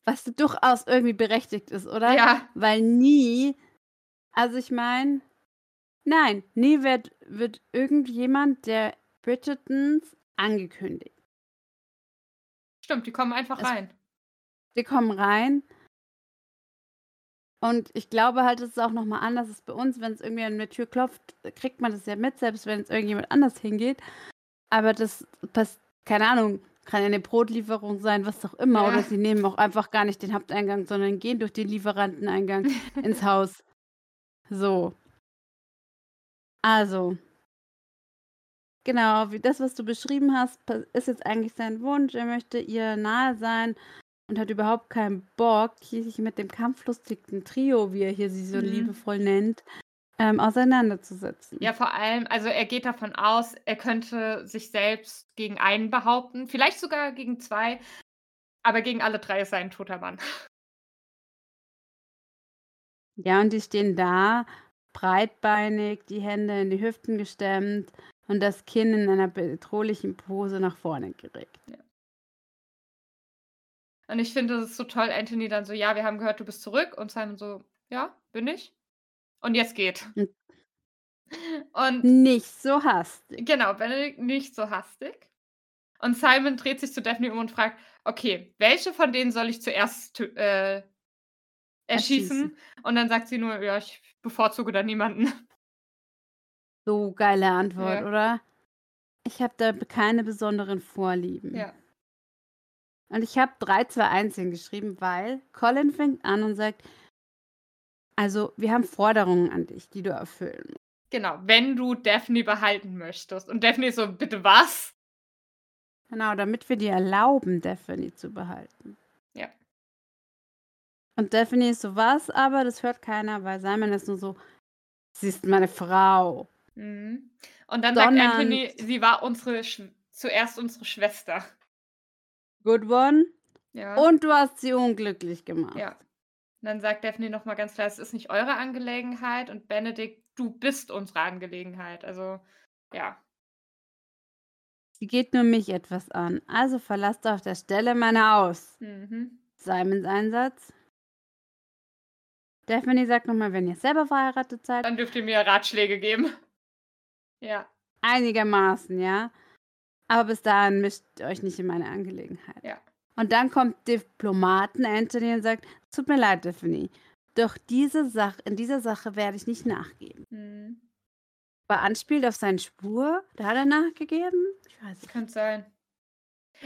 Was durchaus irgendwie berechtigt ist, oder? Ja. Weil nie also ich meine nein, nie wird wird irgendjemand der Bridgertons angekündigt. Stimmt, die kommen einfach Es rein. Die kommen rein und ich glaube halt, es ist auch noch mal anders als bei uns, wenn's irgendwie an der Tür klopft, kriegt man das ja mit, selbst wenn wenn's irgendjemand anders hingeht. Aber das pass keine Ahnung, kann ja 'ne Brotlieferung sein, was auch immer. Oder Ja. sie nehmen auch einfach gar nicht den Haupteingang, sondern gehen durch den Lieferanteneingang ins Haus. So. Also Genau, wie das, was du beschrieben hast, ist jetzt eigentlich sein Wunsch. Er möchte ihr nahe sein und hat überhaupt keinen Bock, hier sich mit dem kampflustigen Trio, wie er hier sie so Mhm. liebevoll nennt, ähm, auseinanderzusetzen. Ja, vor allem also er geht davon aus, er könnte sich selbst gegen einen behaupten, vielleicht sogar gegen 2, aber gegen alle 3 ist er ein toter Mann. Ja, und die stehen da, breitbeinig, die Hände in die Hüften gestemmt und das Kinn in einer bedrohlichen Pose nach vorne gereckt. Ja. Und ich finde, das ist so toll, Anthony dann so: „Ja, wir haben gehört, du bist zurück.“ Und Simon so: „Ja, bin ich. Und jetzt geht.“ Hm. Und Nicht so hastig. genau, Benedict nicht so hastig. Und Simon dreht sich zu Daphne um und fragt: „Okay, welche von denen soll ich zuerst äh, erschießen?“ Erschießen. Und dann sagt sie nur: „Ja, ich bevorzuge da niemanden.“ So geile Antwort, Ja. oder? Ich habe da keine besonderen Vorlieben. Ja. Und ich habe 3, 2, 1 hingeschrieben, weil Colin fängt an und sagt: „Also, wir haben Forderungen an dich, die du erfüllen musst.“ Genau, wenn du Daphne behalten möchtest. Und Daphne so: „Bitte was?“ Genau, damit wir dir erlauben, Daphne zu behalten. Ja. Und Daphne ist so: „Was aber?“ Das hört keiner, weil Simon ist nur so: „Sie ist meine Frau.“ Mhm. Und dann sagt Anthony, sie war unsere Schw zuerst unsere Schwester. Good one. Ja. Und du hast sie unglücklich gemacht. Ja. Und dann sagt Daphne noch mal ganz klar: „Es ist nicht eure Angelegenheit.“ Und Benedict: „Du bist unsere Angelegenheit.“ Also, ja. Sie geht nur mich etwas an. Also verlasst auf der Stelle mein Haus. Mhm. Simons Einsatz. Daphne sagt noch mal: „Wenn ihr selber verheiratet seid“ Dann dürft ihr mir Ratschläge geben. Ja. Einigermaßen, ja. Aber bis dahin mischt euch nicht in meine Angelegenheit. Ja. Und dann kommt Diplomaten Anthony und sagt: „Es tut mir leid, Daphne. Doch diese Sach in dieser Sache werde ich nicht nachgeben.“ Mhm. Aber anspielt auf seinen Schwur? Da hat er nachgegeben? Ich weiß nicht. Könnte sein.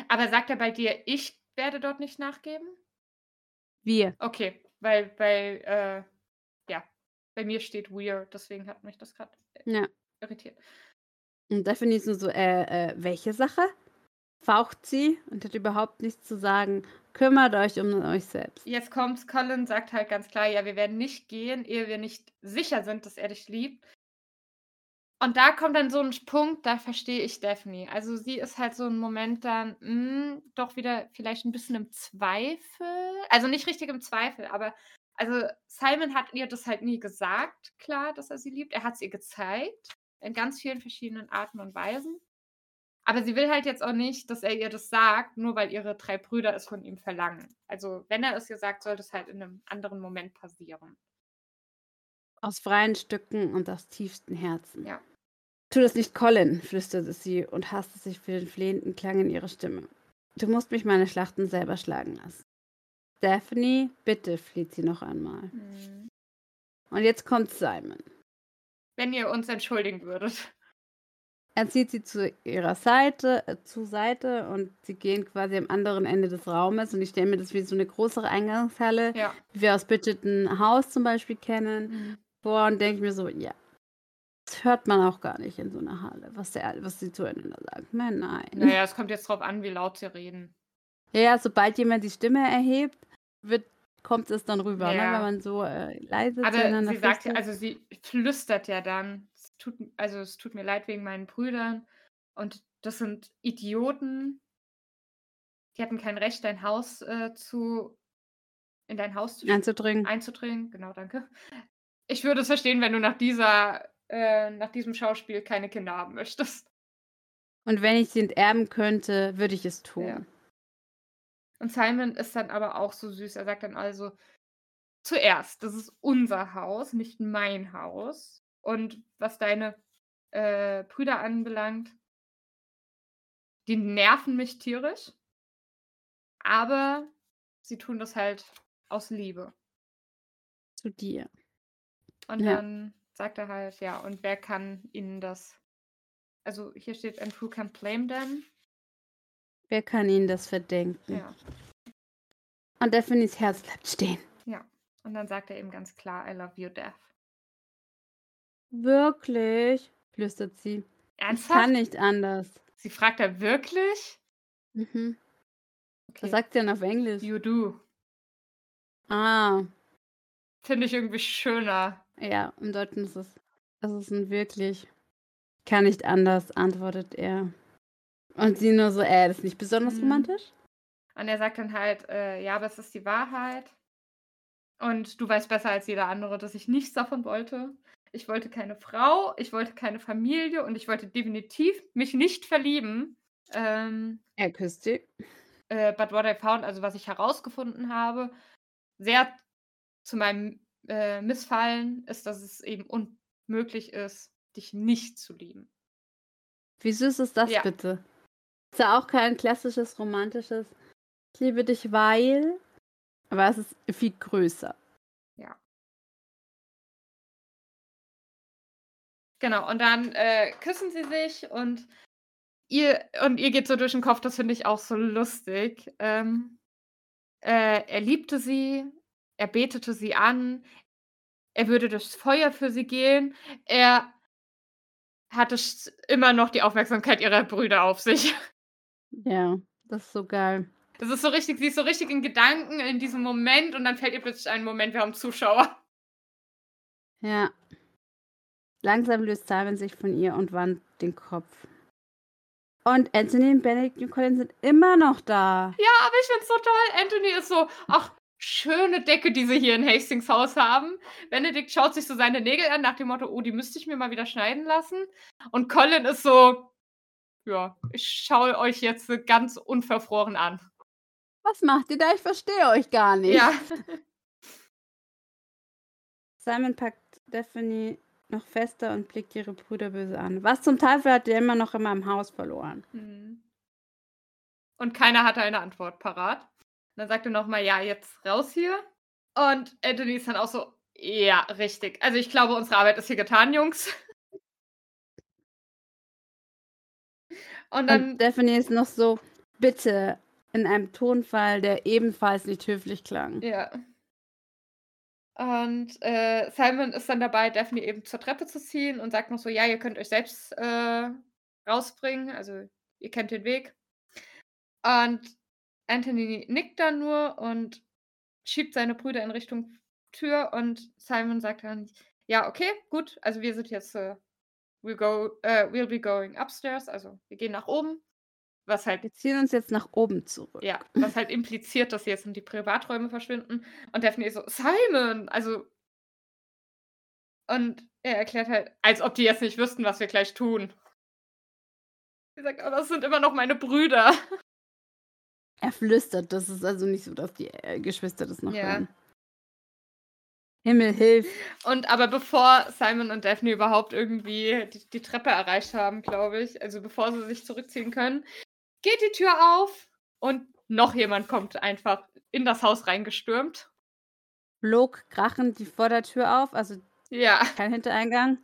Aber sagt er bei dir: „Ich werde dort nicht nachgeben?“ Wir. Okay, weil bei, äh ja, bei mir steht weird, deswegen hat mich das grad, äh, Ja. Irritiert. Und Daphne ist nur so: „Äh, äh, welche Sache?“ Faucht sie und hat überhaupt nichts zu sagen. Kümmert euch um euch selbst. Jetzt kommt's, Colin sagt halt ganz klar: „Ja, wir werden nicht gehen, ehe wir nicht sicher sind, dass er dich liebt.“ Und da kommt dann so 'n Punkt, da verstehe ich Daphne. Also, sie ist halt so 'n Moment dann, hm, doch wieder vielleicht 'n bisschen im Zweifel. Also, nicht richtig im Zweifel, aber also, Simon hat ihr das halt nie gesagt, klar, dass er sie liebt. Er hat's ihr gezeigt in ganz vielen verschiedenen Arten und Weisen. Aber sie will halt jetzt auch nicht, dass er ihr das sagt, nur weil ihre 3 Brüder es von ihm verlangen. Also, wenn er es ihr sagt, soll das halt in 'nem anderen Moment passieren. Aus freien Stücken und aus tiefstem Herzen. Ja. „Tu das nicht, Colin“, flüsterte sie und hasste sich für den flehenden Klang in ihrer Stimme. „Du musst mich meine Schlachten selber schlagen lassen.“ „Daphne, bitte“, fleht sie noch einmal. Mhm. Und jetzt kommt Simon. Wenn ihr uns entschuldigen würdet. Er zieht sie zu ihrer Seite äh, zur Seite und sie gehen quasi am anderen Ende des Raumes und ich stelle mir das wie so 'ne größere Eingangshalle, Ja. wie wir aus Bridgerton House zum Beispiel kennen, Mhm. vor und denke mir so: „Ja, das hört man auch gar nicht in so 'ner Halle, was der was sie zueinander sagen. Nein, nein.“ Na ja, es kommt jetzt drauf an, wie laut sie reden. Ja, sobald jemand die Stimme erhebt, wird kommt es dann rüber, ne, Ja. wenn man so, äh, leise Aber zueinander sie sagt flüstert. also, sie flüstert ja dann: „Es tut also, es tut mir leid wegen meinen Brüdern und das sind Idioten.“ Die hatten kein Recht, dein Haus, äh, zu in dein Haus zu Einzudringen. einzudringen. Genau, danke. Ich würde es verstehen, wenn du nach dieser äh, nach diesem Schauspiel keine Kinder haben möchtest. Und wenn ich sie enterben könnte, würde ich es tun. Ja. Und Simon ist dann aber auch so süß. Er sagt dann also: „Zuerst, das ist unser Haus, nicht mein Haus. Und was deine, äh, Brüder anbelangt die nerven mich tierisch, aber sie tun das halt aus Liebe.“ Zu dir. Und Ja. dann sagt er halt: „Ja, und wer kann ihnen das“ also, hier steht: „And who can blame them?“ Wer kann ihnen das verdenken? Ja, Und Daphnes Herz bleibt stehen. ja. Und dann sagt er eben ganz klar: „I love you, Death.“ Wirklich? flüstert sie. Ich kann Ernsthaft? nicht anders. Sie fragt er wirklich? Mhm. Okay. Was sagt sie denn auf Englisch? You do. Ah, Finde ich irgendwie schöner. ja, im Deutschen ist es, es ist ein wirklich. Kann nicht anders, antwortet er. Und sie nur so, äh, das ist nicht besonders Mhm. romantisch? Und er sagt dann halt, äh, ja, aber es ist die Wahrheit. Und du weißt besser als jeder andere, dass ich nichts davon wollte. Ich wollte keine Frau, ich wollte keine Familie und ich wollte definitiv mich nicht verlieben. Ähm, Er küsst sie. äh, but what I found, also was ich herausgefunden habe, sehr zu meinem äh, Missfallen, ist, dass es eben unmöglich ist, dich nicht zu lieben. Wie süß ist das Ja. bitte? Ist ja auch kein klassisches romantisches Ich liebe dich, weil. Aber es ist viel größer. Genau, und dann äh, küssen sie sich und ihr, und ihr geht so durch den Kopf, das finde ich auch so lustig. Ähm, äh, er liebte sie, er betete sie an, er würde durchs Feuer für sie gehen, er hatte immer noch die Aufmerksamkeit ihrer Brüder auf sich. Ja, das ist so geil. Das ist so richtig, sie ist so richtig in Gedanken in diesem Moment und dann fällt ihr plötzlich ein Moment, wir haben Zuschauer. Ja. Langsam löst Simon sich von ihr und wandt den Kopf. Und Anthony und Benedict und Colin sind immer noch da. Ja, aber ich find's so toll. Anthony ist so, ach, schöne Decke, die sie hier in Hastings Haus haben. Benedikt schaut sich so seine Nägel an, nach dem Motto, oh, die müsste ich mir mal wieder schneiden lassen. Und Colin ist so, ja, ich schaue euch jetzt ganz unverfroren an. Was macht ihr da? Ich verstehe euch gar nicht. Ja. Simon packt Daphne noch fester und blickt ihre Brüder böse an. Was zum Teufel hat der immer noch in meinem Haus verloren? Hm. Und keiner hatte eine Antwort parat. Und dann sagt er nochmal, ja, jetzt raus hier. Und Anthony ist dann auch so, ja, richtig. Also ich glaube, unsere Arbeit ist hier getan, Jungs. Und dann Und Daphne ist noch so, bitte, in einem Tonfall, der ebenfalls nicht höflich klang. Ja. Und äh, Simon ist dann dabei, Daphne eben zur Treppe zu ziehen und sagt noch so, ja, ihr könnt euch selbst äh, rausbringen, also ihr kennt den Weg. Und Anthony nickt dann nur und schiebt seine Brüder in Richtung Tür und Simon sagt dann, ja, okay, gut, also wir sind jetzt, äh, we'll, go, äh, we'll be going upstairs, also wir gehen nach oben, was halt Wir ziehen uns jetzt nach oben zurück. ja, was halt impliziert, dass sie jetzt in die Privaträume verschwinden. Und Daphne ist so, Simon! Also. Und er erklärt halt, als ob die jetzt nicht wüssten, was wir gleich tun. Sie sagt, oh, das sind immer noch meine Brüder. Er flüstert, das ist also nicht so, dass die äh, Geschwister das noch Ja. hören. Himmel hilf. Und aber bevor Simon und Daphne überhaupt irgendwie die, die Treppe erreicht haben, glaube ich, also bevor sie sich zurückziehen können, geht die Tür auf und noch jemand kommt einfach in das Haus reingestürmt. Flog krachend die Vordertür auf, also Ja. kein Hintereingang,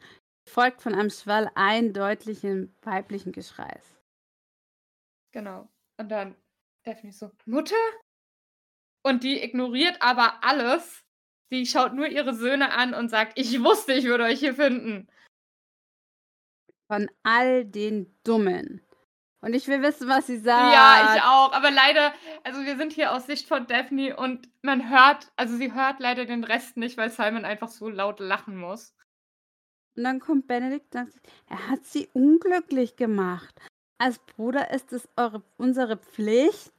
folgt von einem Schwall eindeutigen weiblichen Geschreis. Genau. Und dann Daphne so, Mutter? Und die ignoriert aber alles. Sie schaut nur ihre Söhne an und sagt, ich wusste, ich würde euch hier finden. Von all den Dummen. Und ich will wissen, was sie sagt. Ja, ich auch. Aber leider, also wir sind hier aus Sicht von Daphne und man hört, also sie hört leider den Rest nicht, weil Simon einfach so laut lachen muss. Und dann kommt Benedikt und sagt, er hat sie unglücklich gemacht. Als Bruder ist es eure, unsere Pflicht.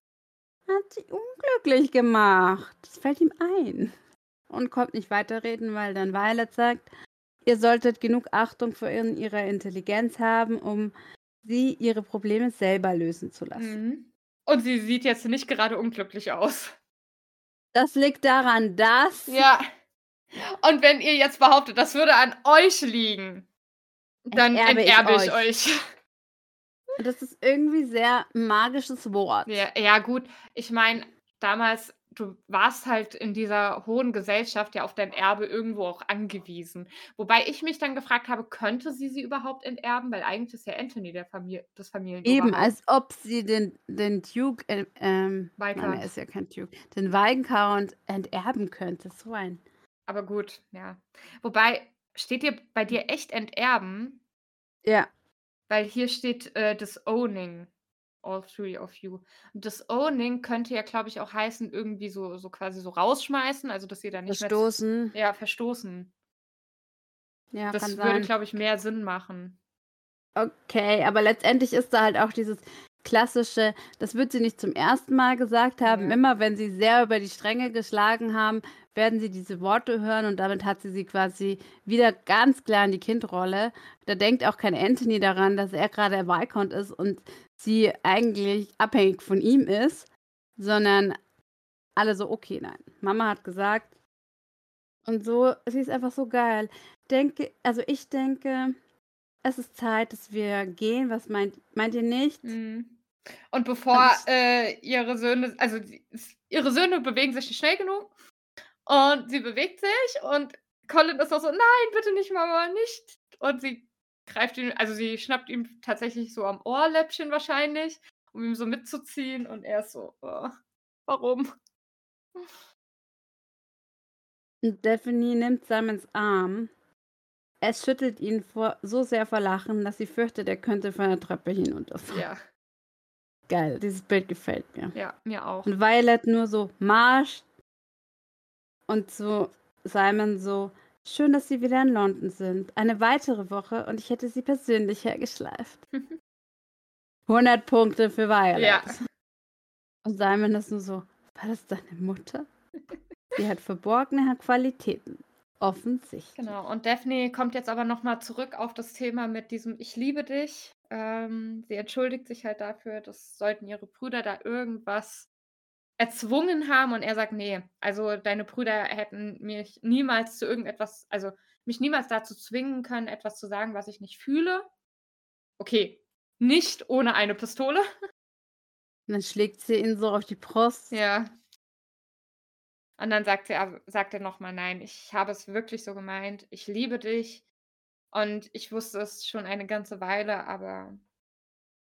Er hat sie unglücklich gemacht. Das fällt ihm ein. Und kommt nicht weiterreden, weil dann Violet sagt, ihr solltet genug Achtung vor ihren, ihrer Intelligenz haben, um sie ihre Probleme selber lösen zu lassen. Mhm. Und sie sieht jetzt nicht gerade unglücklich aus. Das liegt daran, dass Ja. Und wenn ihr jetzt behauptet, das würde an euch liegen, dann Enterbe ich enterbe ich euch. euch. das ist irgendwie sehr magisches Wort. Ja, ja gut, ich meine, damals, du warst halt in dieser hohen Gesellschaft ja auf dein Erbe irgendwo auch angewiesen. Wobei ich mich dann gefragt habe, könnte sie sie überhaupt enterben? Weil eigentlich ist ja Anthony der Famili das Familienoberhaupt. Eben, als ob sie den, den Duke, äh, ähm, nein, er ist ja kein Duke, den Viscount enterben könnte. So ein. Aber gut, ja. Wobei, steht dir bei dir echt enterben? Ja, Weil hier steht äh, disowning all three of you. Und disowning könnte ja, glaube ich, auch heißen, irgendwie so, so quasi so rausschmeißen, also dass ihr dann nicht verstoßen. mehr. Ja, verstoßen. Ja, Das würde, glaube ich, mehr Sinn machen. Okay, aber letztendlich ist da halt auch dieses klassische, das wird sie nicht zum ersten Mal gesagt haben. Ja. Immer wenn sie sehr über die Stränge geschlagen haben, werden sie diese Worte hören und damit hat sie sie quasi wieder ganz klar in die Kindrolle. Da denkt auch kein Anthony daran, dass er gerade der Viscount ist und sie eigentlich abhängig von ihm ist, sondern alle so, okay, nein. Mama hat gesagt. Und so, sie ist einfach so geil. Denke, also ich denke, es ist Zeit, dass wir gehen. Was meint, meint ihr nicht? Mhm. Und bevor äh, ihre Söhne, also ihre Söhne bewegen sich nicht schnell genug und sie bewegt sich und Colin ist auch so, nein, bitte nicht, Mama, nicht. Und sie greift ihn, also sie schnappt ihm tatsächlich so am Ohrläppchen wahrscheinlich, um ihm so mitzuziehen und er ist so, oh, warum? Und Daphne nimmt Simons Arm. Es schüttelt ihn vor, so sehr vor Lachen, dass sie fürchtet, er könnte von der Treppe hinunterfallen. Ja, Geil, dieses Bild gefällt mir. ja, mir auch. Und Violet nur so, Marsch. Und so Simon so, schön, dass Sie wieder in London sind. Eine weitere Woche und ich hätte Sie persönlich hergeschleift. 100 Punkte für Violet. Ja. Und Simon ist nur so, war das deine Mutter? Sie hat verborgene Qualitäten. Offensichtlich. Genau, und Daphne kommt jetzt aber nochmal zurück auf das Thema mit diesem Ich liebe dich. Ähm, sie entschuldigt sich halt dafür, dass sollten ihre Brüder da irgendwas erzwungen haben und er sagt, nee, also deine Brüder hätten mich niemals zu irgendetwas, also mich niemals dazu zwingen können, etwas zu sagen, was ich nicht fühle. Okay, nicht ohne eine Pistole. Und dann schlägt sie ihn so auf die Brust. Ja. Und dann sagt er, sagt er nochmal, nein, ich habe es wirklich so gemeint. Ich liebe dich. Und ich wusste es schon eine ganze Weile, aber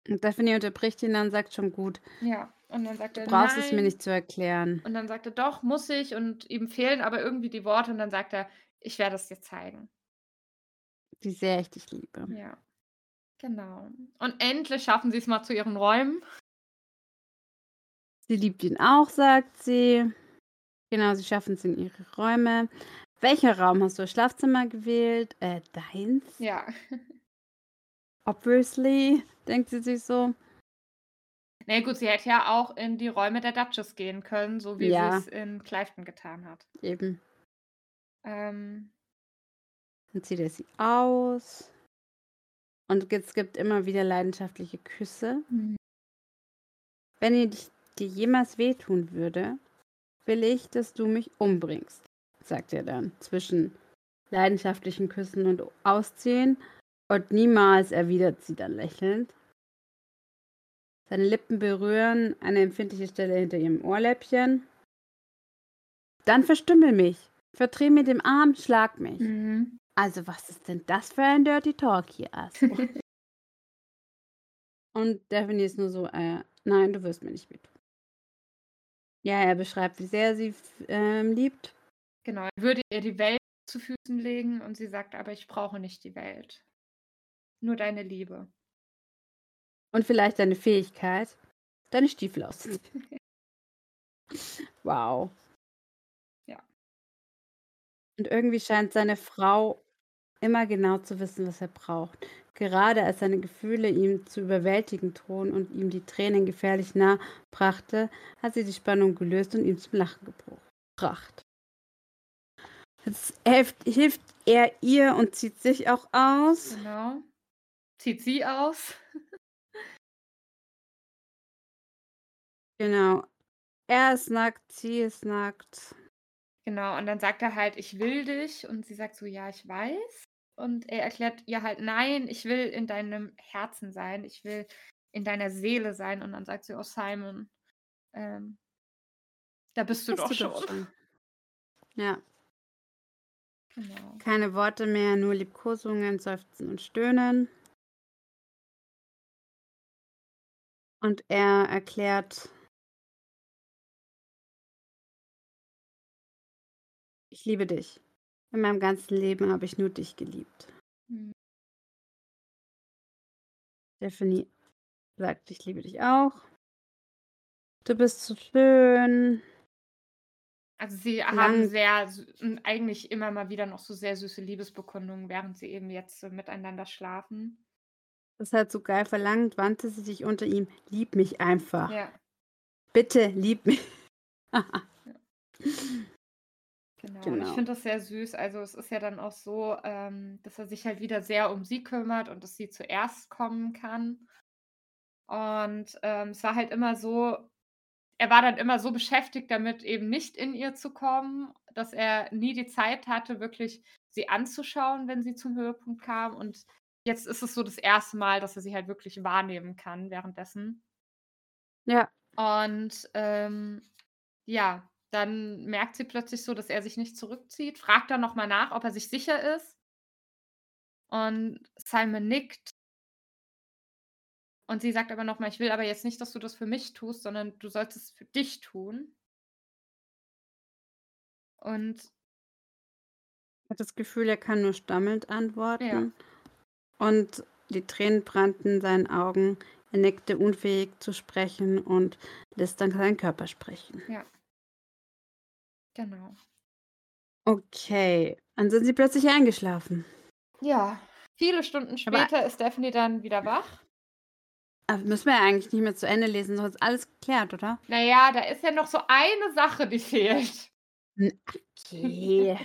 Und Daphne unterbricht ihn dann und sagt schon gut. ja. Und dann sagt Du er, brauchst nein. es mir nicht zu erklären. Und dann sagt er, doch, muss ich. Und ihm fehlen aber irgendwie die Worte. Und dann sagt er, ich werde es dir zeigen. Wie sehr ich dich liebe. Ja. Genau. Und endlich schaffen sie es mal zu ihren Räumen. Sie liebt ihn auch, sagt sie. Genau, sie schaffen es in ihre Räume. Welcher Raum hast du? Schlafzimmer gewählt? Äh, deins? Ja. Obviously, denkt sie sich so. Na nee, gut, sie hätte ja auch in die Räume der Duchess gehen können, so wie Ja. sie es in Clifton getan hat. Eben. Ähm, Dann zieht er sie aus. Und es gibt immer wieder leidenschaftliche Küsse. Wenn ich dich- dir jemals wehtun würde, will ich, dass du mich umbringst, sagt er dann zwischen leidenschaftlichen Küssen und Ausziehen. Und niemals erwidert sie dann lächelnd. Seine Lippen berühren eine empfindliche Stelle hinter ihrem Ohrläppchen. Dann verstümmel mich. Verdreh mir den Arm, schlag mich. Mhm. Also, was ist denn das für ein Dirty Talk hier, Asso? Und Daphne ist nur so, äh, nein, du wirst mir nicht wehtun. Ja, er beschreibt, wie sehr sie ähm, liebt. Genau, er würde ihr die Welt zu Füßen legen und sie sagt, aber ich brauche nicht die Welt. Nur deine Liebe. Und vielleicht deine Fähigkeit, deine Stiefel auszuziehen. wow. Ja. Und irgendwie scheint seine Frau immer genau zu wissen, was er braucht. Gerade als seine Gefühle ihm zu überwältigen drohen und ihm die Tränen gefährlich nah brachte, hat sie die Spannung gelöst und ihm zum Lachen gebracht. Jetzt hilft, hilft er ihr und zieht sich auch aus. Genau. Zieht sie aus. Genau. Er ist nackt, sie ist nackt. Genau, und dann sagt er halt: „Ich will dich.“ Und sie sagt so: „Ja, ich weiß.“ Und er erklärt ihr halt: „Nein, ich will in deinem Herzen sein. Ich will in deiner Seele sein.“ Und dann sagt sie: „Oh, Simon, ähm, da bist du Bist doch du schon.“ doch schon. Ja. Genau. Keine Worte mehr, nur Liebkosungen, Seufzen und Stöhnen. Und er erklärt „Ich liebe dich. In meinem ganzen Leben habe ich nur dich geliebt.“ Mhm. Stephanie sagt: „Ich liebe dich auch. Du bist so schön.“ Also, sie haben Lang sehr sü hm, eigentlich immer mal wieder noch so sehr süße Liebesbekundungen, während sie eben jetzt so miteinander schlafen. Das halt so geil. Verlangend wandte sie sich unter ihm: „Lieb mich einfach. Ja. Bitte lieb mich.“ Ja. Genau, und ich Genau. finde das sehr süß. Also, es ist ja dann auch so, ähm, dass er sich halt wieder sehr um sie kümmert und dass sie zuerst kommen kann. Und, ähm, es war halt immer so er war dann immer so beschäftigt damit, eben nicht in ihr zu kommen, dass er nie die Zeit hatte, wirklich sie anzuschauen, wenn sie zum Höhepunkt kam. Und jetzt ist es so das erste Mal, dass er sie halt wirklich wahrnehmen kann währenddessen. Ja. Und, ähm, ja, dann merkt sie plötzlich so, dass er sich nicht zurückzieht, fragt dann noch mal nach, ob er sich sicher ist. Und Simon nickt. Und sie sagt aber noch mal: „Ich will aber jetzt nicht, dass du das für mich tust, sondern du sollst es für dich tun.“ Und Hat das Gefühl, er kann nur stammelnd Ja. antworten. Und die Tränen brannten in seinen Augen. Er nickte, unfähig zu sprechen und lässt dann seinen Körper sprechen. Ja. Genau. Okay, dann sind sie plötzlich eingeschlafen. Ja, viele Stunden Aber später ist Daphne dann wieder wach. Aber müssen wir ja eigentlich nicht mehr zu Ende lesen, sonst ist alles geklärt, oder? Na ja, da ist ja noch so eine Sache, die fehlt. Okay.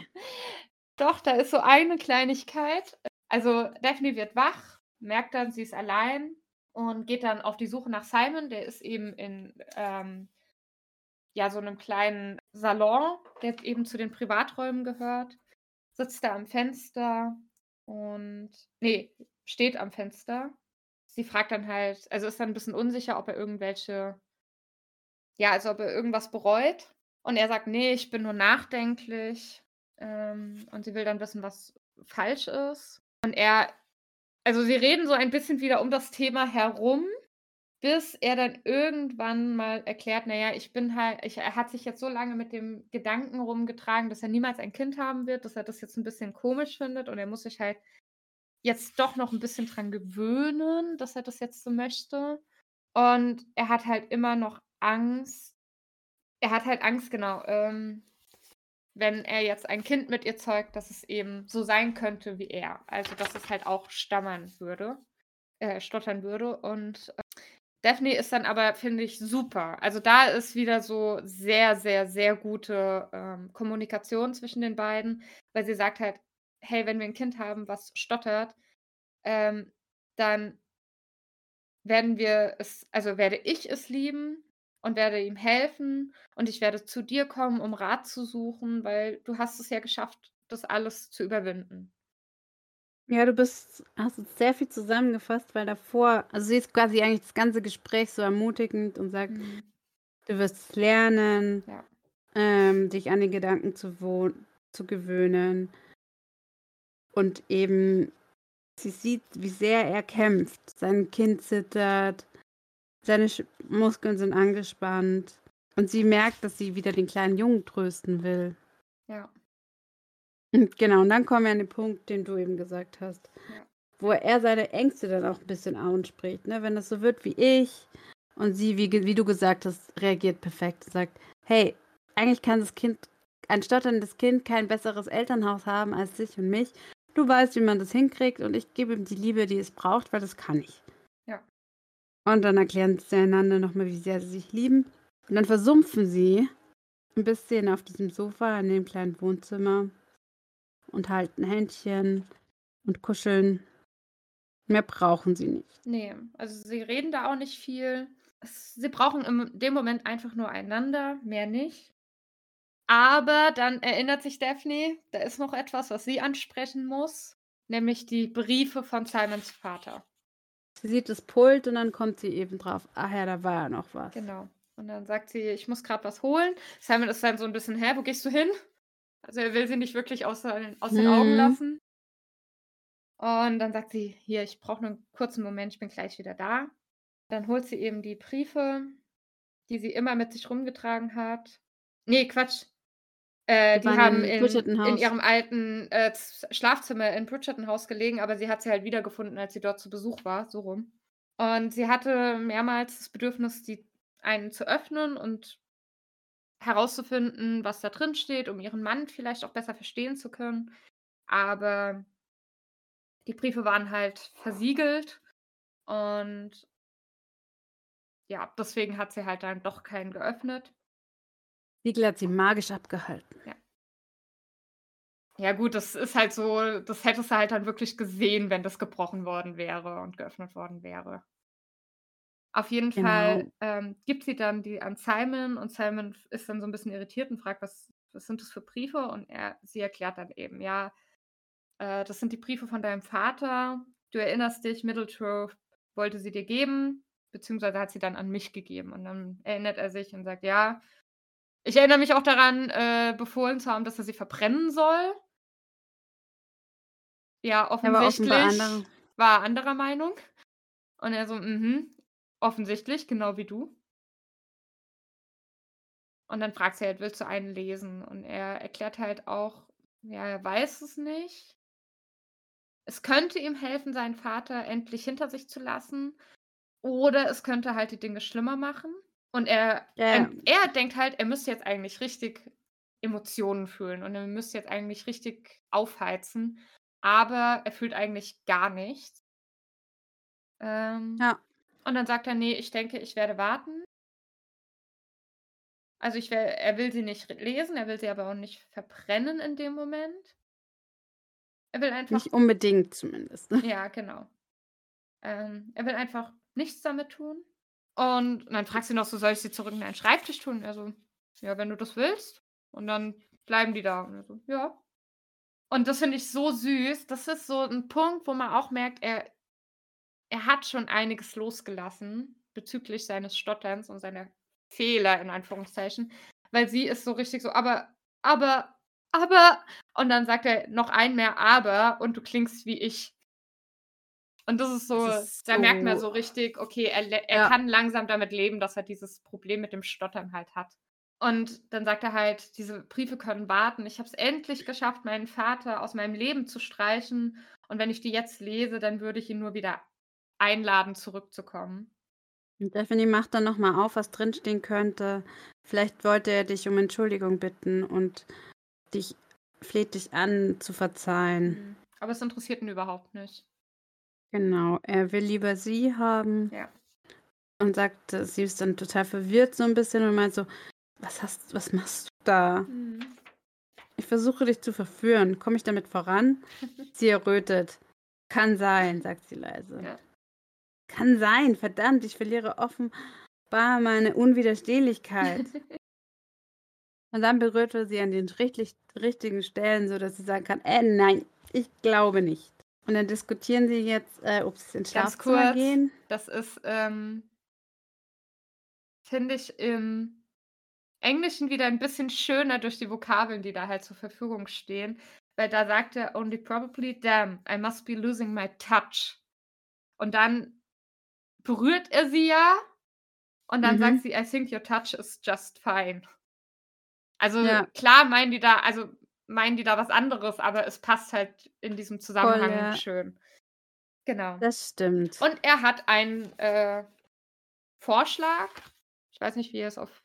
Doch, da ist so eine Kleinigkeit. Also, Daphne wird wach, merkt dann, sie ist allein und geht dann auf die Suche nach Simon. Der ist eben in, ähm ja, so 'nem kleinen Salon, der eben zu den Privaträumen gehört. Sitzt da am Fenster und ne, steht am Fenster. Sie fragt dann halt also, ist dann 'n bisschen unsicher, ob er irgendwelche ja, also, ob er irgendwas bereut. Und er sagt: „Ne, ich bin nur nachdenklich.“ Ähm, und sie will dann wissen, was falsch ist. Und er also, sie reden so ein bisschen wieder um das Thema herum, bis er dann irgendwann mal erklärt: „Na ja, ich bin halt ich“ er hat sich jetzt so lange mit dem Gedanken rumgetragen, dass er niemals ein Kind haben wird, dass er das jetzt 'n bisschen komisch findet und er muss sich halt jetzt doch noch 'n bisschen dran gewöhnen, dass er das jetzt so möchte. Und er hat halt immer noch Angst er hat halt Angst, genau, ähm, wenn er jetzt ein Kind mit ihr zeugt, dass es eben so sein könnte wie er. Also, dass es halt auch stammern würde äh, stottern würde. Und, Daphne ist dann aber, finde ich, super. Also, da ist wieder so sehr, sehr, sehr gute, ähm, Kommunikation zwischen den beiden, weil sie sagt halt: „Hey, wenn wir 'n Kind haben, was stottert, ähm, dann“ „werden wir es also, werde ich es lieben und werde ihm helfen und ich werde zu dir kommen, um Rat zu suchen, weil du hast es ja geschafft, das alles zu überwinden.“ Ja, du bist hast jetzt sehr viel zusammengefasst, weil davor also, sie ist quasi eigentlich das ganze Gespräch so ermutigend und sagt: Mhm. „Du wirst es lernen, Ja. ähm, dich an die Gedanken zu zu gewöhnen.“ Und eben sie sieht, wie sehr er kämpft. Sein Kinn zittert, seine Sch Muskeln sind angespannt und sie merkt, dass sie wieder den kleinen Jungen trösten will. Ja. Und genau, und dann kommen wir an den Punkt, den du eben gesagt hast, Ja. wo er seine Ängste dann auch 'n bisschen anspricht, ne? Wenn das so wird wie ich und sie, wie wie du gesagt hast, reagiert perfekt und sagt: „Hey, eigentlich kann das Kind ein stotterndes Kind kein besseres Elternhaus haben als dich und mich. Du weißt, wie man das hinkriegt und ich gebe ihm die Liebe, die es braucht, weil das kann ich.“ Ja. Und dann erklären sie einander noch mal, wie sehr sie sich lieben. Und dann versumpfen sie 'n bisschen auf diesem Sofa in dem kleinen Wohnzimmer und halten Händchen und kuscheln. Mehr brauchen sie nicht. Ne, also, sie reden da auch nicht viel. sie brauchen in dem Moment einfach nur einander, mehr nicht. Aber dann erinnert sich Daphne, da ist noch etwas, was sie ansprechen muss, nämlich die Briefe von Simons Vater. Sie sieht das Pult und dann kommt sie eben drauf. Ach ja, da war ja noch was. Genau. Und dann sagt sie: „Ich muss grad was holen.“ Simon ist dann so 'n bisschen: „Hä, wo gehst du hin?“ Also, er will sie nicht wirklich aus aus den Augen Mhm. lassen. Und dann sagt sie: „Hier, ich brauche nur 'n kurzen Moment, ich bin gleich wieder da.“ Dann holt sie eben die Briefe, die sie immer mit sich rumgetragen hat. Ne, Quatsch. Äh, Die haben in in ihrem alten, äh, Schlafzimmer in Bridgerton House gelegen, aber sie hat sie halt wiedergefunden, als sie dort zu Besuch war, so rum. Und sie hatte mehrmals das Bedürfnis, die einen zu öffnen und herauszufinden, was da drin steht, um ihren Mann vielleicht auch besser verstehen zu können. Aber die Briefe waren halt versiegelt und ja, deswegen hat sie halt dann doch keinen geöffnet. Siegel hat sie magisch abgehalten. Ja. Ja gut, das ist halt so das hättest du halt dann wirklich gesehen, wenn das gebrochen worden wäre und geöffnet worden wäre. Auf jeden Fall, Genau. ähm, gibt sie dann die an Simon und Simon ist dann so 'n bisschen irritiert und fragt: „Was was sind das für Briefe?“ Und er sie erklärt dann eben: „Ja, äh, das sind die Briefe von deinem Vater. Du erinnerst dich, Middletrove wollte sie dir geben, beziehungsweise hat sie dann an mich gegeben.“ Und dann erinnert er sich und sagt: „Ja, ich erinnere mich auch daran, äh, befohlen zu haben, dass er sie verbrennen soll.“ Ja, offensichtlich war er anderer Meinung. Und er so: „Mhm, offensichtlich, genau wie du.“ Und dann fragt sie halt: „Willst du einen lesen?“ Und er erklärt halt auch, ja, er weiß es nicht. Es könnte ihm helfen, seinen Vater endlich hinter sich zu lassen, oder es könnte halt die Dinge schlimmer machen. Und er ja. ähm, er denkt halt, er müsste jetzt eigentlich richtig Emotionen fühlen und er müsste jetzt eigentlich richtig aufheizen, aber er fühlt eigentlich gar nichts. Ähm, Ja. Und dann sagt er: „Ne, ich denke, ich werde warten.“ Also, ich wer er will sie nicht lesen, er will sie aber auch nicht verbrennen in dem Moment. Er will einfach Nicht unbedingt zumindest. Ja, genau. Ähm, er will einfach nichts damit tun. Und und dann fragt sie noch so: „Soll ich sie zurück in deinen Schreibtisch tun?“ Und er so: „Ja, wenn du das willst.“ Und dann bleiben die da. Und er so: „Ja.“ Und das finde ich so süß. Das ist so 'n Punkt, wo man auch merkt, er er hat schon einiges losgelassen bezüglich seines Stotterns und seiner Fehler in Anführungszeichen, weil sie ist so richtig so: „Aber aber aber“ und dann sagt er noch ein mehr „aber“ und du klingst wie ich. Und das ist so Das ist da merkt man so so richtig, okay, er er Ja. kann langsam damit leben, dass er dieses Problem mit dem Stottern halt hat. Und dann sagt er halt: „Diese Briefe können warten. Ich habe es endlich geschafft, meinen Vater aus meinem Leben zu streichen. Und wenn ich die jetzt lese, dann würde ich ihn nur wieder einladen, zurückzukommen.“ Und Daphne macht dann noch mal auf, was drinstehen könnte. Vielleicht wollte er dich um Entschuldigung bitten und dich fleht dich an, zu verzeihen. Mhm. Aber es interessiert ihn überhaupt nicht. Genau, er will lieber sie haben. Ja. Und sagt sie ist dann total verwirrt so 'n bisschen und meint so: „Was hast was machst du da?“ Mhm. „Ich versuche dich zu verführen. Komme ich damit voran?“ Sie errötet. „Kann sein“, sagt sie leise. Ja. „Kann sein, verdammt, ich verliere offenbar meine Unwiderstehlichkeit.“ Und dann berührt er sie an den richtig richtigen Stellen, sodass sie sagen kann: „Äh, nein, ich glaube nicht.“ Und dann diskutieren sie jetzt, äh, ob sie ins Ganz Schlafzimmer kurz, gehen. das ist, ähm finde ich im Englischen wieder 'n bisschen schöner durch die Vokabeln, die da halt zur Verfügung stehen, weil da sagt er: „Only probably, damn, I must be losing my touch.“ Und dann berührt er sie ja und dann sagt Mhm. sie: „I think your touch is just fine.“ Also, Ja. klar meinen die da also, meinen die da was anderes, aber es passt halt in diesem Voll, Zusammenhang ja. schön. Genau. Das stimmt. Und er hat einen, äh, Vorschlag. Ich weiß nicht, wie er es auf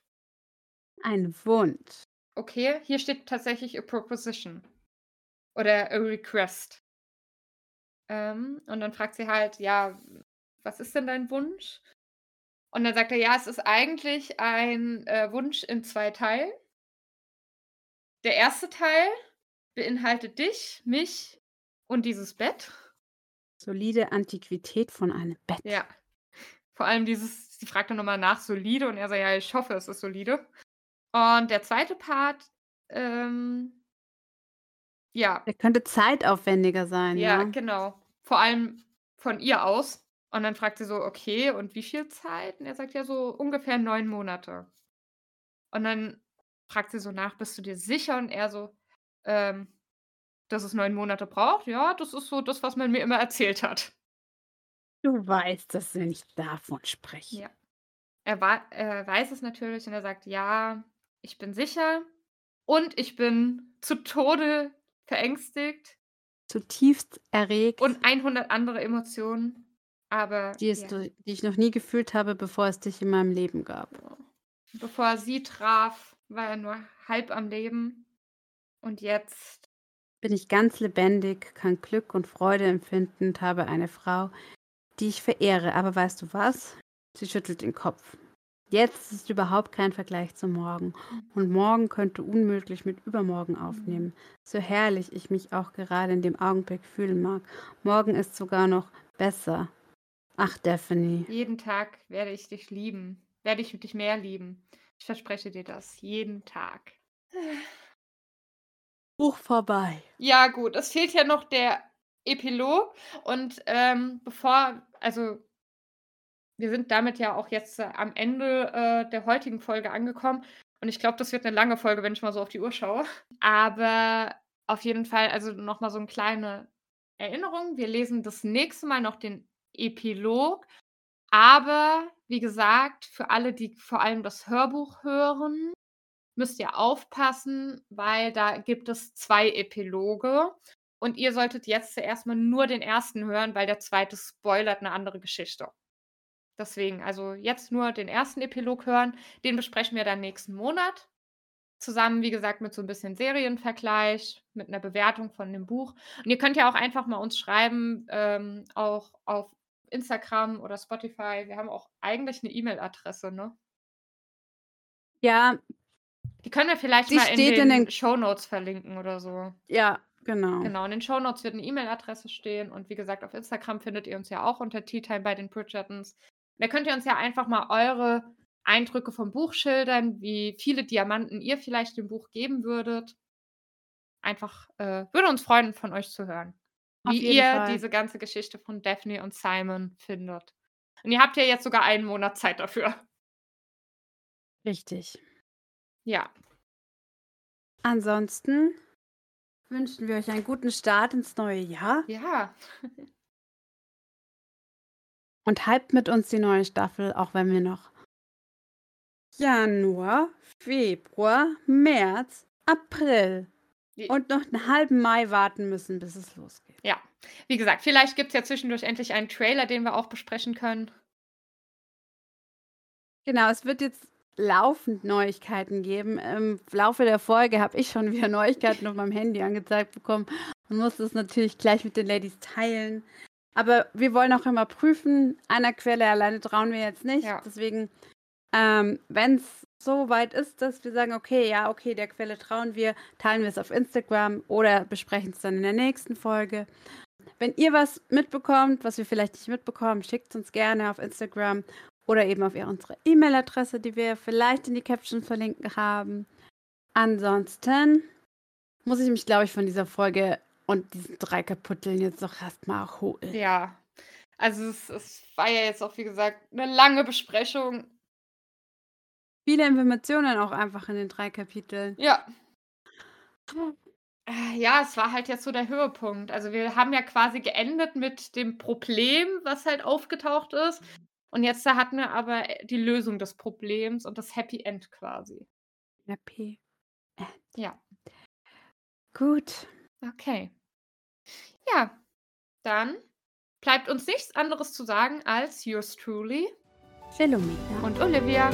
Ein Wunsch. Okay, hier steht tatsächlich a proposition oder a request. Ähm, und dann fragt sie halt: „Ja, was ist denn dein Wunsch?“ Und dann sagt er: „Ja, es ist eigentlich ein, äh, Wunsch in 2 Teilen.“ Der 1. Teil beinhaltet dich, mich und dieses Bett. Solide Antiquität von einem Bett. Ja. Vor allem dieses, sie fragt dann nochmal nach, solide, und er sagt, ja, ich hoffe, es ist solide. Und der zweite Part, ähm, ja. Der könnte zeitaufwendiger sein, Ja, ja. genau. Vor allem von ihr aus. Und dann fragt sie so: „Okay, und wie viel Zeit?“ Und er sagt: „Ja, so ungefähr 9 Monate.“ Und dann fragt sie so nach: „Bist du dir sicher?“ Und er so, ähm, dass es 9 Monate braucht. „Ja, das ist so das, was man mir immer erzählt hat.“ Du weißt, dass wir nicht davon sprechen. Ja. Er er weiß es natürlich und er sagt: „Ja, ich bin sicher und ich bin zu Tode verängstigt.“ Zutiefst erregt. Und 100 andere Emotionen, aber Die es ja. du die ich noch nie gefühlt habe, bevor es dich in meinem Leben gab. Bevor er sie traf, war er nur halb am Leben. Und jetzt Bin ich ganz lebendig, kann Glück und Freude empfinden und habe eine Frau, die ich verehre. Aber weißt du was? Sie schüttelt den Kopf. Jetzt ist überhaupt kein Vergleich zu morgen. Und morgen könnte unmöglich mit übermorgen aufnehmen. So herrlich ich mich auch gerade in dem Augenblick fühlen mag. Morgen ist sogar noch besser. Ach, Daphne. jeden Tag werde ich dich lieben. Werde ich dich mehr lieben. Ich verspreche dir das. Jeden Tag. Buch vorbei. Ja, gut, es fehlt ja noch der Epilog. Und ähm, bevor, also wir sind damit ja auch jetzt äh, am Ende äh, der heutigen Folge angekommen. Und ich glaube, das wird eine lange Folge, wenn ich mal so auf die Uhr schaue. Aber auf jeden Fall, also nochmal so eine kleine Erinnerung. Wir lesen das nächste Mal noch den Epilog. Aber wie gesagt, für alle, die vor allem das Hörbuch hören, müsst ihr aufpassen, weil da gibt es zwei Epiloge. Und ihr solltet jetzt zuerst mal nur den ersten hören, weil der zweite spoilert eine andere Geschichte. Deswegen, also jetzt nur den ersten Epilog hören. Den besprechen wir dann nächsten Monat. Zusammen, wie gesagt, mit so ein bisschen Serienvergleich, mit einer Bewertung von dem Buch. Und ihr könnt ja auch einfach mal uns schreiben, ähm, auch auf Instagram oder Spotify. Wir haben auch eigentlich eine E-Mail-Adresse, ne? Ja, Die können wir vielleicht mal in den, in den- Shownotes verlinken oder so. ja, genau. Genau, in den Shownotes wird eine E-Mail-Adresse stehen. Und wie gesagt, auf Instagram findet ihr uns ja auch unter Tea Time bei den Bridgertons. Da könnt ihr uns ja einfach mal eure Eindrücke vom Buch schildern, wie viele Diamanten ihr vielleicht dem Buch geben würdet. Einfach, äh, würde uns freuen, von euch zu hören. Wie ihr Fall. diese ganze Geschichte von Daphne und Simon findet. Und ihr habt ja jetzt sogar einen Monat Zeit dafür. Richtig. Ja. Ansonsten wünschen wir euch einen guten Start ins neue Jahr Ja. und hypt mit uns die neue Staffel, auch wenn wir noch Januar, Februar, März, April und noch einen halben Mai warten müssen, bis es losgeht. Ja. Wie gesagt, vielleicht gibt es ja zwischendurch endlich einen Trailer, den wir auch besprechen können. Genau, es wird jetzt laufend Neuigkeiten geben. Im Laufe der Folge habe ich schon wieder Neuigkeiten auf meinem Handy angezeigt bekommen und muss das natürlich gleich mit den Ladies teilen. Aber wir wollen auch immer prüfen. Einer Quelle alleine trauen wir jetzt nicht. Ja. Deswegen, ähm, wenn es so weit ist, dass wir sagen, okay, ja, okay, der Quelle trauen wir, teilen wir es auf Instagram oder besprechen es dann in der nächsten Folge. Wenn ihr was mitbekommt, was wir vielleicht nicht mitbekommen, schickt es uns gerne auf Instagram oder eben auf unsere E-Mail-Adresse, die wir vielleicht in die Caption verlinken haben. Ansonsten muss ich mich, glaube ich, von dieser Folge und diesen drei Kapiteln jetzt noch erstmal erholen. Ja. Also es, es war ja jetzt auch, wie gesagt, eine lange Besprechung. Viele Informationen auch einfach in den drei Kapiteln. Ja. Äh, Ja, es war halt jetzt so der Höhepunkt. Also wir haben ja quasi geendet mit dem Problem, was halt aufgetaucht ist. Und jetzt da hatten wir aber die Lösung des Problems und das Happy End quasi. Happy. Ja. Gut. Okay. Ja, dann bleibt uns nichts anderes zu sagen als yours truly Philomena. und Olivia.